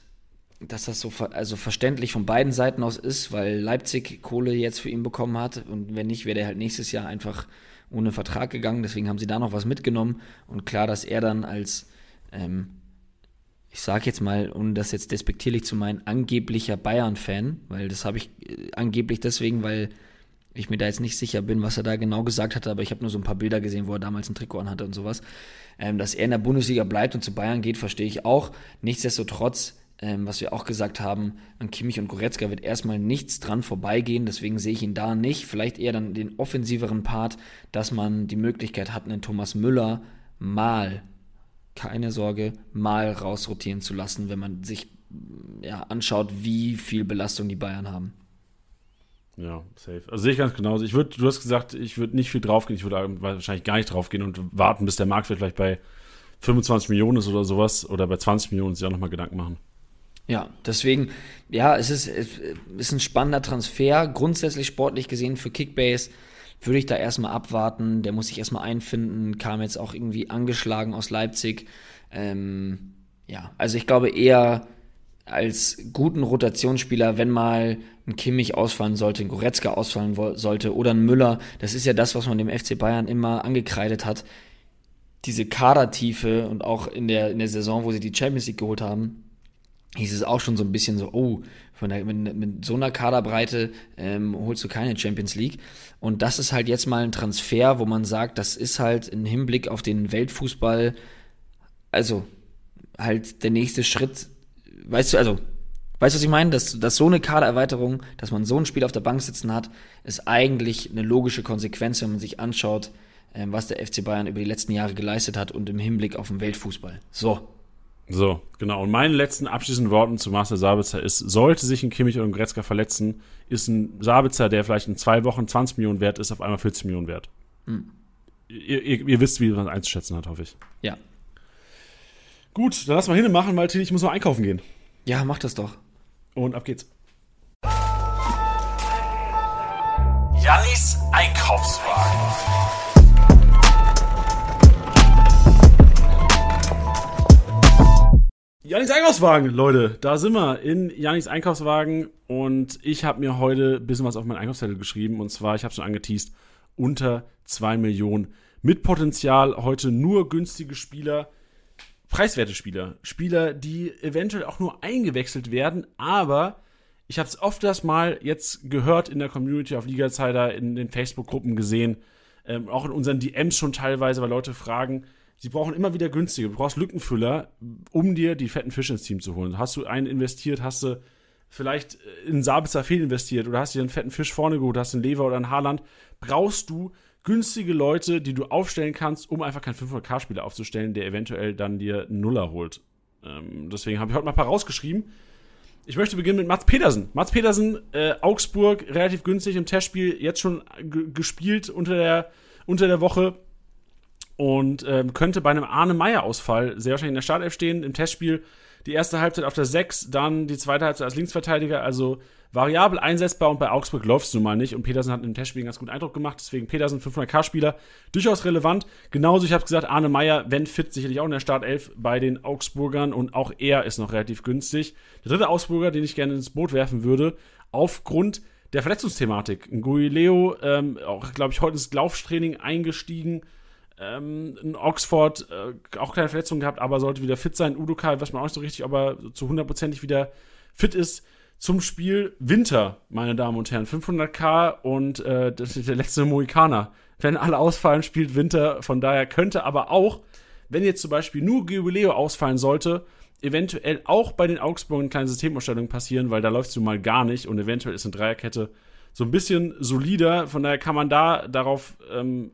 dass das so ver also verständlich von beiden Seiten aus ist, weil Leipzig Kohle jetzt für ihn bekommen hat und wenn nicht, wäre der halt nächstes Jahr einfach ohne Vertrag gegangen, deswegen haben sie da noch was mitgenommen. Und klar, dass er dann als ähm, ich sage jetzt mal, und das jetzt despektierlich zu meinen, angeblicher Bayern-Fan, weil das habe ich äh, angeblich deswegen, weil ich mir da jetzt nicht sicher bin, was er da genau gesagt hatte, aber ich habe nur so ein paar Bilder gesehen, wo er damals ein Trikot anhatte und sowas. Ähm, dass er in der Bundesliga bleibt und zu Bayern geht, verstehe ich auch. Nichtsdestotrotz, ähm, was wir auch gesagt haben, an Kimmich und Goretzka wird erstmal nichts dran vorbeigehen, deswegen sehe ich ihn da nicht. Vielleicht eher dann den offensiveren Part, dass man die Möglichkeit hat, einen Thomas Müller mal, keine Sorge, mal rausrotieren zu lassen, wenn man sich ja, anschaut, wie viel Belastung die Bayern haben. Ja, safe. Also sehe ich ganz genauso. Ich würde, du hast gesagt, ich würde nicht viel draufgehen. Ich würde wahrscheinlich gar nicht draufgehen und warten, bis der Marktwert vielleicht bei 25 Millionen ist oder sowas oder bei 20 Millionen sich auch nochmal Gedanken machen. Ja, deswegen, ja, es ist, es ist ein spannender Transfer. Grundsätzlich sportlich gesehen für Kickbase würde ich da erstmal abwarten. Der muss sich erstmal einfinden, kam jetzt auch irgendwie angeschlagen aus Leipzig. Ähm, ja, also ich glaube eher als guten Rotationsspieler, wenn mal ein Kimmich ausfallen sollte, ein Goretzka ausfallen sollte oder ein Müller. Das ist ja das, was man dem FC Bayern immer angekreidet hat. Diese Kadertiefe und auch in der, in der Saison, wo sie die Champions League geholt haben, hieß es auch schon so ein bisschen so, oh, von der, mit, mit so einer Kaderbreite ähm, holst du keine Champions League. Und das ist halt jetzt mal ein Transfer, wo man sagt, das ist halt im Hinblick auf den Weltfußball, also halt der nächste Schritt, weißt du, also Weißt du, was ich meine? Dass, dass so eine Kadererweiterung, dass man so ein Spiel auf der Bank sitzen hat, ist eigentlich eine logische Konsequenz, wenn man sich anschaut, ähm, was der FC Bayern über die letzten Jahre geleistet hat und im Hinblick auf den Weltfußball. So. So, genau. Und meine letzten abschließenden Worten zu Marcel Sabitzer ist, sollte sich ein Kimmich oder ein Gretzka verletzen, ist ein Sabitzer, der vielleicht in zwei Wochen 20 Millionen wert ist, auf einmal 40 Millionen wert. Hm. Ihr, ihr, ihr, wisst, wie man einzuschätzen hat, hoffe ich. Ja. Gut, dann lass mal hin machen, weil ich muss mal einkaufen gehen. Ja, mach das doch. Und ab geht's. Jannis Einkaufswagen. Janis Einkaufswagen, Leute, da sind wir in Janis Einkaufswagen. Und ich habe mir heute ein bisschen was auf meinen Einkaufszettel geschrieben. Und zwar, ich habe schon angeteased, unter 2 Millionen. Mit Potenzial, heute nur günstige Spieler, preiswerte Spieler. Spieler, die eventuell auch nur eingewechselt werden, aber ich habe es oft das mal jetzt gehört in der Community auf Liga-Zeiter, in den Facebook-Gruppen gesehen, ähm, auch in unseren DMs schon teilweise, weil Leute fragen, sie brauchen immer wieder günstige, du brauchst Lückenfüller, um dir die fetten Fische ins Team zu holen. Hast du einen investiert, hast du vielleicht in Sabitzer Fehl investiert oder hast dir einen fetten Fisch vorne geholt, hast einen Lever oder einen Haarland, brauchst du günstige Leute, die du aufstellen kannst, um einfach keinen 500k-Spieler aufzustellen, der eventuell dann dir einen Nuller holt. Ähm, deswegen habe ich heute mal ein paar rausgeschrieben. Ich möchte beginnen mit Mats Petersen. Mats Petersen, äh, Augsburg, relativ günstig im Testspiel, jetzt schon gespielt unter der, unter der Woche und ähm, könnte bei einem Arne Meyer-Ausfall sehr wahrscheinlich in der Startelf stehen. Im Testspiel die erste Halbzeit auf der 6, dann die zweite Halbzeit als Linksverteidiger. Also variabel einsetzbar und bei Augsburg läuft es nun mal nicht. Und Petersen hat im Testspiel einen ganz guten Eindruck gemacht. Deswegen Petersen 500k-Spieler durchaus relevant. Genauso, ich habe gesagt, Arne Meyer, wenn fit, sicherlich auch in der Startelf bei den Augsburgern und auch er ist noch relativ günstig. Der dritte Augsburger, den ich gerne ins Boot werfen würde, aufgrund der Verletzungsthematik. Guileo, ähm, auch glaube ich heute ins Lauftraining eingestiegen. Ähm, in Oxford äh, auch keine Verletzung gehabt, aber sollte wieder fit sein. Udokai, weiß man auch nicht so richtig, ob er zu hundertprozentig wieder fit ist zum Spiel Winter, meine Damen und Herren. 500k und äh, das ist der letzte Mohikaner. Wenn alle ausfallen, spielt Winter. Von daher könnte aber auch, wenn jetzt zum Beispiel nur Jubileo ausfallen sollte, eventuell auch bei den Augsburg eine kleine Systemausstellung passieren, weil da läufst du mal gar nicht und eventuell ist eine Dreierkette so ein bisschen solider. Von daher kann man da darauf ähm,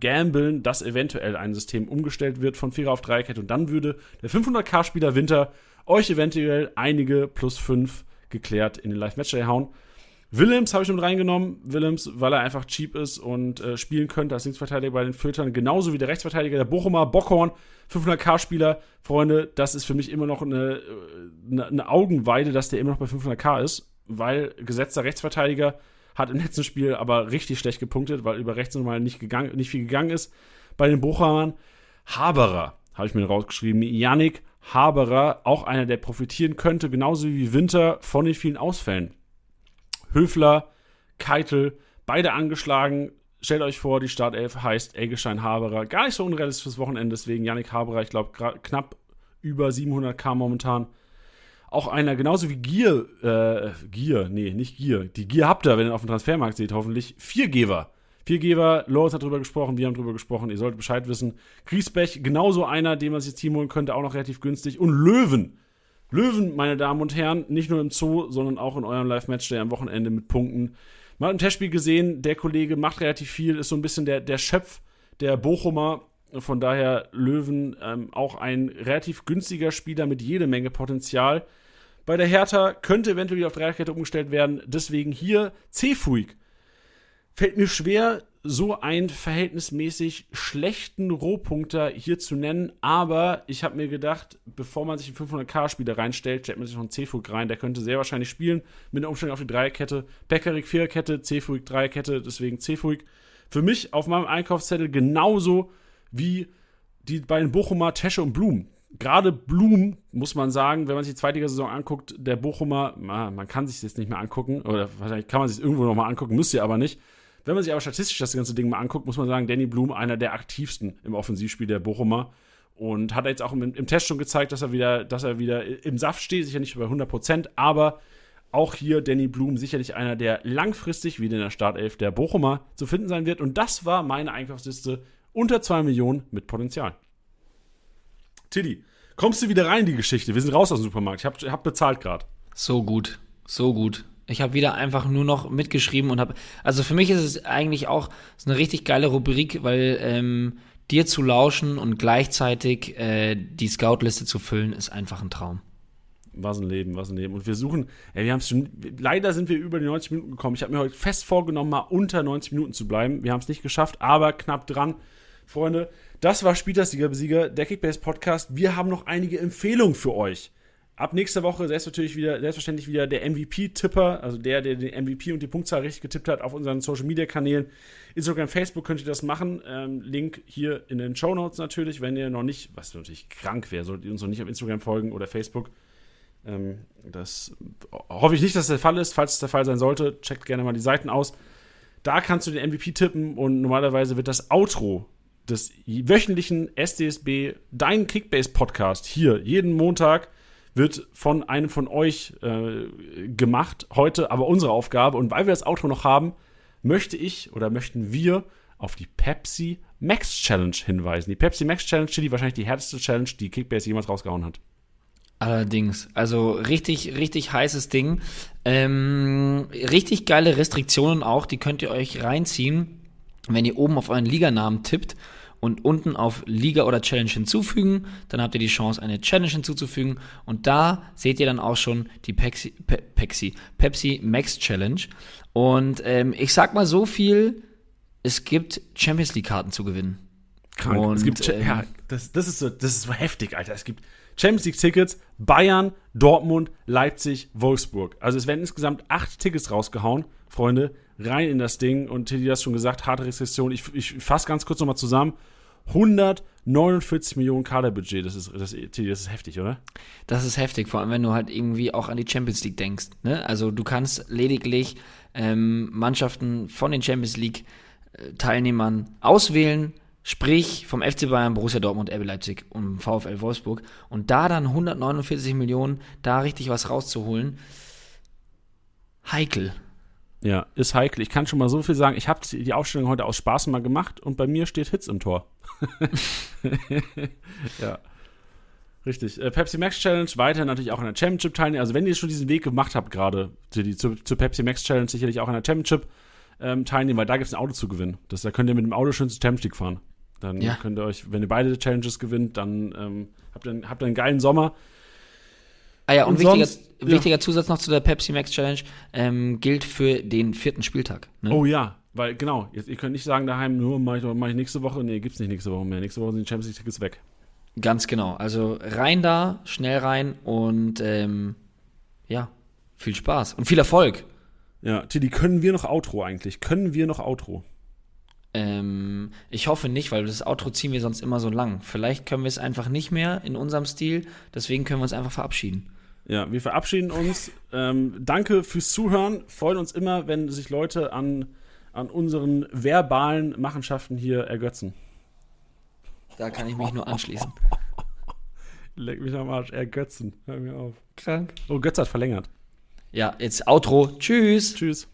gambeln, dass eventuell ein System umgestellt wird von Vierer auf Dreierkette und dann würde der 500k-Spieler Winter euch eventuell einige plus 5 geklärt in den Live-Matchday hauen. Willems habe ich mit reingenommen. Willems, weil er einfach cheap ist und äh, spielen könnte als Linksverteidiger bei den Filtern. Genauso wie der Rechtsverteidiger, der Bochumer, Bockhorn, 500k-Spieler. Freunde, das ist für mich immer noch eine, eine, eine, Augenweide, dass der immer noch bei 500k ist, weil gesetzter Rechtsverteidiger hat im letzten Spiel aber richtig schlecht gepunktet, weil über rechts nochmal nicht, nicht viel gegangen ist. Bei den Bochumern, Haberer, habe ich mir rausgeschrieben. Yannick Haberer, auch einer, der profitieren könnte, genauso wie Winter von den vielen Ausfällen. Höfler, Keitel, beide angeschlagen. Stellt euch vor, die Startelf heißt Eggestein Haberer. Gar nicht so unrealistisch fürs Wochenende, deswegen Yannick Haberer, ich glaube, knapp über 700k momentan. Auch einer, genauso wie Gier, äh, Gier, nee, nicht Gier. Die Gier habt ihr, wenn ihr auf dem Transfermarkt seht, hoffentlich. Viergeber. Viergeber, Lorenz hat drüber gesprochen, wir haben drüber gesprochen, ihr solltet Bescheid wissen. Griesbech, genauso einer, den man sich Team holen könnte, auch noch relativ günstig. Und Löwen. Löwen, meine Damen und Herren, nicht nur im Zoo, sondern auch in eurem Live-Matchday am Wochenende mit Punkten. Hat im Testspiel gesehen, der Kollege macht relativ viel, ist so ein bisschen der, der Schöpf der Bochumer. Von daher Löwen ähm, auch ein relativ günstiger Spieler mit jede Menge Potenzial. Bei der Hertha könnte eventuell wieder auf Dreierkette umgestellt werden. Deswegen hier C-Fuig. Fällt mir schwer, so einen verhältnismäßig schlechten Rohpunkter hier zu nennen, aber ich habe mir gedacht, bevor man sich einen 500k-Spieler reinstellt, stellt man sich noch einen C-Fuig rein, der könnte sehr wahrscheinlich spielen, mit der Umstellung auf die Dreierkette, Beckerig Viererkette, C-Fuig Dreierkette, deswegen C-Fuig. Für mich auf meinem Einkaufszettel genauso wie die beiden Bochumer Tesche und Blum. Gerade Blum, muss man sagen, wenn man sich die zweite Saison anguckt, der Bochumer, man kann sich das jetzt nicht mehr angucken, oder wahrscheinlich kann man sich irgendwo nochmal angucken, müsst ihr aber nicht. Wenn man sich aber statistisch das ganze Ding mal anguckt, muss man sagen, Danny Blum einer der aktivsten im Offensivspiel der Bochumer. Und hat er jetzt auch im, im, Test schon gezeigt, dass er wieder, dass er wieder im Saft steht, sicher nicht über 100 Prozent, aber auch hier Danny Blum sicherlich einer, der langfristig wieder in der Startelf der Bochumer zu finden sein wird. Und das war meine Einkaufsliste unter 2 Millionen mit Potenzial. Tiddy, kommst du wieder rein in die Geschichte? Wir sind raus aus dem Supermarkt. Ich habe hab bezahlt gerade. So gut, so gut. Ich habe wieder einfach nur noch mitgeschrieben und habe. Also für mich ist es eigentlich auch eine richtig geile Rubrik, weil ähm, dir zu lauschen und gleichzeitig äh, die Scout-Liste zu füllen, ist einfach ein Traum. Was ein Leben, was ein Leben. Und wir suchen, ey, wir haben es schon, leider sind wir über die 90 Minuten gekommen. Ich habe mir heute fest vorgenommen, mal unter 90 Minuten zu bleiben. Wir haben es nicht geschafft, aber knapp dran. Freunde, das war Spielersieger-Besieger, der Kickbase Podcast. Wir haben noch einige Empfehlungen für euch. Ab nächster Woche selbst natürlich wieder, selbstverständlich wieder der MVP-Tipper, also der, der den MVP und die Punktzahl richtig getippt hat auf unseren Social-Media-Kanälen. Instagram, Facebook könnt ihr das machen. Ähm, Link hier in den Show Notes natürlich, wenn ihr noch nicht, was natürlich krank wäre, solltet ihr uns noch nicht auf Instagram folgen oder Facebook. Ähm, das hoffe ich nicht, dass das der Fall ist. Falls es der Fall sein sollte, checkt gerne mal die Seiten aus. Da kannst du den MVP tippen und normalerweise wird das Outro des wöchentlichen SDSB, dein Kickbase-Podcast, hier jeden Montag wird von einem von euch äh, gemacht. Heute aber unsere Aufgabe. Und weil wir das Outro noch haben, möchte ich oder möchten wir auf die Pepsi Max Challenge hinweisen. Die Pepsi Max Challenge, die wahrscheinlich die härteste Challenge, die Kickbase jemals rausgehauen hat. Allerdings, also richtig, richtig heißes Ding. Ähm, richtig geile Restriktionen auch, die könnt ihr euch reinziehen, wenn ihr oben auf euren Liganamen tippt und unten auf Liga oder Challenge hinzufügen. Dann habt ihr die Chance, eine Challenge hinzuzufügen. Und da seht ihr dann auch schon die Pepsi, Pe Pepsi, Pepsi Max Challenge. Und ähm, ich sag mal so viel, es gibt Champions League-Karten zu gewinnen. Krank. Und, es gibt, ähm, ja, das, das, ist so, das ist so heftig, Alter. Es gibt Champions League-Tickets, Bayern, Dortmund, Leipzig, Wolfsburg. Also es werden insgesamt acht Tickets rausgehauen, Freunde. Rein in das Ding. Und Teddy hat schon gesagt, harte Rezession. Ich, ich fasse ganz kurz nochmal zusammen. 149 Millionen Kaderbudget, das ist, das, das ist heftig, oder? Das ist heftig, vor allem wenn du halt irgendwie auch an die Champions League denkst. Ne? Also du kannst lediglich ähm, Mannschaften von den Champions League äh, Teilnehmern auswählen, sprich vom FC Bayern, Borussia Dortmund, RB Leipzig und VfL Wolfsburg und da dann 149 Millionen, da richtig was rauszuholen, heikel. Ja, ist heikel. Ich kann schon mal so viel sagen. Ich habe die Aufstellung heute aus Spaß mal gemacht und bei mir steht Hits im Tor. (laughs) ja. Richtig. Äh, Pepsi Max Challenge, weiter natürlich auch in der Championship teilnehmen. Also, wenn ihr schon diesen Weg gemacht habt, gerade zur, zur Pepsi Max Challenge, sicherlich auch in der Championship ähm, teilnehmen, weil da gibt es ein Auto zu gewinnen. Das, da könnt ihr mit dem Auto schön zur Champions League fahren. Dann ja. könnt ihr euch, wenn ihr beide Challenges gewinnt, dann ähm, habt, ihr, habt ihr einen geilen Sommer. Ah ja, und, und wichtiger, sonst, wichtiger ja. Zusatz noch zu der Pepsi Max Challenge, ähm, gilt für den vierten Spieltag. Ne? Oh ja, weil genau, jetzt, ihr könnt nicht sagen daheim, nur mache ich, mach ich nächste Woche. Nee, gibt's nicht nächste Woche mehr. Nächste Woche sind die Champions League Tickets weg. Ganz genau. Also rein da, schnell rein und ähm, ja, viel Spaß und viel Erfolg. Ja, Tilly, können wir noch Outro eigentlich? Können wir noch Outro? Ähm, ich hoffe nicht, weil das Outro ziehen wir sonst immer so lang. Vielleicht können wir es einfach nicht mehr in unserem Stil, deswegen können wir uns einfach verabschieden. Ja, wir verabschieden uns. ähm, danke fürs Zuhören. Freuen uns immer, wenn sich Leute an, an unseren verbalen Machenschaften hier ergötzen. Da kann ich mich nur anschließen. Leck mich am Arsch. Er Götzen. Hör mir auf. Krank. Oh, Götze hat verlängert. Ja, jetzt Outro. Tschüss. Tschüss.